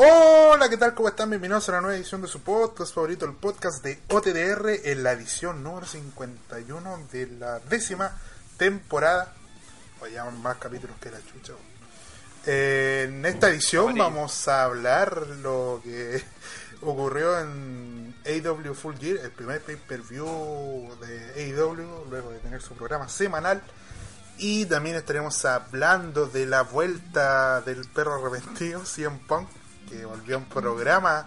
Hola, ¿qué tal? ¿Cómo están? Bienvenidos a la nueva edición de su podcast favorito, el podcast de OTDR, en la edición número 51 de la décima temporada. Vaya más capítulos que la chucha. Eh, en esta edición vamos a hablar lo que ocurrió en AW Full Gear, el primer pay-per-view de AW, luego de tener su programa semanal. Y también estaremos hablando de la vuelta del perro arrepentido, CM Punk, que volvió a un programa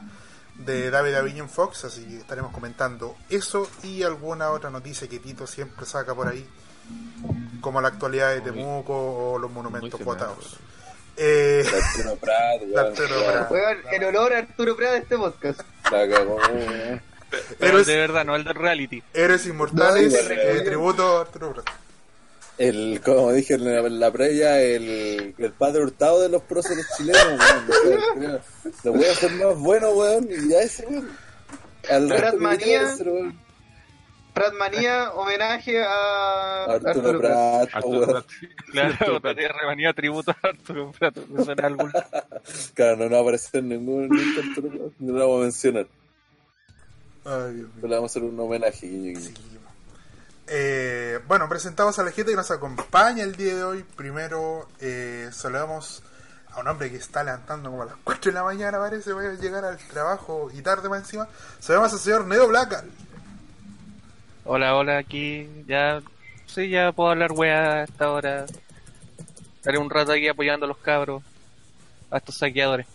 de David Avignon Fox, así que estaremos comentando eso y alguna otra noticia que Tito siempre saca por ahí, como la actualidad de Temuco o los monumentos votados. Eh, Arturo Prat, weón. Arturo Prat. Weón, en honor a Arturo Prat de este podcast. La cagó, weón. Pero el de verdad, no el de reality. Héroes Inmortales, No, eh, no. tributo a Arturo Prat. El, como dije en la, en la previa, el, el padre hurtado de los próceres chilenos, weón. Lo voy a hacer más bueno, weón, y ya ese, weón. Al Prat Manía. Militar, weón. Prat Manía, homenaje a Arturo Prat, Arturo weón. Prat. Claro, manía tributo a Arturo Prat. Me suena algún... Claro, no, no aparece en ningún nunca Arturo Prat, no lo vamos a mencionar. Ay, Dios mío. Pero le vamos a hacer un homenaje, guiño, guiño. Sí. Eh, bueno, presentamos a la gente que nos acompaña el día de hoy. Primero eh, saludamos a un hombre que está levantando como a las 4 de la mañana, parece, va a llegar al trabajo y tarde más encima. Saludamos al señor Nedo Blaca. Hola, hola, aquí ya... Sí, ya puedo hablar wea a esta hora. Estaré un rato aquí apoyando a los cabros, a estos saqueadores.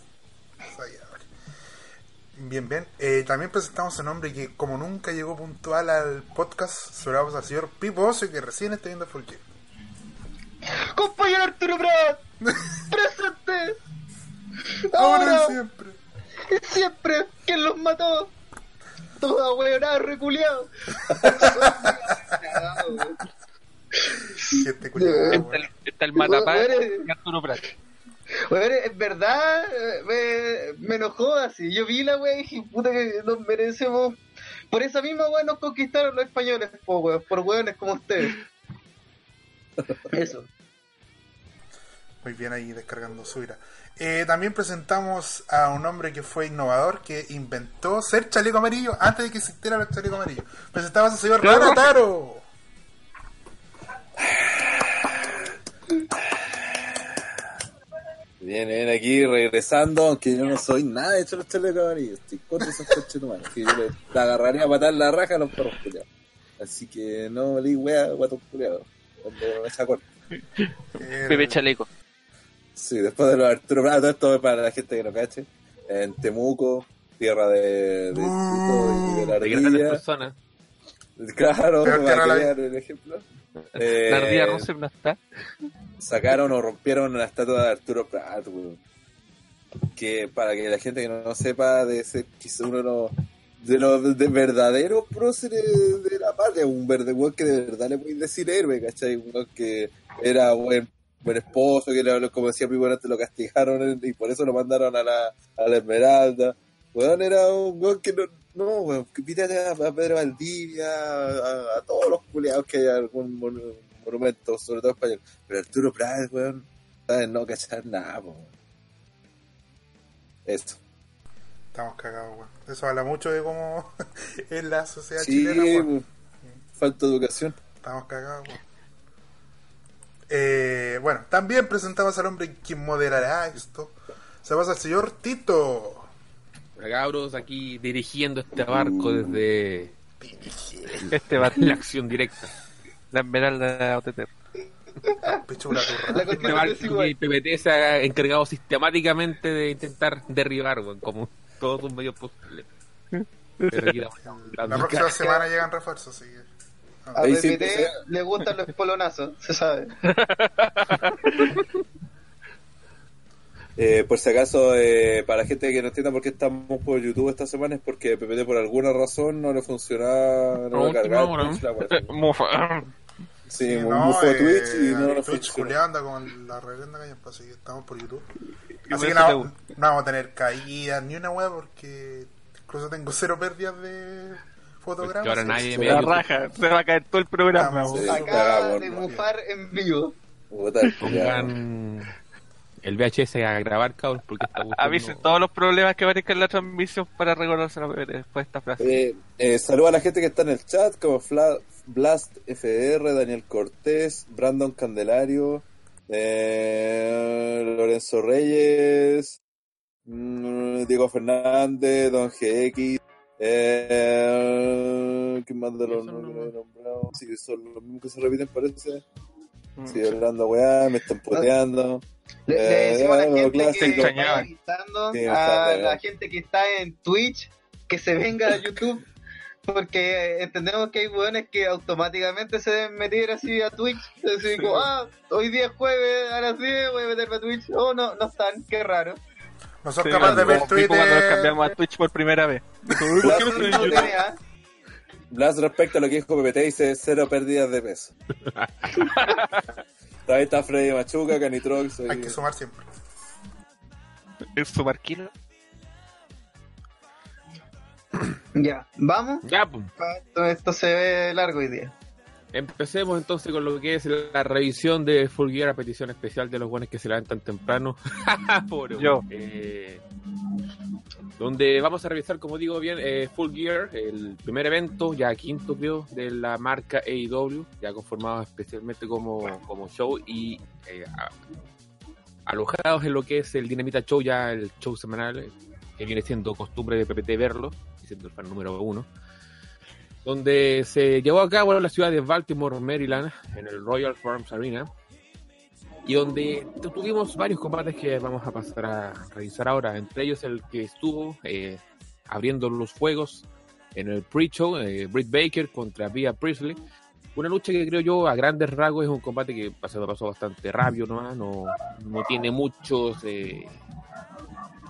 Bien, bien. Eh, también presentamos a un hombre que, como nunca llegó puntual al podcast, saludamos al señor Pipo Ocio, que recién está viendo Full Gear. ¡Compañero Arturo Prat! ¡Presente! Ahora siempre. ¡Siempre! ¿Quién los mató? Toda weonada, reculeado. Gente culiada, Está el, está el matapá Weón, y Arturo Prat. Weón, en verdad eh, me, me enojó así. Yo vi la wea y dije, puta que nos merecemos. Por esa misma wea nos conquistaron los españoles, po, weón, por weones como ustedes. Eso. Muy bien ahí descargando su ira. Eh, también presentamos a un hombre que fue innovador, que inventó ser chaleco amarillo antes de que existiera el chaleco amarillo. Presentamos al señor Claro. Rana Taro. Bien, bien, aquí regresando, aunque yo no soy nada de hecho los chalecos amarillos, estoy contra esos coches humanos, que yo le, agarraría a matar la raja a los perros culiados. Así que no le wea, guato culiado, cuando me. El- Pepe Chaleco. Sí, después de los Arturo Prat, todo esto es para la gente que no cache, en Temuco, tierra de, de, Tito y de la De grandes ardilla, personas. claro, para que vean el ejemplo. Eh, La ardilla no está. sacaron o rompieron la estatua de Arturo Prat, weón. Que para que la gente que no, sepa de ese quizá uno de los de los de verdaderos próceres de la patria, un verde weón que de verdad le puedes decir héroe, ¿cachai? Un weón que era buen buen esposo, que le- como decía Pipo antes lo castigaron y por eso lo mandaron a la, a la Esmeralda. Weón era un weón que no, no weón, que pídate a, a Pedro Valdivia, a, a todos los culiados que hay algún mon- monumento, sobre todo español. Pero Arturo Prat, weón, ¿sabes? no cachar nada, po. Eso. Estamos cagados, weón. Eso habla mucho de cómo es la sociedad Sí, chilena, weón. falta educación. Estamos cagados, weón. Eh, bueno, también presentamos al hombre quien moderará esto. Se pasa al señor Tito. Cabros, aquí dirigiendo este barco desde este barco de acción directa. La Esmeralda OTT. La Este barco que PPT se ha encargado sistemáticamente de intentar derribar, weón, como todos sus medios posibles. Pero aquí estamos La dando próxima semana llegan refuerzos, así que. A Ahí PPT le gustan los polonazos, se sabe. Eh, por si acaso, eh, para la gente que no entienda por qué estamos por YouTube esta semana, es porque PPT por alguna razón no le funcionaba, no le cargaba Twitch, la. Mufa. Sí, Sí, no, bufo de eh, Twitch y no le Twitch funcionó. Julián anda con la reverenda caña, pues, así que estamos por YouTube. Así que no, no vamos a tener caídas ni una wea porque incluso tengo cero pérdidas de fotogramas. Porque ahora nadie me- La raja, se va a caer todo el programa. Sí. Acaba de ¿no? bufar en vivo. Pongan el VHS a grabar, cabros, porque está Avisen todos los problemas que aparezcan en la transmisión para recordarse después de esta frase. Eh, eh, saludo a la gente que está en el chat, como Fla- Blast FR, Daniel Cortés, Brandon Candelario, eh, Lorenzo Reyes, mm, Diego Fernández, Don GX, eh, ¿quién más de los Eso no no- que no he nombrado? Sí, son los mismos que se repiten, parece. Mm. Sigue hablando weá, me están puteando. Le, le Eh, decimos a la lo gente clásico. que está Sí, a la gente que está en Twitch que se venga a YouTube porque entendemos que hay hueones que automáticamente se deben meter así a Twitch así como ah hoy día es jueves a las 10 voy a meterme a Twitch oh no no están qué raro No son Sí, capaces de ver Pipo cuando nos Twitter. cambiamos a Twitch por primera vez. Blas respecto a lo que dijo PPT dice cero pérdidas de peso. Ahí está Freddy Machuca, Canitrox. Hay que sumar siempre. ¿Es su marquino? ya vamos Ya, pues. esto, esto se ve largo hoy día Empecemos entonces con lo que es la revisión de Full Gear a petición especial de los buenos que se levantan temprano. Pobre Yo. Eh, donde vamos a revisar, como digo bien, eh, Full Gear, el primer evento, ya quinto creo, de la marca AEW, ya conformado especialmente como, como show y eh, alojados en lo que es el Dinamita Show, ya el show semanal, eh, que viene siendo costumbre de PPT verlo, siendo el fan número uno donde se llevó a cabo la ciudad de Baltimore, Maryland, en el Royal Farms Arena, y donde tu- tuvimos varios combates que vamos a pasar a revisar ahora, entre ellos el que estuvo eh, abriendo los fuegos en el pre-show, eh, Britt Baker contra Bia Priestley, una lucha que creo yo a grandes rasgos es un combate que pasó, pasó bastante rápido, ¿no? no, no tiene muchos... eh,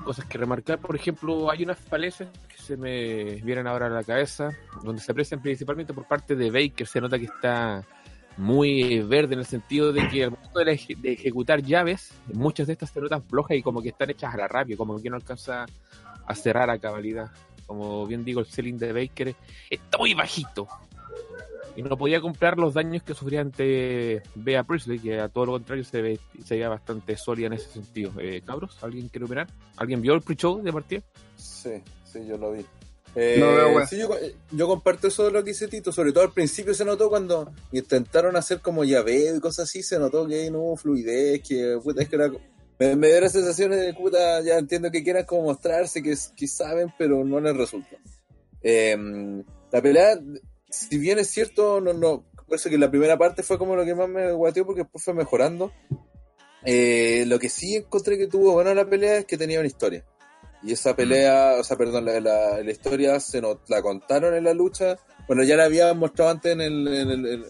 cosas que remarcar, por ejemplo, hay unas falencias que se me vienen ahora a la cabeza, donde se aprecian principalmente por parte de Baker, se nota que está muy verde en el sentido de que al momento de, ejecutar llaves, muchas de estas se notan flojas y como que están hechas a la rabia, como que no alcanza a cerrar a cabalidad. Como bien digo, el ceiling de Baker está muy bajito. Y no podía comprar los daños que sufría ante Bea Priestley, que a todo lo contrario se, ve, se veía bastante sólida en ese sentido. Eh, cabros, ¿alguien quiere opinar? ¿Alguien vio el pre-show de partida? Sí, sí, yo lo vi. Eh, No veo, weón. sí, yo, yo comparto eso de lo que dice Tito, sobre todo al principio se notó cuando intentaron hacer como llaveo y cosas así, se notó que no hubo fluidez, que puta, es que era, me, me dio la sensación de puta, ya entiendo que quieran como mostrarse que, que saben, pero no les resulta. Eh, la pelea, si bien es cierto, no, no, por eso que la primera parte fue como lo que más me guateó porque después fue mejorando. Eh, lo que sí encontré que tuvo buena la pelea es que tenía una historia. Y esa pelea, o sea, perdón, la, la- la historia se nos la contaron en la lucha. Bueno, ya la habían mostrado antes en el, en el-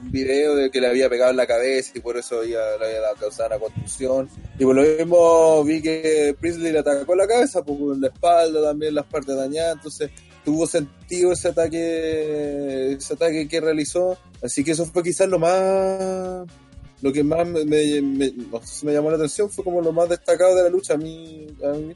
un video de que le había pegado en la cabeza y por eso había, le había dado- causado una contusión. Y por lo mismo vi que Priestley le atacó la cabeza, pues en la espalda también, las partes dañadas. Entonces tuvo sentido ese ataque, ese ataque que realizó. Así que eso fue quizás lo más lo que más me, me- llamó la atención fue como lo más destacado de la lucha a mí, a mí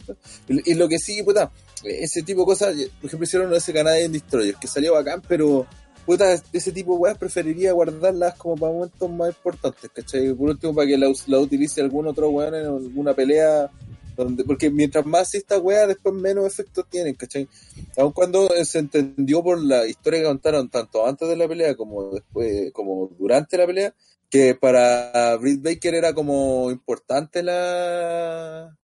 y, y lo que sí, puta, ese tipo de cosas, por ejemplo hicieron ese Canadian Destroyer, que salió bacán, pero puta, ese tipo de weas preferiría guardarlas como para momentos más importantes, ¿cachai? Por último, para que la, la utilice algún otro weón en alguna pelea, donde, porque mientras más esta wea, después menos efectos tienen, ¿cachai? Aun cuando eh, se entendió por la historia que contaron tanto antes de la pelea como después, como durante la pelea, que para Britt Baker era como importante la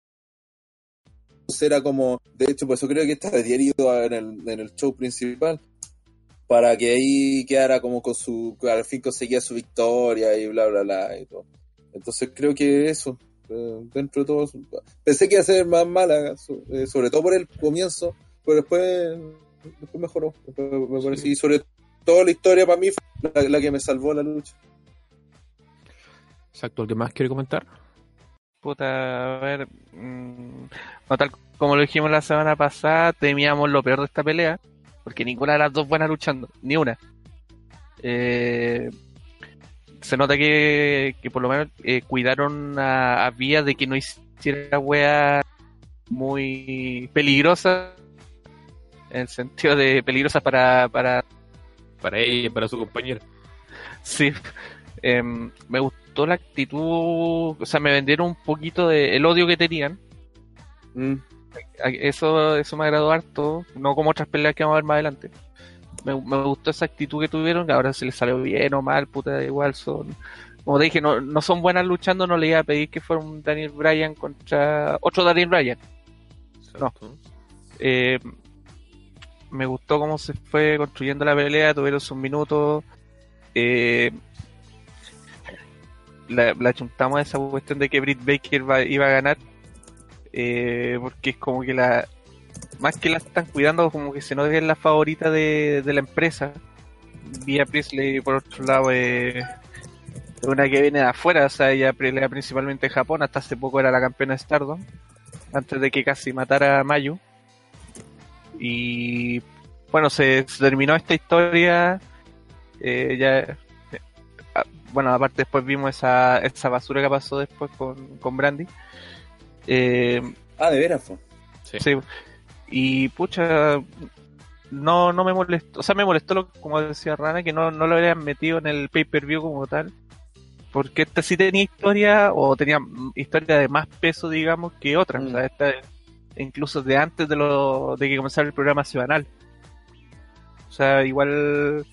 era como de hecho por eso creo que está diario en el, en el show principal para que ahí quedara como con su al fin conseguía su victoria y bla bla bla y todo entonces creo que eso dentro de todo pensé que iba a ser más mala eh, sobre todo por el comienzo pero después después mejoró y sobre todo la historia para mí fue la, la que me salvó la lucha Exacto, ¿alguien más quiere comentar? Puta, a ver. mm, no, tal como lo dijimos la semana pasada, temíamos lo peor de esta pelea. Porque ninguna de las dos buenas luchando, ni una. Eh, se nota que, que por lo menos eh, cuidaron a, a Vía de que no, hiciera weas muy peligrosas, en el sentido de peligrosas para, para Para ella y para su compañera. Sí, em, me gustó la actitud, o sea, me vendieron un poquito de el odio que tenían. Mm. Eso, eso me agradó harto, no como otras peleas que vamos a ver más adelante. Me, me gustó esa actitud que tuvieron, que ahora si les salió bien o mal, puta, igual son. Como te dije, no, no son buenas luchando, no le iba a pedir que fuera un Daniel Bryan contra otro Daniel Bryan. Exacto. Eh, me gustó cómo se fue construyendo la pelea, tuvieron sus minutos. Eh, la, la chuntamos a esa cuestión de que Britt Baker va- iba a ganar. eh, porque es como que la. Más que la están cuidando, como que se nota que es la favorita de, de la empresa. Via Priestley, por otro lado, eh, es una que viene de afuera, o sea, ella pelea principalmente en Japón, hasta hace poco era la campeona de Stardom, antes de que casi matara a Mayu. Y bueno, se, se terminó esta historia. eh, ya, eh, bueno, aparte después vimos esa, esa basura que pasó después con, con Brandy. Eh, Ah, de veras, fue. Sí. sí. Y pucha, no, no me molestó. O sea, me molestó, lo, como decía Rana, que no, no lo habían metido en el pay-per-view como tal. Porque esta sí tenía historia, o tenía historia de más peso, digamos, que otras. Mm. O sea, esta incluso de antes de lo de que comenzara el programa semanal. O sea, igual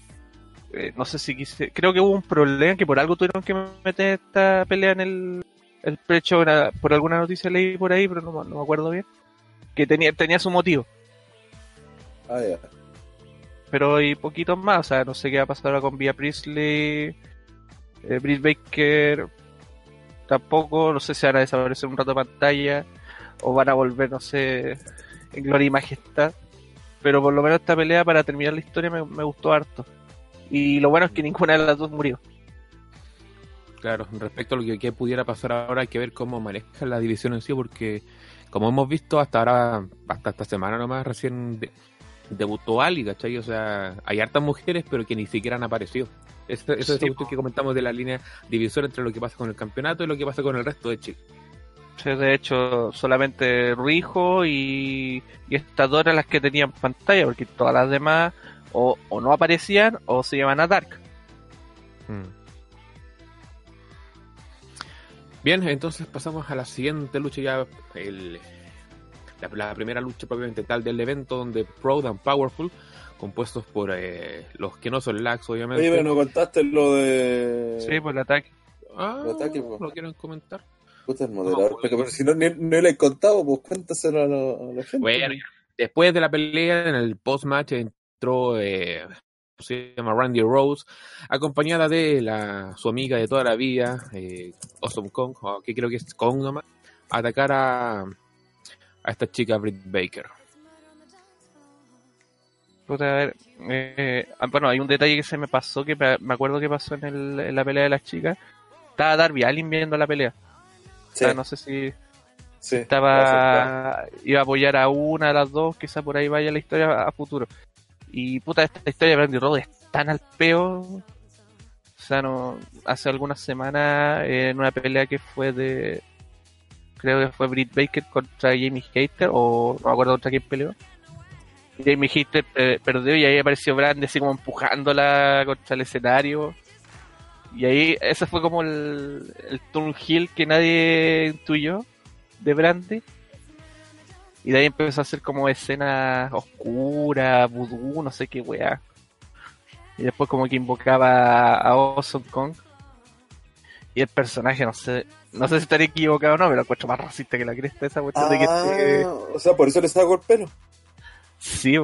eh, no sé si quise, creo que hubo un problema que por algo tuvieron que meter esta pelea en el, el pecho por alguna noticia leí por ahí, pero no, no me acuerdo bien. Que tenía, tenía su motivo. Ah, ya. Pero hay poquitos más, o sea, no sé qué va a pasar ahora con Via Priestley, eh, Britt Baker, tampoco, no sé si van a desaparecer un rato de pantalla, o van a volver, no sé, en gloria y majestad. Pero por lo menos esta pelea, para terminar la historia, me, me gustó harto. Y lo bueno es que ninguna de las dos murió. Claro, respecto a lo que, que pudiera pasar ahora, hay que ver cómo maneja la división en sí, porque como hemos visto hasta ahora, hasta esta semana nomás, recién de- debutó Ali, ¿cachai? O sea, hay hartas mujeres, pero que ni siquiera han aparecido. Eso, eso es lo que comentamos de la línea divisora entre lo que pasa con el campeonato y lo que pasa con el resto de chicos. Sí, de hecho, solamente Rijo y, y estas dos eran las que tenían pantalla, porque todas las demás o, o no aparecían o se llaman a Dark. Mm. Bien, entonces pasamos a la siguiente lucha ya, el- la, la primera lucha propiamente tal del evento donde Proud and Powerful, compuestos por eh, los que no son lax obviamente. Oye, pero no contaste lo de. Sí, por el ataque. Ah, el ataque. ¿lo quieren comentar? Puta, el moderador. No, pero, pues. pero si no, ni, le he contado, pues cuéntaselo a, la- a la gente. Bueno, después de la pelea, en el post-match entró, eh, se llama Randy Rose, acompañada de la, su amiga de toda la vida, eh, Awesome Kong, que creo que es Kong nomás, a atacar a, a esta chica Britt Baker. Puta, a ver, eh, ah, bueno, hay un detalle que se me pasó, que me acuerdo que pasó en, el- en la pelea de las chicas. Estaba Darby Allin viendo la pelea. O sea, no sé si sí. estaba iba a apoyar a una de las dos, quizá por ahí vaya la historia a futuro. Y puta, esta historia de Brandy Rhodes es tan al peo. O sea, no, hace algunas semanas eh, en una pelea que fue de creo que fue Britt Baker contra Jamie Hater o no me acuerdo contra quién peleó. Jamie Hater eh, perdió y ahí apareció Brandy así como empujándola contra el escenario. Y ahí ese fue como el, el turn heel que nadie intuyó de Brandy. Y de ahí empezó a hacer como escenas oscuras, vudú, no sé qué weá. Y después como que invocaba a Awesome Kong. Y el personaje, no sé, no sé si estaré equivocado o no, pero lo encuentro más racista que la cresta esa cuestión de que esté- o sea, por eso le saco el pelo. Sí,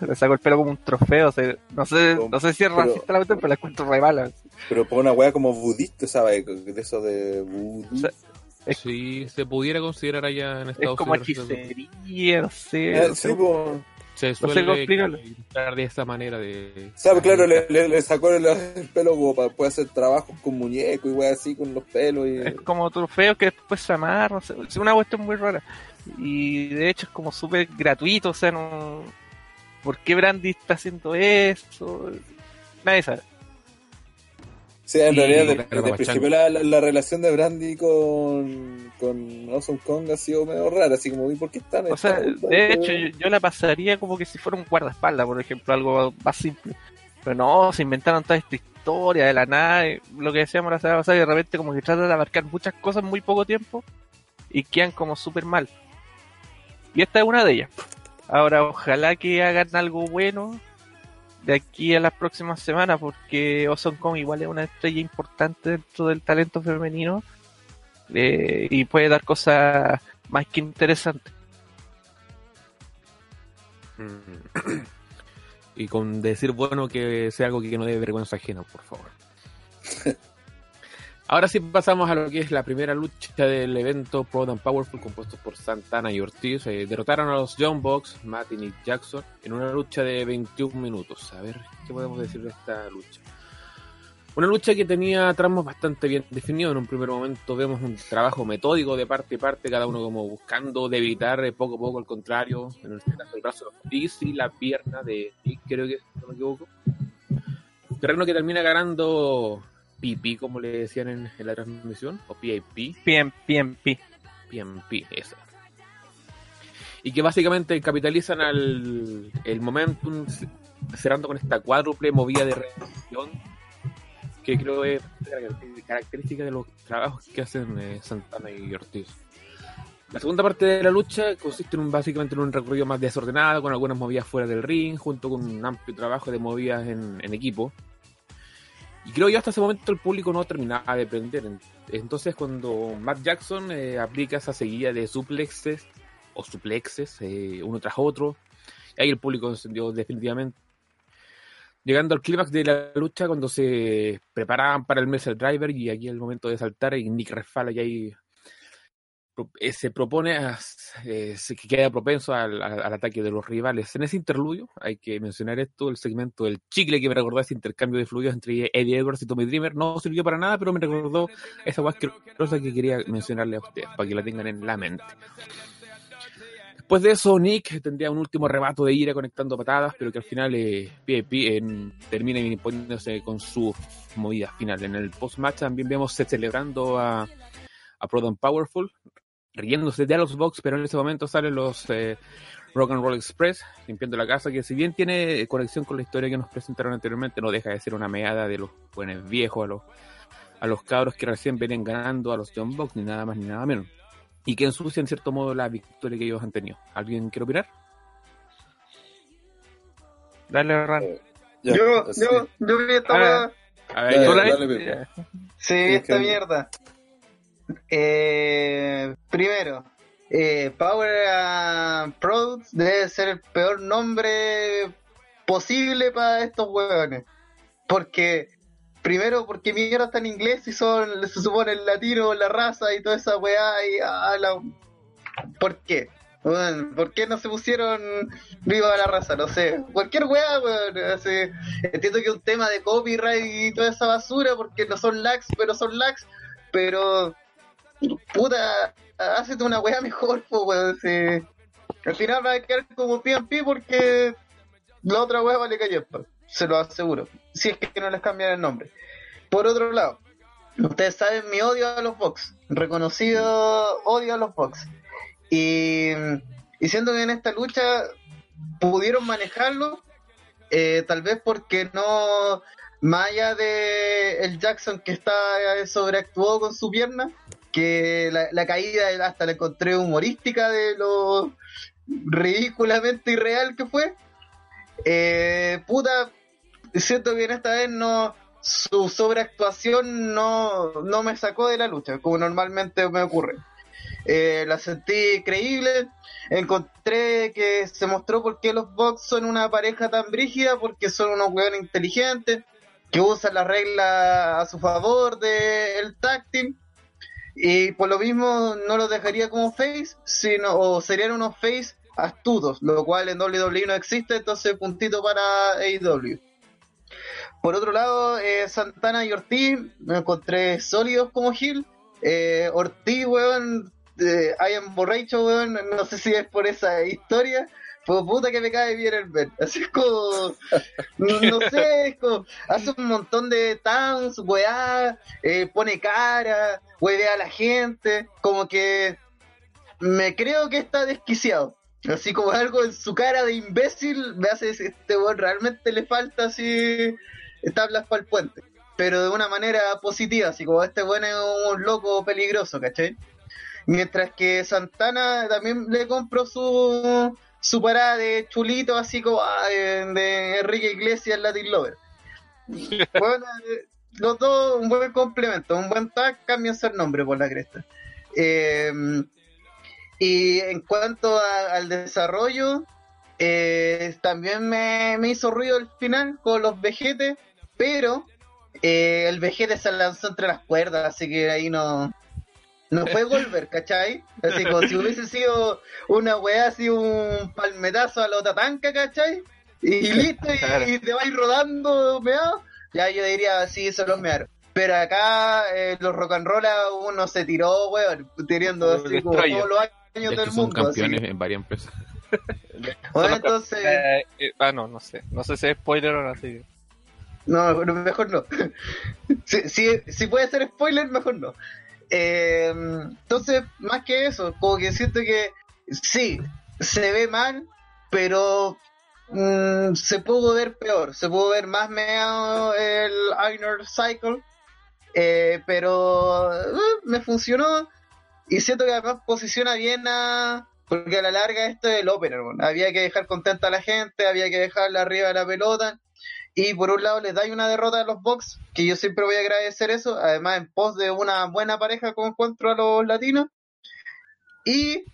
le saco el pelo como un trofeo, o sea, no sé, no sé si es Pero- racista la cuestión, pero la encuentro re mala. Pero por una wea como budista, ¿sabes? De eso de vudú. Es- Si se pudiera considerar allá en Es Estados como Unidos. hechicería, no sé. Eh, no sí, sé. pues. Se sé cómo suele explicarlo. interpretar de esa manera de... Pues, claro, le, le- le sacó el, el pelo como para poder hacer trabajos con muñecos y wea así con los pelos. Y... Es como trofeo que después se amarra, no sé, es una cuestión muy rara. Y de hecho es como súper gratuito, o sea, no... ¿Por qué Brandy está haciendo eso? Nadie sabe. Sí, en Y realidad, desde, Pachango. principio la, la, la relación de Brandy con, con Awesome Kong ha sido medio rara, así como, ¿y por qué están? O sea, están- de hecho, yo, yo la pasaría como que si fuera un guardaespaldas, por ejemplo, algo más simple. Pero no, se inventaron toda esta historia de la nada, lo que decíamos la semana pasada, y de repente como que tratan de abarcar muchas cosas en muy poco tiempo y quedan como súper mal. Y esta es una de ellas. Ahora, ojalá que hagan algo bueno de aquí a las próximas semanas, porque Ozone Kong igual es una estrella importante dentro del talento femenino eh, y puede dar cosas más que interesantes. Mm. Y con decir bueno que sea algo que no dé vergüenza ajena, por favor. Ahora sí pasamos a lo que es la primera lucha del evento Proud and Powerful compuesto por Santana y Ortiz. Eh, derrotaron a los John Box, Matt y Nick Jackson en una lucha de 21 minutos. A ver, ¿qué podemos decir de esta lucha? Una lucha que tenía tramos bastante bien definidos. En un primer momento vemos un trabajo metódico de parte y parte, cada uno como buscando debilitar eh, poco a poco al contrario. En este caso el brazo de Ortiz y la pierna de Nick, creo que, no me equivoco. Terreno que termina ganando PP, como le decían en, en la transmisión, o PIP, PMP, PMP. PMP, esa. Y que básicamente capitalizan al el momentum cerrando con esta cuádruple movida de reacción que creo es característica de los trabajos que hacen eh, Santana y Ortiz. La segunda parte de la lucha consiste en un, básicamente en un recorrido más desordenado, con algunas movidas fuera del ring, junto con un amplio trabajo de movidas en, en equipo. Y creo yo hasta ese momento el público no terminaba de prender. Entonces cuando Matt Jackson eh, aplica esa seguida de suplexes o suplexes eh, uno tras otro, ahí el público encendió definitivamente. Llegando al clímax de la lucha cuando se preparaban para el Missile Driver y aquí el momento de saltar y Nick resfala y ahí se propone a- eh, que queda propenso al, ataque de los rivales. En ese interludio, hay que mencionar esto, el segmento del chicle que me recordó ese intercambio de fluidos entre Eddie Edwards y Tommy Dreamer. No sirvió para nada, pero me recordó esa asquerosa que quería mencionarle a ustedes, para que la tengan en la mente. Después de eso, Nick tendría un último rebato de ira conectando patadas, pero que al final eh, PIP en- termina imponiéndose con su movida final. En el post-match también vemos se celebrando a, a Proud and Powerful, riéndose de los Box, pero en ese momento salen los eh, Rock and Roll Express, limpiando la casa, que si bien tiene conexión con la historia que nos presentaron anteriormente, no deja de ser una meada de los buenos viejos a los, a los cabros que recién vienen ganando a los John Box, ni nada más ni nada menos. Y que ensucia en cierto modo la victoria que ellos han tenido. ¿Alguien quiere opinar? Dale, Ran. Ya, yo, yo, yo vi esta weá. A ver, Dale, ¿tú la- dale. Ya. Sí, esta mierda. Eh, primero, eh, Power Products debe ser el peor nombre posible para estos huevones. Porque, primero, porque mierda está en inglés y son, se supone el latino, la raza y toda esa weá. Y, ah, ¿Por qué? ¿Por qué no se pusieron viva la raza? No sé. Cualquier weá, weón. Entiendo que es un tema de copyright y toda esa basura porque no son lags, pero son lags. Pero, puta, hácete una weá mejor, pues, weón. Al final va a quedar como PNP porque la otra weá vale callepa. Se lo aseguro. Si es que no les cambian el nombre. Por otro lado, ustedes saben mi odio a los Box. Reconocido odio a los Box. Y, y siento que en esta lucha pudieron manejarlo, eh, tal vez porque no, más allá de el Jackson que está eh, sobreactuó con su pierna, que la, caída hasta la encontré humorística de lo ridículamente irreal que fue. Eh, puta, siento que en esta vez no su sobreactuación no, no me sacó de la lucha, como normalmente me ocurre. Eh, la sentí creíble, encontré que se mostró por qué los Bucks son una pareja tan brígida, porque son unos hueones inteligentes, que usan las reglas a su favor del tag team, y por lo mismo no los dejaría como face, sino, o serían unos face astutos, lo cual en WWE no existe, entonces puntito para AEW. Por otro lado, eh, Santana y Ortiz me encontré sólidos como Gil. Eh, Ortiz, weón, eh, I am borracho, weón, no sé si es por esa historia, pues puta que me cae bien el Ben. Así es como, no, sé, es como, hace un montón de towns, weá, eh, pone cara, huevea a la gente, como que me creo que está desquiciado. Así como algo en su cara de imbécil me hace decir, este weón realmente le falta así tablas para el puente. Pero de una manera positiva, así como este weón es un loco peligroso, ¿cachai? Mientras que Santana también le compró su, su parada de chulito, así como ah, de, de Enrique Iglesias Latin Lover. Bueno, eh, los dos, un buen complemento, un buen tag, cambianse el nombre por la cresta. Eh, y en cuanto a- al desarrollo, eh, también me, me hizo ruido el final con los vejetes, pero eh, el vejete se lanzó entre las cuerdas, así que ahí no, no fue volver, ¿cachai? Así como si hubiese sido una weá así, un palmetazo a la tatanca, ¿cachai? Y, y listo, y, y te vais rodando meado, ya yo diría, sí, eso los mearon. Pero acá eh, los rock and roll uno se tiró, weón, teniendo así como todos los años del mundo. así. campeones en varias empresas. Bueno, entonces, Eh, eh, ah, no, no sé. No sé si es spoiler o no. Así. no, no, mejor no. si, si, si puede ser spoiler, mejor no. Eh, entonces, más que eso, como que siento que sí, se ve mal, pero mm, se pudo ver peor. Se pudo ver más meado el Inner Cycle, eh, pero eh, me funcionó. Y siento que además posiciona bien a. Porque a la larga esto es el opener, había que dejar contenta a la gente, había que dejarla arriba de la pelota. Y por un lado les da una derrota a los Bucks, que yo siempre voy a agradecer eso, además en pos de una buena pareja con contra los latinos. Y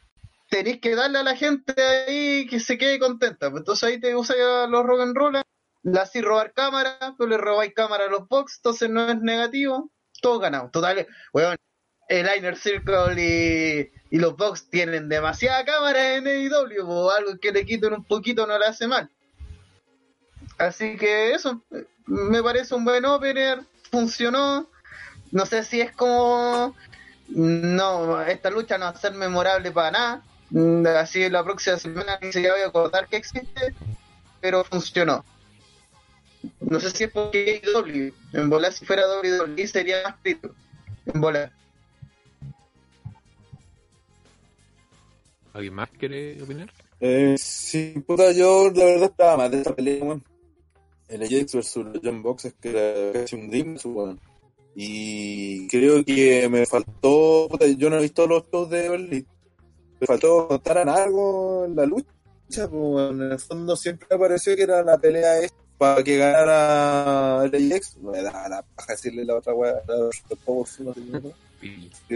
tenéis que darle a la gente ahí que se quede contenta. Entonces ahí te usa los rock and roll, le hacís robar cámara, pero le robáis cámara a los Bucks, entonces no es negativo, todo ganado. Total, weón, el Inner Circle y, y los Bucks tienen demasiada cámara en AEW, algo que le quiten un poquito no le hace mal. Así que eso, me parece un buen opener, funcionó. No sé si es como. No, esta lucha no va a ser memorable para nada. Mm, Así la próxima semana ni siquiera voy a acordar que existe, pero funcionó. No sé si es porque es W. En bola, si fuera WWE sería más frito. En bola. ¿Alguien más quiere opinar? Eh, sí, puta, yo la verdad estaba más de esta pelea, weón. El Ajax versus los John Box es que era casi un dream, weón. Y creo que me faltó, yo no he visto los shows de Berlín. Me faltó contaran algo en la lucha, pues. En el fondo siempre me pareció que era la pelea esta para que ganara el Ajax. Me da la paja decirle la otra weá,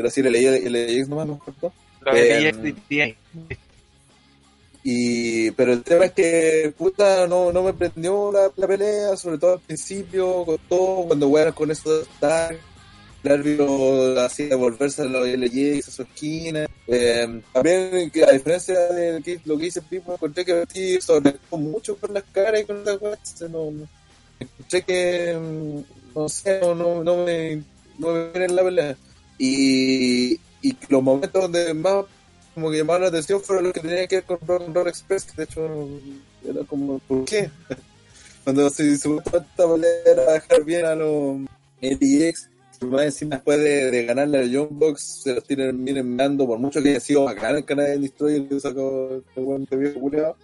decir el Ajax, nomás me faltó. Lo Eh. Y, pero el tema es que, puta, no, no me prendió la, la pelea, sobre todo al principio, con todo, cuando jugaron con eso de estar, el árbitro hacía devolverse a los LJX a su esquina. Eh, también, a diferencia de lo que dice Pipo, encontré que Ortiz sobre mucho con las caras y con las weas, no, encontré que, mm, no sé, no, no, no me, no me viene en la pelea. Y, y los momentos donde más como que llamaron la atención fueron los que tenían que ver con Rock Express, que de hecho era como, ¿por qué? Cuando se supuestamente esta pelea era dejar bien a los que más encima después de, de ganarle a Box, se los tienen bien dando, por mucho que haya sido bacán el canal de Destroyer que sacó este buen viejo culiao.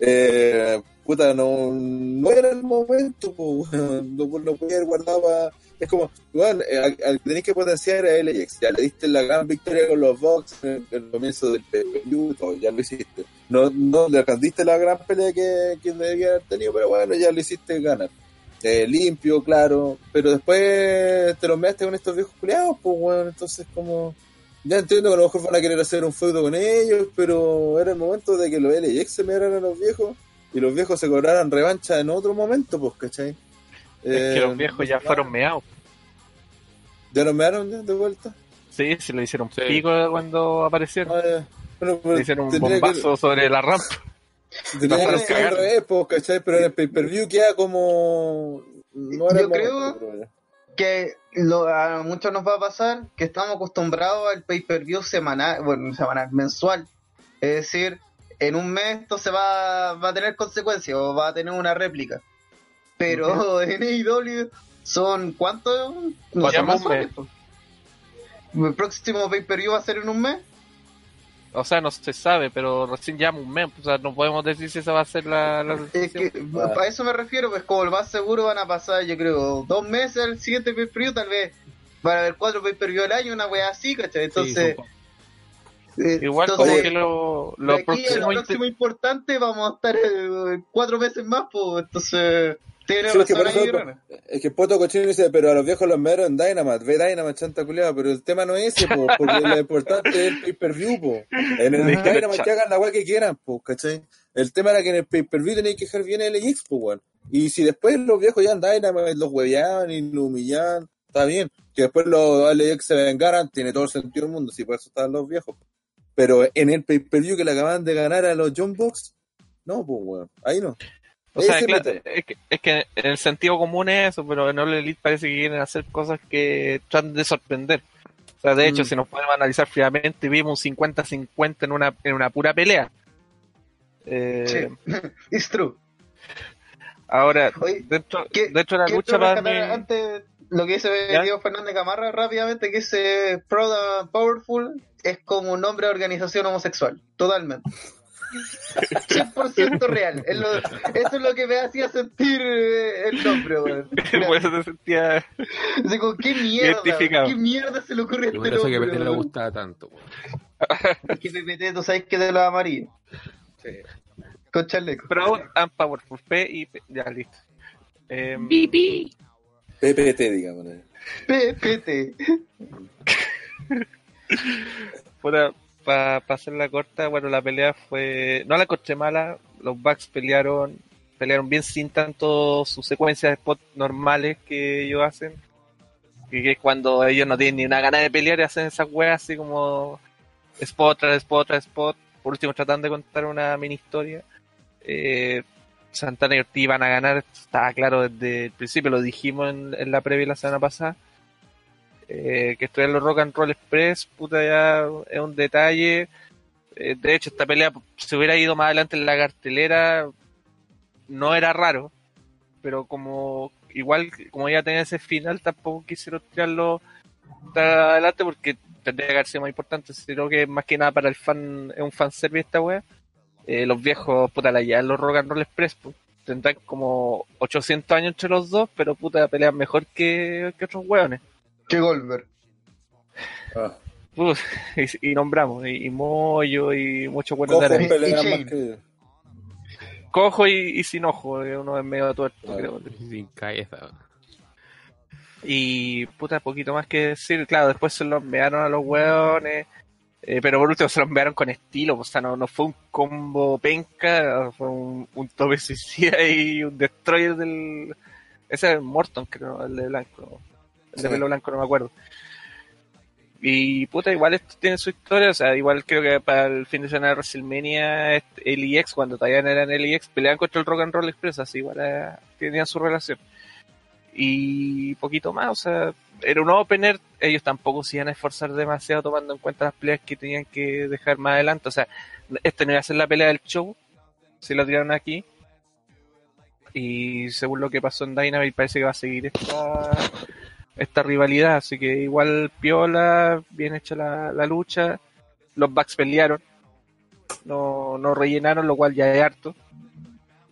Eh, puta, no, no era el momento, po, no, no podía haber guardado para es como, bueno, al, al que tenés que potenciar a LX, ya le diste la gran victoria con los Bucks en el, comienzo del PPU, ya lo hiciste. No, no le diste la gran pelea que, que debía haber tenido, pero bueno, ya lo hiciste ganar. Eh, limpio, claro, pero después te lo measte con estos viejos culiados, pues bueno, entonces como... Ya entiendo que a lo mejor van a querer hacer un feudo con ellos, pero era el momento de que los LX se mearan a los viejos y los viejos se cobraran revancha en otro momento, pues, ¿cachai? Es que Eh, los viejos ya fueron meados. ¿Ya lo mearon ya de vuelta? Sí, se le hicieron Sí. pico cuando aparecieron. Ah, pero Le hicieron un bombazo sobre la rampa. Que, tendría que al revés, pues, ¿cachai? Pero en el pay-per-view queda como... No era Yo momento, creo- que lo, a muchos nos va a pasar que estamos acostumbrados al pay-per-view semanal, bueno, semanal, mensual. Es decir, en un mes esto se va, va a tener consecuencias o va a tener una réplica. Pero en AEW son ¿cuántos? No sé, más. El próximo pay-per-view va a ser en un mes. O sea, no se sabe, pero recién llama un mes. O sea, no podemos decir si esa va a ser la. la Es que a eso me refiero, pues como el más seguro van a pasar, yo creo, dos meses al siguiente pay-per-view, tal vez van a haber cuatro pay-per-view al año, una wea así, ¿cachai? Entonces, eh, Igual entonces, como que lo, lo próximo lo próximo importante vamos a estar eh, cuatro meses más, pues entonces tiene Sí, es que por eso-. Es que Poto Cochino dice, pero a los viejos los meros en Dynamite, ve Dynamite, chanta culiada, pero el tema no es ese, po, porque lo importante es el pay-per-view, po. En el Ajá. Dynamite que hagan la weá que quieran, po, ¿cachai? El tema era que en el pay-per-view tenéis que dejar bien el LX, po, weón. Y si después los viejos ya en Dynamite los hueveaban y los humillaban, está bien. Que después los LX se vengaran, tiene todo el sentido del mundo, si por eso estaban los viejos. Pero en el pay-per-view que le acaban de ganar a los John Box, no, pues, weón, ahí no. O sea, claro, es, que, es que en el sentido común es eso, pero en All Elite parece que quieren hacer cosas que tratan de sorprender. O sea, de hecho, Mm. si nos podemos analizar fríamente, vimos un 50-50 en una, en una pura pelea. Eh, Sí, it's true. Ahora, Oye, dentro, ¿qué- dentro de la lucha para mí... antes lo que dice ¿Ya? Diego Fernández Camarra rápidamente, que ese Proud and Powerful es como un nombre de organización homosexual, totalmente. 100% real. Es lo- eso es lo que me hacía sentir eh, el nombre, weón. por eso te sentía... Así como, ¿qué mierda? ¿Qué mierda se le ocurre a este por eso que a nombre? Pepe le weón? gusta tanto. weón. Es que PPT, tú sabes que es de los amarillos. Con chaleco. Proud and Powerful, P y P. Ya, listo. Eh, PPT, digamos. PPT. para hacerla corta, bueno, la pelea fue. No la encontré mala. Los Bucks pelearon pelearon bien sin tanto sus secuencias de spot normales que ellos hacen. Y que cuando ellos no tienen ni una gana de pelear y hacen esas weas así como spot tras spot tras spot. Por último, tratando de contar una mini historia. Eh, Santana y Ortiz iban a ganar, estaba claro desde el principio, lo dijimos en, en la previa la semana pasada. Eh, que estuvieran los Rock and Roll Express, puta, ya es un detalle. Eh, de hecho, esta pelea se hubiera ido más adelante en la cartelera, no era raro, pero como igual como ya tenía ese final, tampoco quisieron tirarlo adelante porque tendría que haber sido más importante, sino que más que nada para el fan, es un fanservice esta wea. Eh, los viejos, puta, la ya los Rock and Roll Express, pues, tendrán como 800 años entre los dos, pero puta, pelean mejor que, que otros weones. Que Goldberg. Ah. Uf, y, y nombramos, y, y Moyo y muchos buenos Cojo de. Cojo y, y sin ojo, eh, uno es medio tuerto, Ah. creo. Sin cabeza. Y puta, poquito más que decir. Claro, después se los enviaron a los hueones. eh, pero por último se los enviaron con estilo. O sea, no, no fue un combo penca, fue un, un tope suicida y un destroyer del. Ese es Morton, creo, el de blanco. De Sí. pelo blanco, no me acuerdo. Y puta, igual esto tiene su historia. O sea, igual creo que para el fin de semana de WrestleMania, este, LEX, cuando todavía no eran LEX, peleaban contra el Rock and Roll Express. Así igual eh, tenían su relación y poquito más, o sea, era un opener, ellos tampoco se iban a esforzar demasiado tomando en cuenta las peleas que tenían que dejar más adelante, o sea, este no iba a ser la pelea del show, si la tiraron aquí, y según lo que pasó en Dynamite parece que va a seguir esta, esta rivalidad, así que igual piola, bien hecha la, la lucha, los Bucks pelearon, no, no rellenaron, lo cual ya es harto.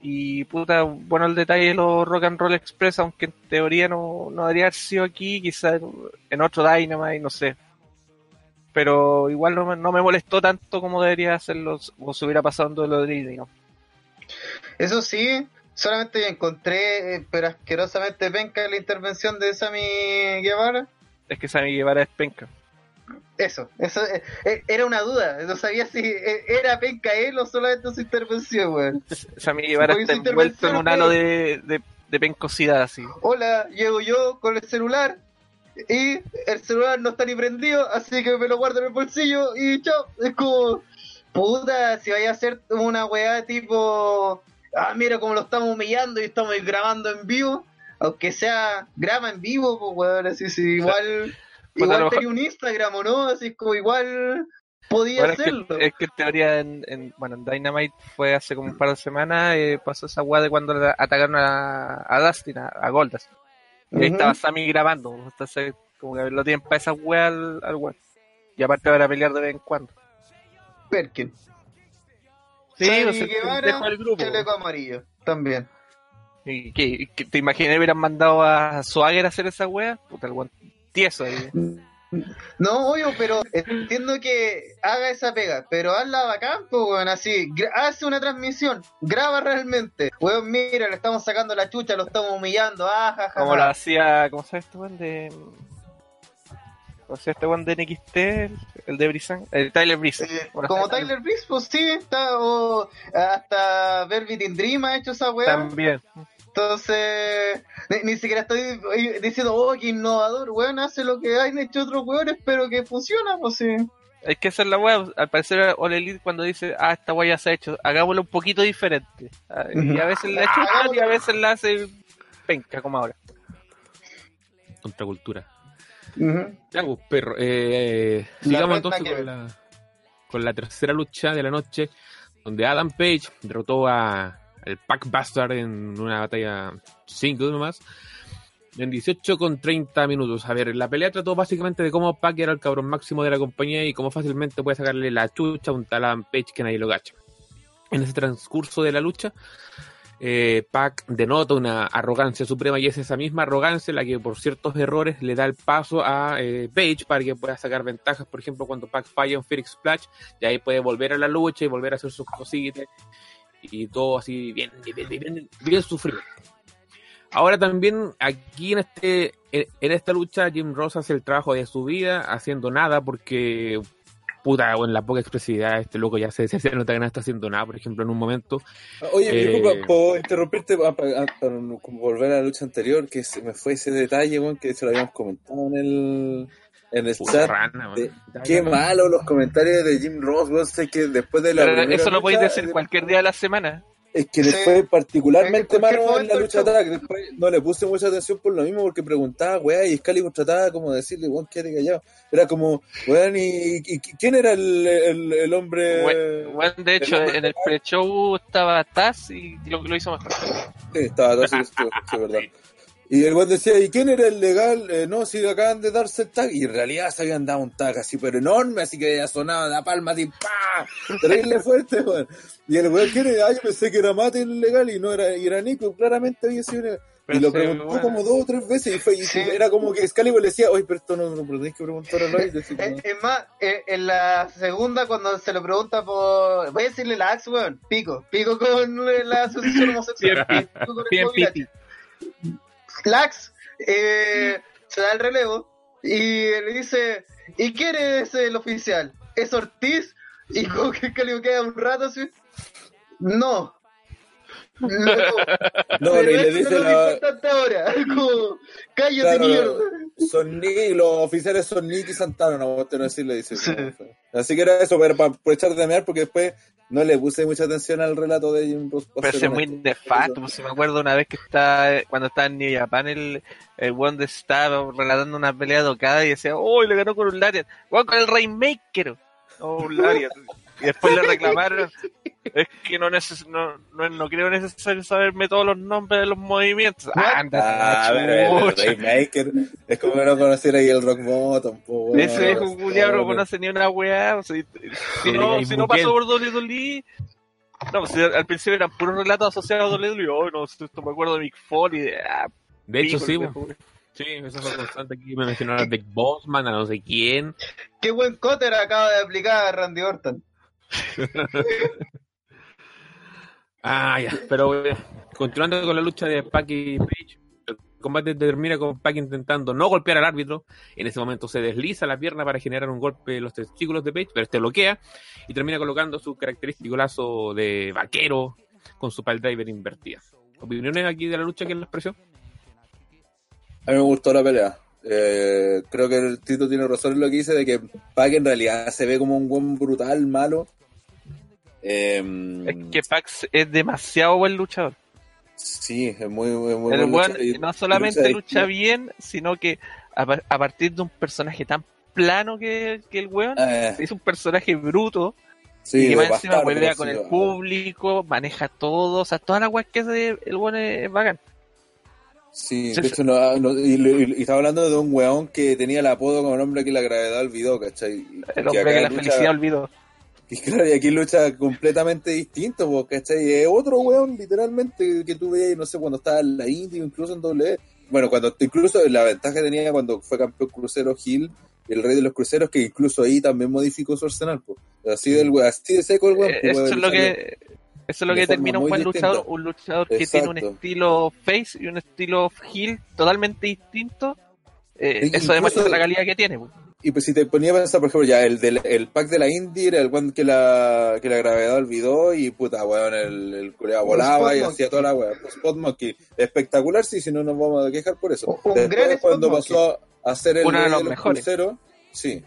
Y puta, bueno el detalle de los Rock and Roll Express, aunque en teoría no, no debería haber sido aquí, quizás en otro Dynamite, no sé. Pero igual no me, no me molestó tanto como debería hacerlo o se hubiera pasado en duelo de. Eso sí, solamente encontré, eh, pero asquerosamente penca la intervención de Sammy Guevara. Es que Sammy Guevara es penca. Eso, eso eh, eh, era una duda. No sabía si era penca él o solamente su intervención, weón. Sammy Guevara está envuelto en un halo de, de, de pencosidad, así. Hola, llego yo con el celular y el celular no está ni prendido, así que me lo guardo en el bolsillo y chao. Es como, puta, si vaya a hacer una weá tipo, ah, mira cómo lo estamos humillando y estamos grabando en vivo, aunque sea graba en vivo, pues weón, así sí, igual, Pues igual tenía un Instagram o no, así como igual podía Bueno, es, hacerlo. que, es que en teoría, en, en- bueno, en Dynamite fue hace como un par de semanas, eh, pasó esa weá de cuando le atacaron a, a Dustin, a, a Goldust. Y ahí estaba Sammy grabando, entonces como que lo tienen para esa weá al, al weón. Y aparte van a pelear de vez en cuando. Perkin. Sí, o sea, el Guevara, pendejo del grupo. chaleco amarillo, también. ¿Y qué- qué- ¿Te imaginas hubieran mandado a Swagger a hacer esa weá? Puta, el weón tieso ahí. No, obvio, pero entiendo que haga esa pega, pero hazla bacán, pues, weón, así, hace una transmisión, graba realmente, weón, mira, le estamos sacando la chucha, lo estamos humillando, ah, ja, ja, Como ja. lo hacía, ¿cómo llama este weón de... O sea, este weón de NXT, el, el de Brisan, el Tyler Breeze. Eh, como Tyler Breeze, pues sí, está, o hasta Velvet in Dream ha hecho esa weá, También. entonces, ni, ni siquiera estoy diciendo, oh, qué innovador, weón, hace lo que han hecho otros weones, pero que funciona, pues sí. Hay que hacer la weá. Al parecer, All Elite cuando dice, ah, esta weá ya se ha hecho, hagámoslo un poquito diferente. Ah, Y a veces la chucha y a veces la hace penca, como ahora. Contracultura. Ya, pues, perro. Eh, sigamos entonces que con la, con la tercera lucha de la noche, donde Adam Page derrotó a el Pac Bastard en una batalla single nomás, en 18 con 30 minutos. A ver, la pelea trató básicamente de cómo Pac era el cabrón máximo de la compañía y cómo fácilmente puede sacarle la chucha a un tal Adam Page que nadie lo gacha. En ese transcurso de la lucha, eh, Pac denota una arrogancia suprema y es esa misma arrogancia la que por ciertos errores le da el paso a eh, Page para que pueda sacar ventajas, por ejemplo cuando Pac falla en Phoenix Splash y ahí puede volver a la lucha y volver a hacer sus cositas y todo así bien, bien, bien, bien, sufrido. Ahora también aquí en este en esta lucha Jim Ross hace el trabajo de su vida haciendo nada porque puta, en la poca expresividad este loco ya se, se, se nota que no está haciendo nada, por ejemplo en un momento Oye, Eh, disculpa, puedo interrumpirte pa- pa- ah, para, como volver a la lucha anterior, que se me fue ese detalle, que se lo habíamos comentado en el, en el chat. rana, de-. Qué malo los comentarios de Jim Ross, weón, sé que después de la Pero eso lo podéis decir cualquier día de la semana. Es que le Sí. fue particularmente En malo en la lucha atrás. Después no le puse mucha atención por lo mismo, porque preguntaba, weá, y Excalibur trataba como de decirle, weón, quédate callado. Era como, weón, ¿y, y- y quién era el, el, el hombre? We- Bueno, de hecho, el- en el pre-show estaba Taz y lo, lo hizo mejor. Sí, estaba así, sí, sí, verdad. Y el weón decía, ¿y quién era el legal? Eh, no, si acaban de darse el tag. Y en realidad se habían dado un tag así, pero enorme, así que ya sonaba la palma así, ¡pa! Terrible fuerte, weón. Y el weón, ¿quién era? Ah, yo pensé que era Mate el legal y no era, y era Nico, claramente había sido un- Pero y lo preguntó bueno. como dos o tres veces y, fue, y Sí. era como que Excalibur le decía, oye, pero esto no, no lo tenéis que preguntar a Eh, como- Es más, eh, en la segunda, cuando se lo pregunta por. Voy a decirle la Axe, weón. Pico. Pico con la asociación homosexual. Bien, Pico con el Bien, Axe eh, se da el relevo y le dice: ¿Y quién es el oficial? ¿Es Ortiz? Y como que Calio queda un rato así. No. No, No, y le dice la, ahora. Como, cállate, Claro, mierda. Son Nick, los oficiales son Nick y Santana, no no decirle, dice. Sí. Así que era eso, pero para aprovechar de mear, porque después no le puse mucha atención al relato de Jim Ross. Pero es muy nefasto, pues si me acuerdo una vez que está, cuando estaba en New Japan, el, el one de estaba relatando una pelea tocada y decía, oh, le ganó con un Lariat, weón, con el Rainmaker, oh, un Lariat. Y después le reclamaron, es que no, neces no, no, no creo necesario saberme todos los nombres de los movimientos. Anda, Ah. Raymaker es como no conocer ahí el Rock Bottom. po. Ese viejo culiao no conoce ni una weá. O sea, si, no, si no pasó por WWE. No, pues al principio eran puros relatos asociados a WWE. Oh, no, esto me acuerdo de Mick Foley. De, ah, De hecho, sí, sí, eso fue constante aquí. Me mencionaron a Dick Bossman, a no sé quién. Qué buen cotter acaba de aplicar Randy Orton. Ah, ya, pero eh, continuando con la lucha de Pac y Page, el combate termina con Pac intentando no golpear al árbitro. En ese momento se desliza la pierna para generar un golpe en los testículos de Page, pero este bloquea y termina colocando su característico lazo de vaquero con su pile driver invertida. ¿Opiniones aquí de la lucha que les pareció? A mí me gustó la pelea. Eh, creo que el Tito tiene razón en lo que dice de que Pac en realidad se ve como un buen brutal, malo. Eh, Es que Pax es demasiado buen luchador. Sí, es muy, muy, muy el buen no solamente lucha bien, sino que a, par- a partir de un personaje tan plano que, que el weón, Eh, es un personaje bruto, sí, y que más encima sí, con el público, maneja todo, o sea, todas las weas que hace el weón es, es bacán. Sí, de hecho, no, no- y, y- y estaba hablando de un weón que tenía el apodo como nombre que la gravedad olvidó, ¿cachai? El hombre que la lucha- felicidad olvidó. Y claro, y aquí lucha completamente distinto, ¿cachai? Es otro weón, literalmente, que tú veías, no sé, cuando estaba en la India, incluso en W. Bueno, cuando incluso la ventaja que tenía cuando fue campeón crucero Gil, el rey de los cruceros, que incluso ahí también modificó su arsenal, pues. Así, del, we- así de seco el weón. Eh, weón, es lo que eso es lo que forma termina un buen distinta. luchador, un luchador que tiene un estilo face y un estilo heel totalmente distinto. Eh, Y- eso incluso- demuestra la calidad que tiene. pues. Y pues si te ponía a pensar, por ejemplo, ya el del el pack de la Indie era el weón que la, que la gravedad olvidó y puta, weón, el, el culeado volaba y hacía toda la weá. Spot Monkey, espectacular, sí, si no nos vamos a quejar por eso. Un Después, gran cuando Monkey. pasó a ser el Uno de los los, mejores. cruceros, sí,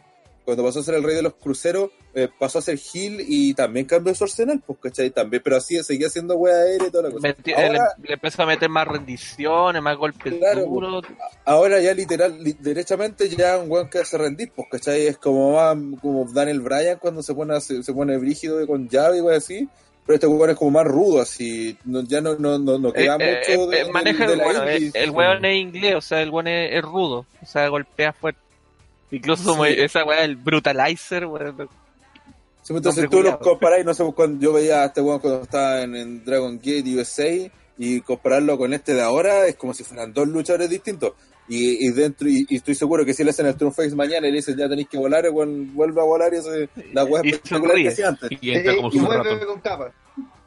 cuando pasó a ser el rey de los cruceros, eh, pasó a ser Gil y también cambió su arsenal, pues, ¿cachai? También, pero así seguía haciendo weá aérea y toda la cosa. Meti- Ahora, le, le empezó a meter más rendiciones, más golpes Claro, duros. ahora ya literal, li- derechamente ya un weón que hace rendir, pues, ¿cachai? Es como más, como Daniel Bryan cuando se pone, se, se pone brígido con llave y wey así, pero este weón es como más rudo, así, no- ya no, no, no, no Eh, queda eh, mucho eh, de, eh, maneja, de la bueno, eh, el weón es inglés, o sea, el weón es, es rudo, o sea, golpea fuerte. Incluso como Sí. esa weá, el brutalizer, weón. Sí, pues, entonces tú los comparás, no sé, cuando yo veía a este weón cuando estaba en, en Dragon Gate USA y compararlo con este de ahora es como si fueran dos luchadores distintos. Y, y dentro, y, y estoy seguro que si le hacen el True Face mañana y le dicen ya tenéis que volar, weón vuelve a volar y hace la weá Y espectacular que hacía antes. Y entra como y super vuelve rato. con capa.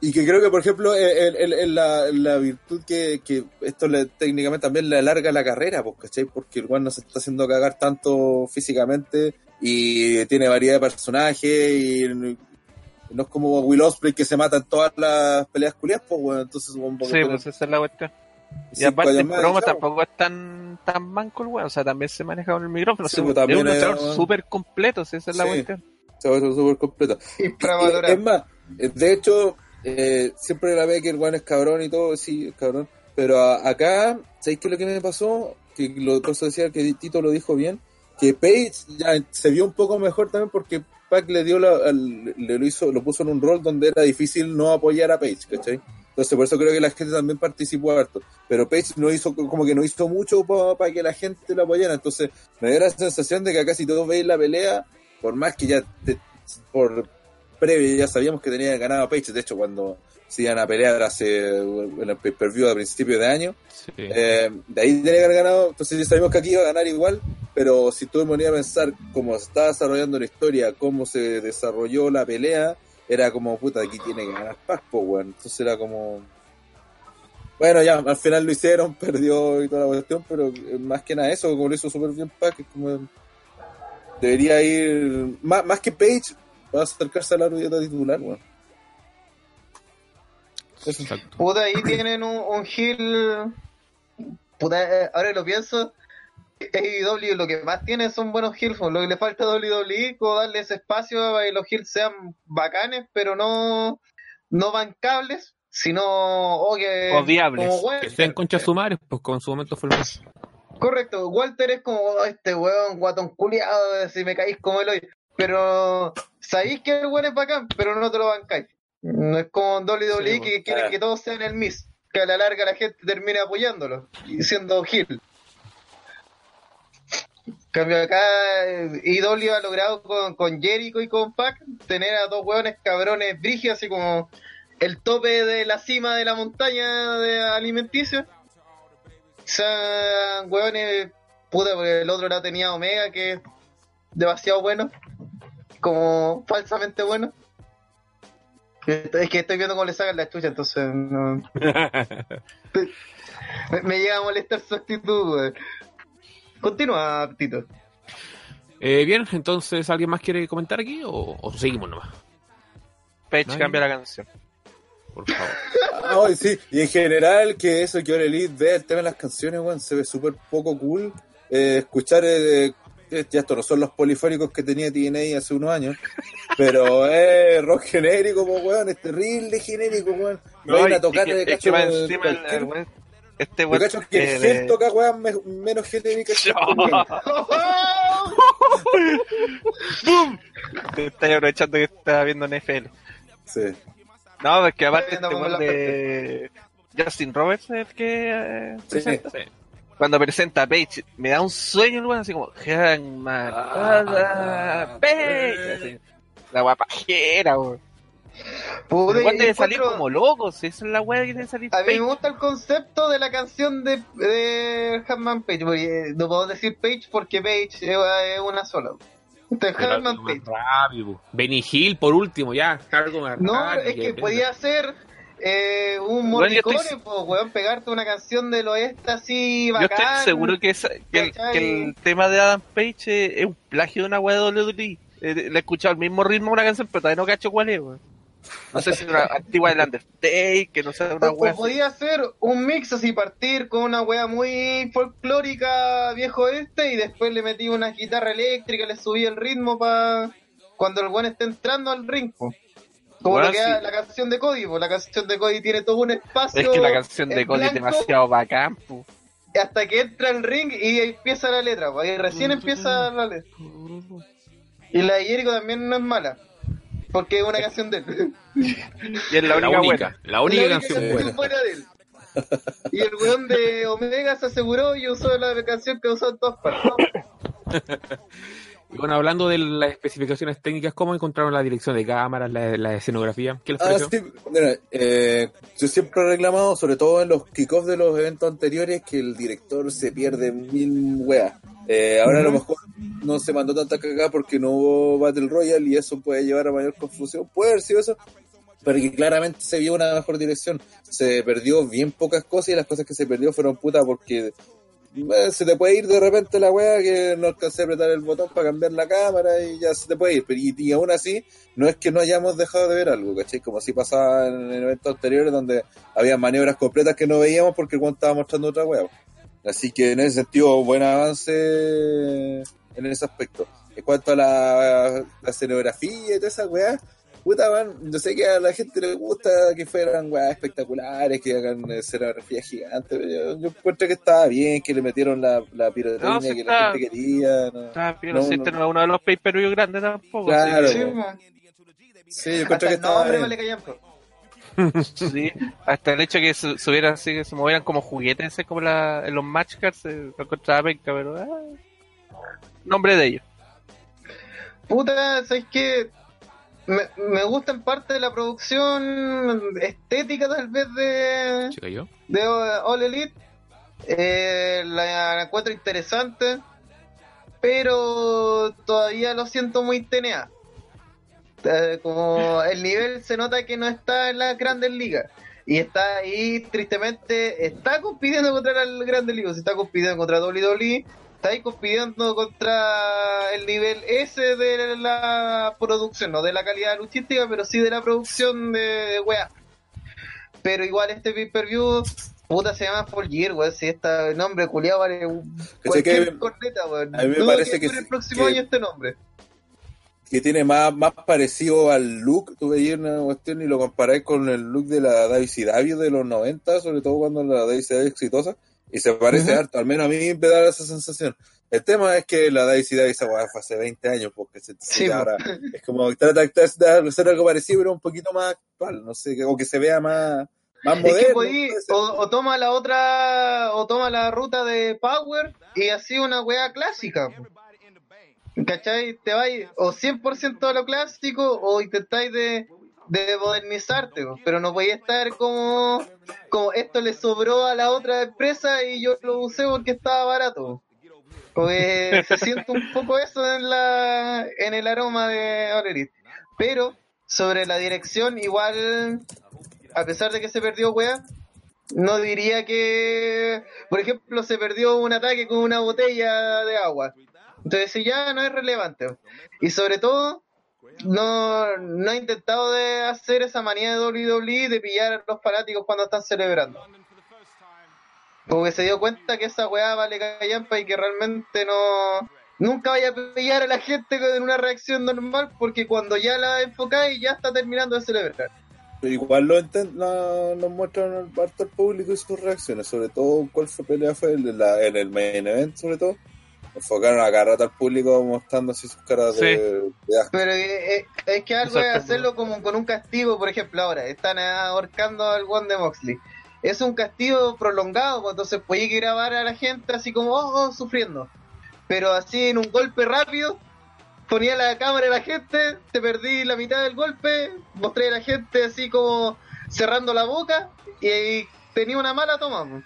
Y que creo que, por ejemplo, eh, el- el- el- la, la virtud que, que esto le, técnicamente también le alarga la carrera, pues, ¿cachai? Porque el weón no se está haciendo cagar tanto físicamente y tiene variedad de personajes y no es como Will Osprey que se mata en todas las peleas culiadas, pues, weón. Entonces, Sí, pues esa es la cuestión. Y aparte más, promo tampoco es tan, tan manco el weón, o sea, también se maneja con el micrófono. Sí, o sea, pues, también es un es- luchador súper completo, si esa es la Sí. cuestión. Súper completo. Infravalorado. Es más, eh, de hecho, eh, siempre la ve que el weón es cabrón y todo, sí, es cabrón. Pero a- acá, ¿sabéis qué es lo que me pasó? Que lo, eso decía que Tito lo dijo bien, que Page ya se vio un poco mejor también porque Pac le dio la, al- le lo hizo, lo puso en un rol donde era difícil no apoyar a Page, ¿cachai? Entonces por eso creo que la gente también participó harto. Pero Page no hizo, como que no hizo mucho para que la gente lo apoyara. Entonces me dio la sensación de que acá si todos veis la pelea, por más que ya te- por previo ya sabíamos que tenía ganado a Page, de hecho cuando se iban a pelear hace en el pay-per-view a principios de año, Sí. eh, de ahí tenía que haber ganado, entonces ya sabíamos que aquí iba a ganar igual, pero si tú me ponías a pensar cómo se estaba desarrollando la historia, cómo se desarrolló la pelea, era como, puta, aquí tiene que ganar Pac, po, weón. Entonces era como... Bueno, ya, al final lo hicieron, perdió y toda la cuestión, pero eh, más que nada eso, como lo hizo súper bien Pac, es como... Debería ir... Más, más que Page, va a acercarse a la ruleta titular, weón. Eso. Exacto. Puta, ahí tienen un, un heel. Puta, eh, ahora lo pienso. AEW lo que más tiene son buenos heels. Lo que le falta a WWE como darle ese espacio para que los heels sean bacanes, pero no, no bancables, sino oh, que, Odiables. como Que sean conchas sumares, pues como en su momento fue. Correcto, Walter es como oh, este weón guatón culiado, si me caís como el hoy. Pero sabéis que el weón es bacán, pero no te lo bancáis. No es como en WWE Sí, que pues, quieren ah. que todos sean el Miss, que a la larga la gente termine apoyándolo y siendo. En cambio acá eh, IW ha logrado con, con Jericho y con Pac tener a dos hueones cabrones brígidos así como el tope de la cima de la montaña de alimenticio. O sea, hueones puta, porque el otro la tenía Omega que es demasiado bueno, como falsamente bueno. Es que estoy viendo cómo le sacan la chucha, entonces no, me, me llega a molestar su actitud. weón. Continúa, Tito. Eh, bien, entonces, ¿alguien más quiere comentar aquí o, o seguimos nomás? Nadie. cambia la canción. Por favor. Ay, sí, y en general que eso que ahora Elite ve el tema de las canciones, weón, se ve súper poco cool. Eh, escuchar eh, Ya estos no son los polifónicos que tenía TNA hace unos años. Pero es rock genérico, pues, weón. Es terrible genérico, weón. No, de es que cacho. encima el- el este weón. cacho que el eh, Gel toca weón me- menos genérica que ¡Bum! Te estás aprovechando que estás viendo NFL. Sí. No, es que aparte este weón de Justin Roberts es el que eh, Sí. presenta. Cuando presenta a Page, me da un sueño el weón así como Hangman Ah, Page. así. La guapajera, weón. Weón debe encuentro- salir como loco, si esa es la weá que debe salir A mí Page. me gusta el concepto de la canción de, de Hatman Page. porque no puedo decir Page porque Page es, una sola. Entonces, Page. rápido. Benny Hill, por último, ya. Algo más No, rápido, es que podía ser eh, un Bueno, yo estoy- Morricone, po, weón, pegarte una canción del oeste así Yo bacán. estoy seguro que, esa- que, el, ¿cachai? que el tema de Adam Page eh, es un plagio de una weá de WWE. Eh, le he escuchado el mismo ritmo una canción, pero todavía no cacho cuál es, weón. No sé si es una antigua del Undertale, que no sea una O, weá. o podía ser un mix así, partir con una wea muy folclórica viejo este y después le metí una guitarra eléctrica, le subí el ritmo para cuando el weón esté entrando al ring. Como Bueno, lo que sí. la canción de Cody, po. la canción de Cody tiene todo un espacio. Es que la canción de Cody es demasiado bacán, pu. Hasta que entra el ring y empieza la letra, po. ahí recién empieza la letra. Y la de Jericho también no es mala, porque es una canción de él. Y es la La única, única, buena. la única La canción buena. buena de él. Y el weón de Omega se aseguró y usó la canción que usó en todas partes. Y bueno, hablando de las especificaciones técnicas, ¿cómo encontraron la dirección de cámaras, la, la escenografía? ¿Qué les Ah, sí, mira, eh, yo siempre he reclamado, sobre todo en los kickoffs de los eventos anteriores, que el director se pierde mil weas. Eh, ahora a lo mejor no se mandó tanta cagada porque no hubo Battle Royale y eso puede llevar a mayor confusión. Puede haber sido eso, pero que claramente se vio una mejor dirección. Se perdió bien pocas cosas y las cosas que se perdió fueron puta porque se te puede ir de repente la wea que no alcancé a apretar el botón para cambiar la cámara y ya se te puede ir. Y, y aún así, no es que no hayamos dejado de ver algo, ¿cachai? Como si pasaba en, en eventos anteriores donde había maniobras completas que no veíamos porque el estaba mostrando otra wea. Así que en ese sentido, buen avance en ese aspecto. En cuanto a la, la escenografía y toda esa weá, puta, man, yo sé que a la gente le gusta que fueran weas espectaculares, que hagan escenografía gigante, pero yo, yo encuentro que estaba bien, que le metieron la, la pirotecnia No, que está- la gente quería. ¿no? Pero No, no. este no es uno de los pay-per-view grandes tampoco. Claro. Sí. Sí, yo encuentro Hasta que el estaba nombre bien. vale callampa. que- sí. Hasta el hecho de que se, subieran así, que se movieran como juguetes como la, en los match cards, eh, lo encontraba penca, pero... ah, nombre de ellos. Puta, ¿sabes qué? Me, me gusta en parte de la producción estética tal vez de, de All Elite. Eh, la, la encuentro interesante, pero todavía lo siento muy TNA. Eh, como el nivel se nota que no está en las grandes ligas. Y está ahí, tristemente, está compitiendo contra el Grandes Ligas, está compitiendo contra WWE, está ahí compitiendo contra el nivel S de la producción, no de la calidad luchística, pero sí de la producción de wea. Pero igual este pay-per-view, puta, se llama Full Gear, weón, si este nombre culiado vale cualquier que- corneta, weón. a mí me Dudo parece que dure el próximo que- año este nombre. que tiene más, más parecido al look, tú veías una cuestión y lo comparáis con el look de la WCW de los 90, sobre todo cuando la WCW es exitosa, y se parece Ujú. harto, al menos a mí me da esa sensación. El tema es que la WCW esa weá fue hace 20 años, porque se, Sí, ahora es como trata de hacer algo parecido, pero un poquito más actual, no sé, o que se vea más, más Es moderno. que podí- o, o toma la otra, o toma la ruta de Power y así una wea clásica. ¿Cachai? Te vais o 100% a lo clásico o intentáis de, de modernizarte, pero no podía estar como, como esto le sobró a la otra empresa y yo lo usé porque estaba barato. Pues se siente un poco eso en la en el aroma de All Elite. Pero sobre la dirección, igual, a pesar de que se perdió wea, no diría que, por ejemplo, se perdió un ataque con una botella de agua. Entonces ya no es relevante. Y sobre todo, no, no ha intentado de hacer esa manía de WWE de pillar a los fanáticos cuando están celebrando. Porque se dio cuenta que esa weá vale callampa y que realmente no, nunca vaya a pillar a la gente en una reacción normal porque cuando ya la enfocáis ya está terminando de celebrar. Igual lo, lo, lo muestran al al público y sus reacciones, sobre todo cuál fue pelea fue el la, en el main event, sobre todo. Enfocaron a cada rato al público mostrando así sus caras de, de asco. Pero es que algo es hacerlo como con un castigo, por ejemplo, ahora están ahorcando al one de Moxley. Es un castigo prolongado, pues, entonces puede que grabar a la gente así como oh, oh, sufriendo. Pero así en un golpe rápido, ponía la cámara a la gente, te perdí la mitad del golpe, mostré a la gente así como cerrando la boca y, ahí tenía una mala toma.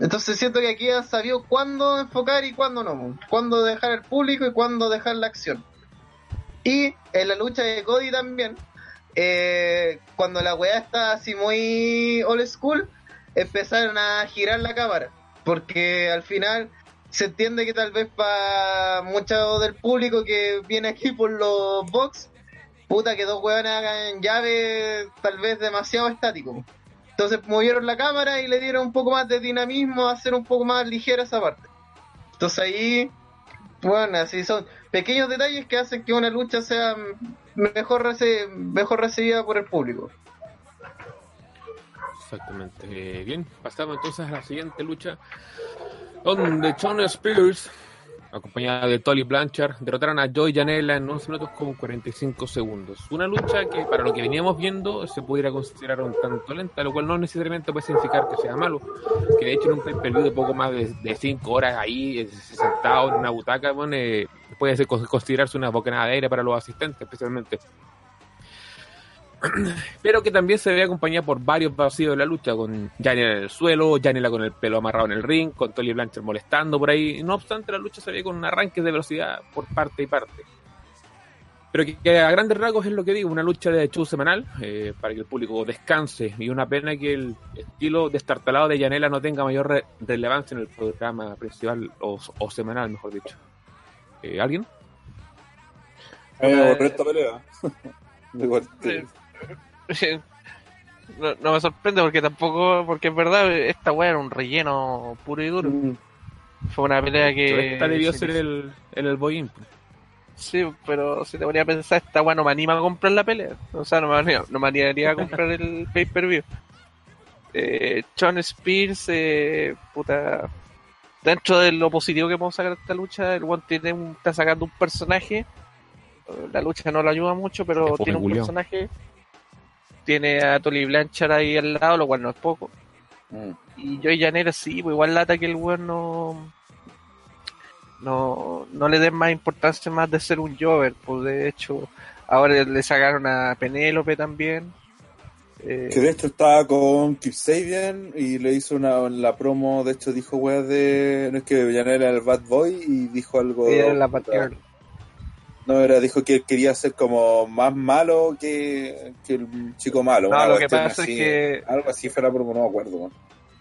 Entonces siento que aquí han sabido cuándo enfocar y cuándo no, pues. cuándo dejar al público y cuándo dejar la acción. Y en la lucha de Cody también, eh, cuando la weá está así muy old school, empezaron a girar la cámara. Porque al final se entiende que tal vez para mucho del público que viene aquí por los box, puta que dos weones hagan llave tal vez demasiado estático. Entonces movieron la cámara y le dieron un poco más de dinamismo, a hacer un poco más ligera esa parte. Entonces ahí, bueno, así son pequeños detalles que hacen que una lucha sea mejor, rece- mejor recibida por el público. Exactamente. Eh, bien, pasamos entonces a la siguiente lucha, donde Shawn Spears, acompañada de Tolly Blanchard, derrotaron a Joy Janela en 11 minutos con 45 segundos. Una lucha que, para lo que veníamos viendo, se pudiera considerar un tanto lenta, lo cual no necesariamente puede significar que sea malo. Que de hecho, en un pay-per-view de poco más de 5 horas ahí, eh, sentado en una butaca, bueno, eh, puede considerarse una bocanada de aire para los asistentes, especialmente pero que también se ve acompañada por varios vacíos de la lucha, con Janela en el suelo, Janela con el pelo amarrado en el ring, con Tolly Blanchard molestando por ahí. No obstante, la lucha se ve con un arranque de velocidad por parte y parte. Pero que, que a grandes rasgos es lo que digo, una lucha de show semanal eh, para que el público descanse y una pena que el estilo destartalado de Janela no tenga mayor re- relevancia en el programa principal o, o semanal, mejor dicho. Eh, ¿Alguien? Aburrió esta pelea. Igual que- No, no me sorprende porque tampoco, porque es verdad, esta weá era un relleno puro y duro. Mm. Fue una pelea que. Esta debió se- ser el, el, el boy-in. Sí, pero si te ponía a pensar, esta weá no me anima a comprar la pelea. O sea, no me, anima- no me animaría a comprar el pay-per-view. Eh, John Spears, eh, puta. Dentro de lo positivo que podemos sacar de esta lucha, el one tiene un- está sacando un personaje. La lucha no lo ayuda mucho, pero tiene un culiao. personaje. Tiene a Tolly Blanchard ahí al lado, lo cual no es poco. Mm. Y Janela sí, pues igual lata que el weón no, no, no le den más importancia más de ser un Jover, pues de hecho ahora le sacaron a Penélope también. Eh, Que de hecho estaba con Kip Sabian y le hizo una la promo, de hecho dijo weas de. No es que Villanera era el bad boy y dijo algo. era la Batgirl. No, era, dijo que él quería ser como más malo que, que el chico malo. No, lo que pasa es que- Algo así fue la promo, no me acuerdo. weón.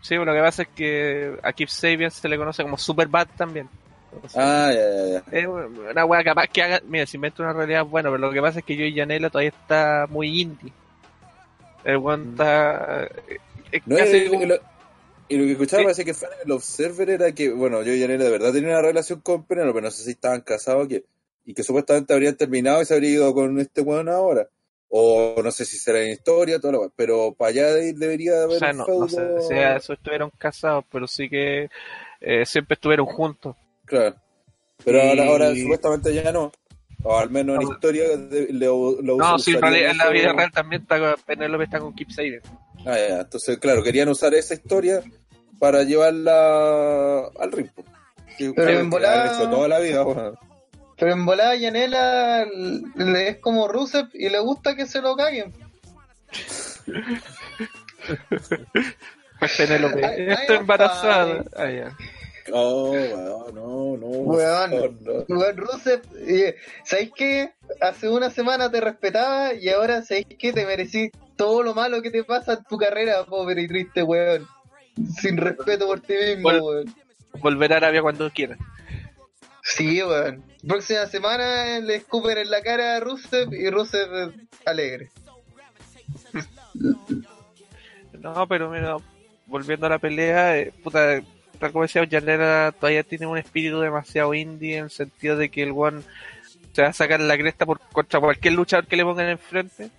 Sí, lo que pasa es que a Kip Sabian se le conoce como Superbad también. Ah, ya, ya, ya. Es una wea capaz que haga, mira, si inventa una realidad bueno, pero lo que pasa es que Joey Janela todavía está muy indie. El weón está... es No, casi y, y lo, y lo que escuchaba Sí. parece que fue en el Observer era que, bueno, yo y Yanela de verdad tenía una relación con Penélope, no sé si estaban casados que, y que supuestamente habrían terminado y se habría ido con este weón ahora. O no sé si será en historia, todo lo pero para allá de- debería O haber sea, un no, feudo. no sé si a eso estuvieron casados, pero sí que eh, siempre estuvieron juntos. Claro. Pero Y- ahora, ahora supuestamente ya no. O al menos en No. historia de- le, lo No, sí, en, usarían realidad, en la vida real también está, con- Penélope está con Kip. Ah, ya, entonces, claro, querían usar esa historia para llevarla al. Que, Pero claro, en volada- toda la vida. bueno. Pero en volada Yanela le es como Rusev y le gusta que se lo caguen. Pues Penélope está embarazada. ay. Ah, ya. Oh, weón, no, no. Weón. no, no. Weón, Rusev, eh, ¿sabéis qué? Hace una semana te respetaba y ahora ¿sabéis qué? Te merecís todo lo malo que te pasa en tu carrera, pobre y triste weón. Sin respeto por ti mismo, Vol- weón. Volver a Arabia cuando quiera. Sí, weón. Próxima semana le escupen en la cara a Rusev y Rusev alegre. No, pero mira, volviendo a la pelea, eh, puta, tal como decía, Janela todavía tiene un espíritu demasiado indie en el sentido de que el one se va a sacar la cresta por contra cualquier luchador que le pongan enfrente,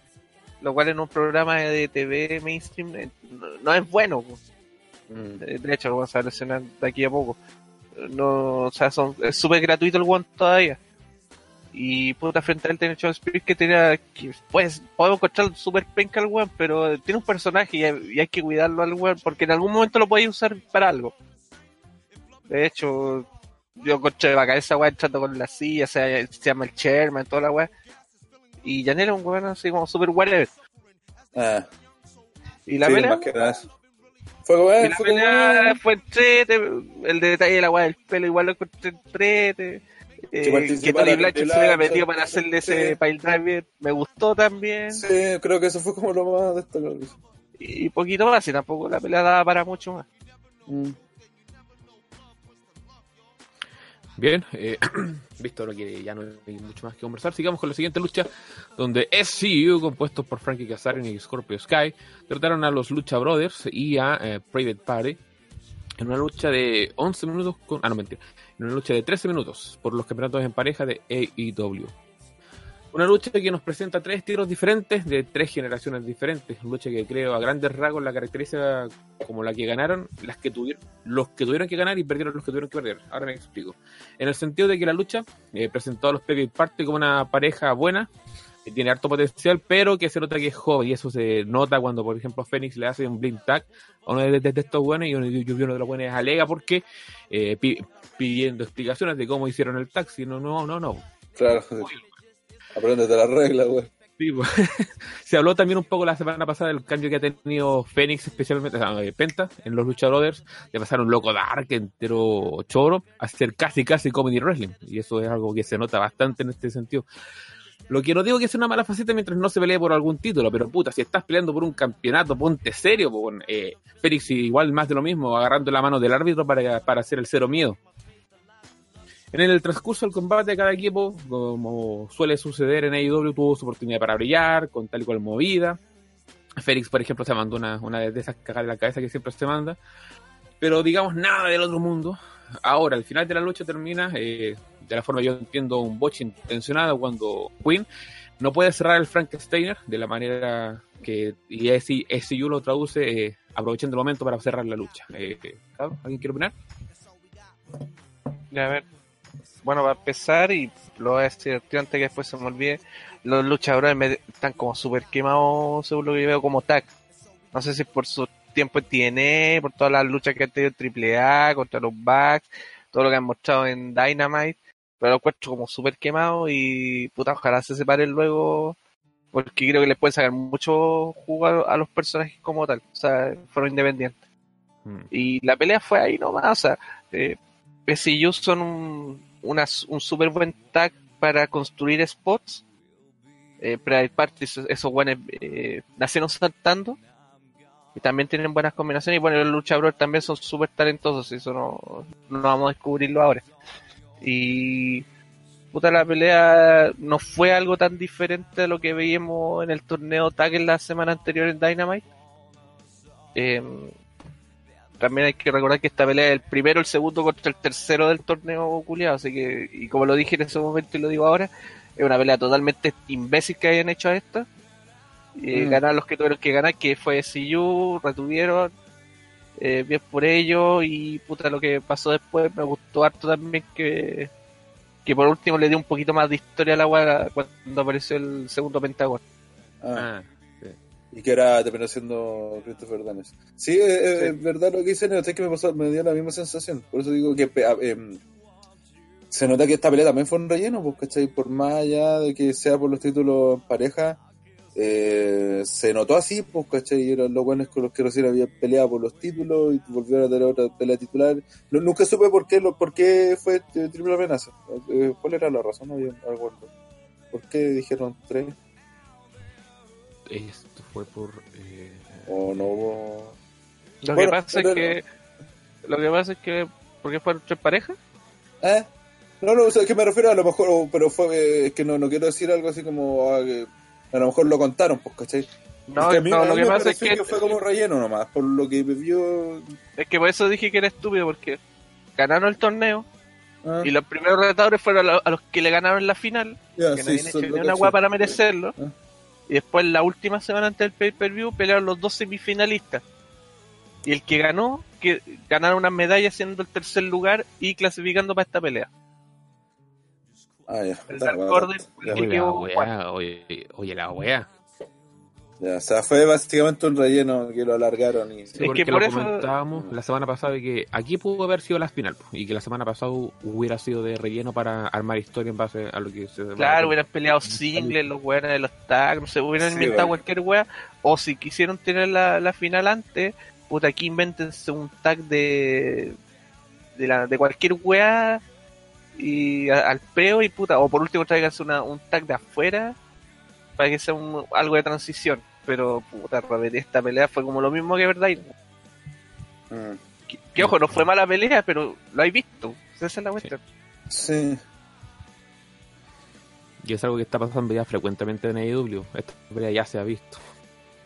lo cual en un programa de TV mainstream eh, no, no es bueno. po. Mm. Eh, De hecho, lo vamos a lesionar de aquí a poco. No, o sea, son, es súper gratuito el one todavía. Y puta, frente a él tiene John Spears que tenía. Que, pues, podemos encontrar súper penca al one, pero tiene un personaje y hay, y hay que cuidarlo al one porque en algún momento lo podéis usar para algo. De hecho, yo encontré bacán esa weá entrando con la silla, se llama el chairman, toda la weá. Y Janela es un weón así como súper whatever. Ah, Y la sí, pelea. Fue la fue pelea fue entrete, el detalle de la weá del pelo igual lo encontré entrete. Eh, Que Tony Blanchard se hubiera metido para hacerle ese pile driver, me gustó también. Sí, creo que eso fue como lo más destacable. Y poquito más, y tampoco la pelea daba para mucho más. Mm. Bien, eh, visto lo que ya no hay mucho más que conversar, sigamos con la siguiente lucha, donde SCU, compuestos por Frankie Kazarian y Scorpio Sky, derrotaron a los Lucha Brothers y a eh, Private Party en una lucha de 11 minutos, con, ah no mentira, en una lucha de 13 minutos por los campeonatos en pareja de AEW. Una lucha que nos presenta tres estilos diferentes de tres generaciones diferentes. Una lucha que creo a grandes rasgos la caracteriza como la que ganaron las que tuvieron, los que tuvieron que ganar y perdieron los que tuvieron que perder. Ahora me explico. En el sentido de que la lucha eh, presentó a los Private Party como una pareja buena, que tiene harto potencial, pero que se nota que es joven y eso se nota cuando, por ejemplo, Fénix le hace un blind tag a uno de, de- de estos buenos y uno, y uno de los buenos alega porque eh, pi- pidiendo explicaciones de cómo hicieron el tag. Si no, no, no, no. Claro, apréndete la regla, güey. Sí, pues. se habló también un poco la semana pasada del cambio que ha tenido Fénix, especialmente o sea, eh, Penta, en los Lucha Brothers, de pasar un loco dark entero choro a ser casi, casi comedy wrestling. Y eso es algo que se nota bastante en este sentido. Lo que no digo que sea una mala faceta mientras no se pelee por algún título, pero puta, si estás peleando por un campeonato, ponte serio, bueno, eh, igual más de lo mismo, agarrando la mano del árbitro para, para hacer el cero miedo. En el transcurso del combate, cada equipo, como suele suceder en AEW, tuvo su oportunidad para brillar, con tal y cual movida. Félix, por ejemplo, se mandó una, una de esas cagadas de la cabeza que siempre se manda. Pero digamos, nada del otro mundo. Ahora, al final de la lucha termina, eh, de la forma yo entiendo, un botch intencionado cuando Queen no puede cerrar el Frankensteiner de la manera que y SI SU lo traduce, eh, aprovechando el momento para cerrar la lucha. Eh, ¿Cabo? ¿Alguien quiere opinar? Ya, a ver. Bueno, para empezar, y lo voy a decir antes que después se me olvide, los luchadores me están como súper quemados, según lo que yo veo, como tag. No sé si por su tiempo en TNA, por todas las luchas que han tenido en AAA, contra los Bucks, todo lo que han mostrado en Dynamite, pero lo encuentro como súper quemado y puta, ojalá se separen luego, porque creo que les pueden sacar mucho jugo a, a los personajes como tal, o sea, fueron independientes. Mm. Y la pelea fue ahí nomás, o sea, eh, PCU son un, una- un súper buen tag para construir spots. Eh, Private Party, esos, esos buenos eh, nacieron saltando. Y también tienen buenas combinaciones. Y bueno, los luchadores también son súper talentosos. Eso no, no vamos a descubrirlo ahora. Y puta, la pelea no fue algo tan diferente a lo que veíamos en el torneo tag en la semana anterior en Dynamite. Eh, también hay que recordar que esta pelea es el primero, el segundo contra el tercero del torneo culiado, así que, y como lo dije en ese momento y lo digo ahora, es una pelea totalmente imbécil que hayan hecho a esta. Eh, Mm. Ganaron los que tuvieron que ganar, que fue SU, retuvieron, eh, bien por ello, y puta lo que pasó después, me gustó harto también que, que por último le dio un poquito más de historia a la weá cuando apareció el segundo Pentágono. Ah, Ah, y que era terminó siendo Christopher Danes. Sí, eh, eh, Sí. es verdad lo que dice Neo, es que me, pasó, me dio la misma sensación. Por eso digo que ah, em, se nota que esta pelea también fue un relleno, pues, ¿cachai? Por más allá de que sea por los títulos pareja, eh, se notó así, pues, ¿cachai? Y eran los buenos con los que recién había peleado por los títulos y volvieron a tener otra pelea titular. No- nunca supe por qué, lo, por qué fue triple amenaza. ¿Cuál era la razón? No había recuerdo. ¿Por qué dijeron tres? Esto fue por. eh, ¿O no hubo...? Lo Bueno, que pasa pero- es que, lo que pasa es que, ¿por qué fueron tres parejas? ¿Eh? No, no, o sea, es que me refiero a lo mejor, o- pero fue, eh, es que no, no quiero decir algo así como, ah, que a lo mejor lo contaron, pues, ¿cachai? No, Es que a mí- no, a lo que pasa es que, fue como relleno nomás, por lo que vio. es que por eso dije que era estúpido, porque ganaron el torneo Ah, y los primeros retadores fueron a, lo- a los que le ganaron la final, ya, que sí, no habían hecho ni una hueá para merecerlo. Ah. Y después la última semana antes del pay-per-view pelearon los dos semifinalistas. Y el que ganó, que ganaron una medalla siendo el tercer lugar y clasificando para esta pelea. Ah, ya. El Dark Order, Oye, la wea, oye, oye, la wea. Ya, o sea, fue básicamente un relleno que lo alargaron y. Sí, Es porque que por lo eso- comentábamos la semana pasada de que aquí pudo haber sido la final pues, y que la semana pasada hubiera sido de relleno para armar historia en base a lo que se Claro, hubieran peleado singles, los weones de los tags, no sé, hubieran Sí, inventado cualquier wea. O si quisieron tener la, la final antes, puta, aquí invéntense un tag de, de, la, de cualquier wea y a- al peo y puta, o por último traiganse una, un tag de afuera para que sea un- algo de transición. Pero puta, esta pelea fue como lo mismo que verdad. Mm, Que, que, ojo, no fue mala pelea, pero lo hay visto. Esa es la cuestión. Sí. Y es algo que está pasando ya frecuentemente en AEW. Esta pelea ya se ha visto.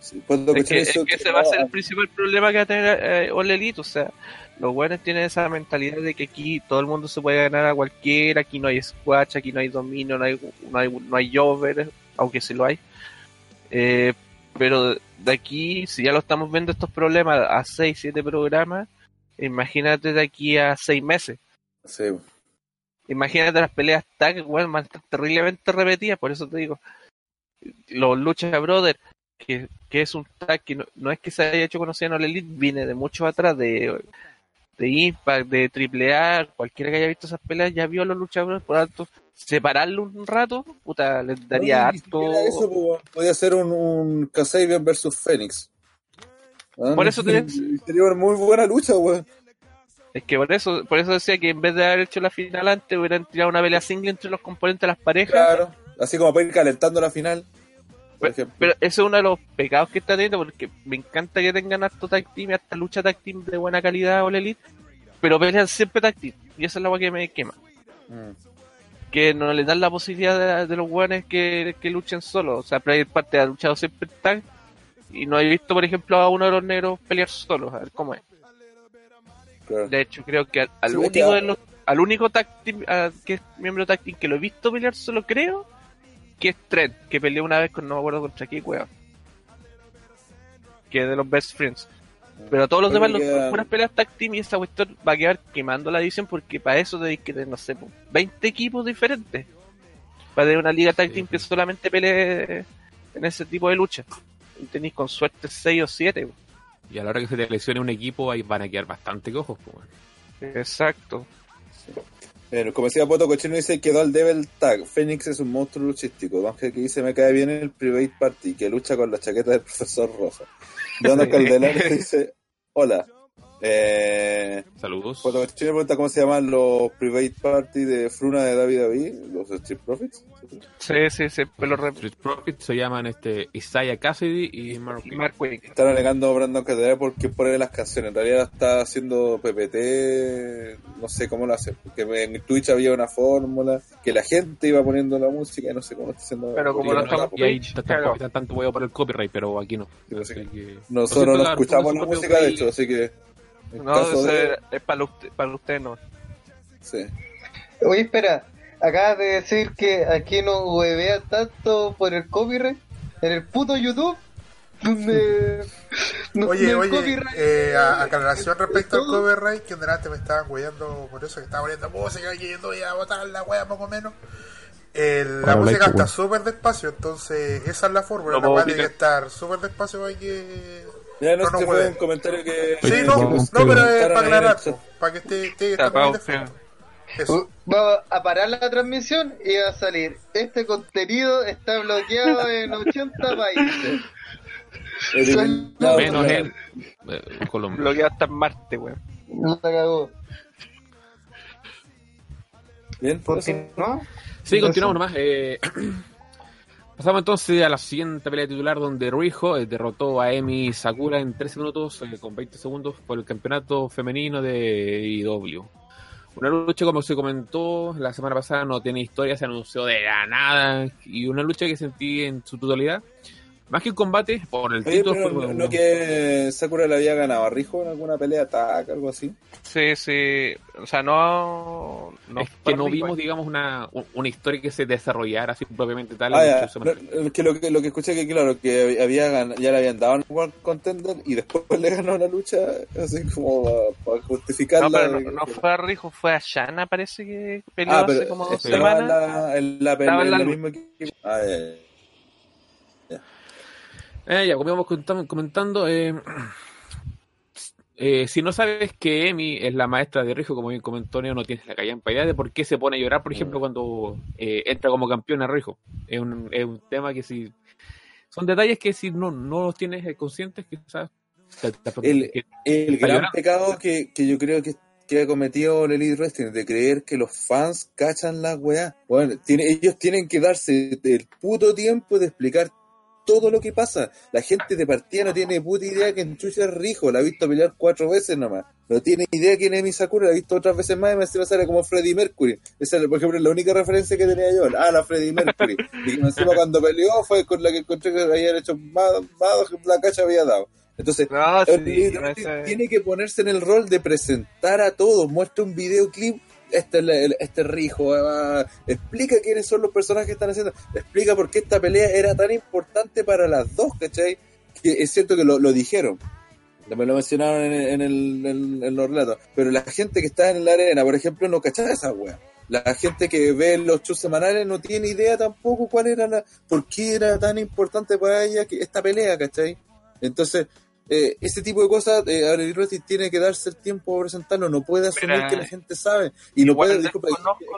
sí. Pues lo Es que, es que ese va a ser el principal problema que va a tener eh, All Elite, o sea, los buenos tienen esa mentalidad de que aquí todo el mundo se puede ganar a cualquiera, aquí no hay squash, aquí no hay dominio, no hay, no hay, no hay over, aunque sí lo hay. Eh, pero de aquí, si ya lo estamos viendo estos problemas a 6, 7 programas, imagínate de aquí a 6 meses. Sí. Imagínate las peleas tag, bueno, estar terriblemente repetidas, por eso te digo. Los Lucha Brothers, que, que es un tag que no, no es que se haya hecho conocido en All Elite, viene de mucho atrás, de, de Impact, de AAA, cualquiera que haya visto esas peleas ya vio a los Lucha Brothers, por tanto, separarlo un rato, puta, les daría harto. Eso, pues, podía ser un, un Kasabian versus. Ah, Por eso te- Sería una muy buena lucha, weón. Es que por eso, por eso decía que en vez de haber hecho la final antes, hubieran tirado una pelea single entre los componentes de las parejas. Claro. Así como para ir calentando la final. Por Pero, pero ese es uno de los pecados que está teniendo porque me encanta que tengan harto tag team y hasta lucha tag team de buena calidad o Elite, pero pelean siempre tag team y esa es la que me quema. Mm. Que no le dan la posibilidad de, de los buenos que, que luchen solos. O sea, Player Parte ha luchado siempre tag y no he visto, por ejemplo, a uno de los negros pelear solos. A ver cómo es. Claro. De hecho, creo que al, al Sí, único de los, al único tag team, que es miembro tag team que lo he visto pelear solo, creo que es Trent, que peleó una vez con no me acuerdo contra qué weón. Que es de los best friends. Pero todos los demás, los queda- puras peleas tag team y esa cuestión va a quedar quemando la división porque para eso tenéis que tener, no sé, po, 20 equipos diferentes. Para tener una liga tag Sí, team sí. que solamente pelee en ese tipo de lucha. Y tenéis con suerte 6 o 7. Y a la hora que se te lesione un equipo, ahí van a quedar bastante cojos. pues. Exacto. Como decía Poto Cochino, dice quedó al Devil Tag. Fénix es un monstruo luchístico. Ángel que dice me cae bien en el Private Party, que lucha con la chaqueta del profesor Rosa. Dona Caldelar dice, hola. Eh, Saludos. Poto Cochino pregunta cómo se llaman los Private Party de Fruna de David David, los Street Profits. Sí, sí, sí. Pero re- Street Profits se llaman este Isaiah Cassidy y Mark y Mark. Están alegando a Brandon Caldelar porque pone las canciones. En realidad está haciendo PPT, no sé cómo lo hace. Porque en Twitch había una fórmula que la gente iba poniendo la música y no sé cómo lo está haciendo. Pero como no estamos- Y ahí t- claro. está tanto huevo por el copyright, pero aquí no. Sí, Así sí. que- Nosotros no escuchamos la música, de hecho, así que. En No, caso de. es para usted, para usted no. Sí. Oye, espera, acabas de decir que aquí no huevea tanto por el copyright en el puto YouTube. Donde. donde Oye, oye, eh, a- aclaración respecto al copyright, que delante me estaban hueando por eso que estaba poniendo música y yendo ya a botar la wea poco menos. La música está súper despacio, entonces esa es la fórmula. Lo La puedo tiene que estar súper despacio para que. Ya no, No, no se fue puede. un comentario que. Sí, no, no, pero es comentaron para aclarar, para que esté, esté. Eso. Uh, Vamos a parar la transmisión y va a salir. Este contenido está bloqueado en 80 países. Menos en eh, Colombia. Lo que hasta en Marte, weón. La cagó. Bien, por. ¿Continúa? Sí, continuamos nomás. Eh, pasamos entonces a la siguiente pelea titular donde Rijo eh, derrotó a Emi Sakura en 13 minutos eh, con 20 segundos por el campeonato femenino de IW. Una lucha, como se comentó la semana pasada, no tiene historia, se anunció de la nada y una lucha que sentí en su totalidad Más que un combate, por el Oye, título. pero fue no, no que Sakura le había ganado a Rijo en alguna pelea, ataque, algo así. Sí, sí. O sea, no. no es que no vimos, digamos, una, un- una historia que se desarrollara así propiamente tal. Ah, en. No, que lo que lo que escuché que claro que había ya le habían dado un World Contender y después le ganó la lucha así como para justificarla. No, pero no, no fue a Rijo, fue a Shana, parece que peleó ah, hace pero como dos estaba en semanas. la, en la pelea Estaba en en la el lucha. mismo equipo. Ah, ya, ya. Eh, ya, como íbamos comentando, eh, eh, si no sabes que Emi es la maestra de Rijo, como bien comentó Neo, no tienes la callampa idea de por qué se pone a llorar, por ejemplo, cuando eh, entra como campeón a Rijo. Es un, es un tema que si... Son detalles que si no, no los tienes conscientes, quizás... te- te- El- que- El gran llorando. pecado que, que yo creo que, que ha cometido el Elite Wrestling de creer que los fans cachan la weá. Bueno, tiene, ellos tienen que darse el puto tiempo de explicar todo lo que pasa. La gente de partida no tiene puta idea que en Chucha es Rijo, la ha visto pelear cuatro veces nomás. No tiene idea quién es Misakura, la ha visto otras veces más y me encima sale como Freddie Mercury. Esa, por ejemplo, es la única referencia que tenía yo. Ah, la Freddie Mercury. y que encima cuando peleó fue con la que encontré que habían hecho más, más la cacha había dado. Entonces, No, el sí, tiene que ponerse en el rol de presentar a todos, muestra un videoclip, este, es la- el- este rijo, ah, explica quiénes son los personajes que están haciendo, explica por qué esta pelea era tan importante para las dos, ¿cachai? Que es cierto que lo, lo dijeron, me lo mencionaron en, en el, en- en los relatos, pero la gente que está en la arena, por ejemplo, no cachaba esa wea. La gente que ve los shows semanales no tiene idea tampoco cuál era la, por qué era tan importante para ella que esta pelea, ¿cachai? Entonces, eh, ese tipo de cosas, eh, ahora el Wrestling tiene que darse el tiempo a presentarlo, no puede asumir Mira, que la gente sabe, y no puede, disculpa,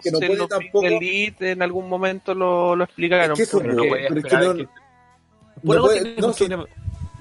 que no puede tampoco, Elite en algún momento lo, lo explicaron. Es que eso, pero no pero es que no- no puede- no, problema.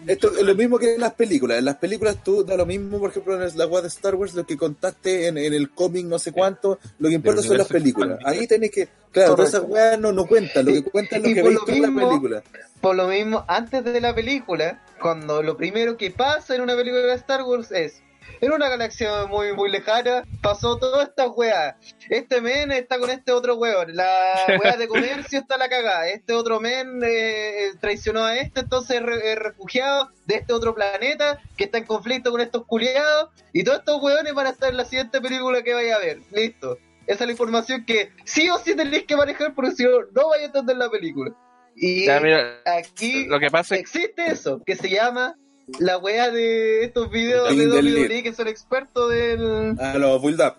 Esto es lo mismo que en las películas. En las películas tú da lo mismo, por ejemplo, en la web de Star Wars, lo que contaste en, en el cómic no sé cuánto, lo que importa son las películas. Ahí tenés que, claro, todas esas weas no, no cuentan, lo que cuenta es lo Y que por veis lo tú en la película. Por lo mismo, antes de la película, cuando lo primero que pasa en una película de Star Wars es, en una galaxia muy muy lejana, pasó toda esta weá. Este men está con este otro weón. La weá de comercio está la cagada. Este otro men eh, traicionó a este, entonces es re- es refugiado de este otro planeta que está en conflicto con estos culiados. Y todos estos weones van a estar en la siguiente película que vaya a ver. Listo. Esa es la información que sí o sí tenéis que manejar porque si no, no vais a entender la película. Y Ya, mira, aquí lo que pasa es existe eso, que se llama la weá de estos videos de. WWE que son expertos del A los build up.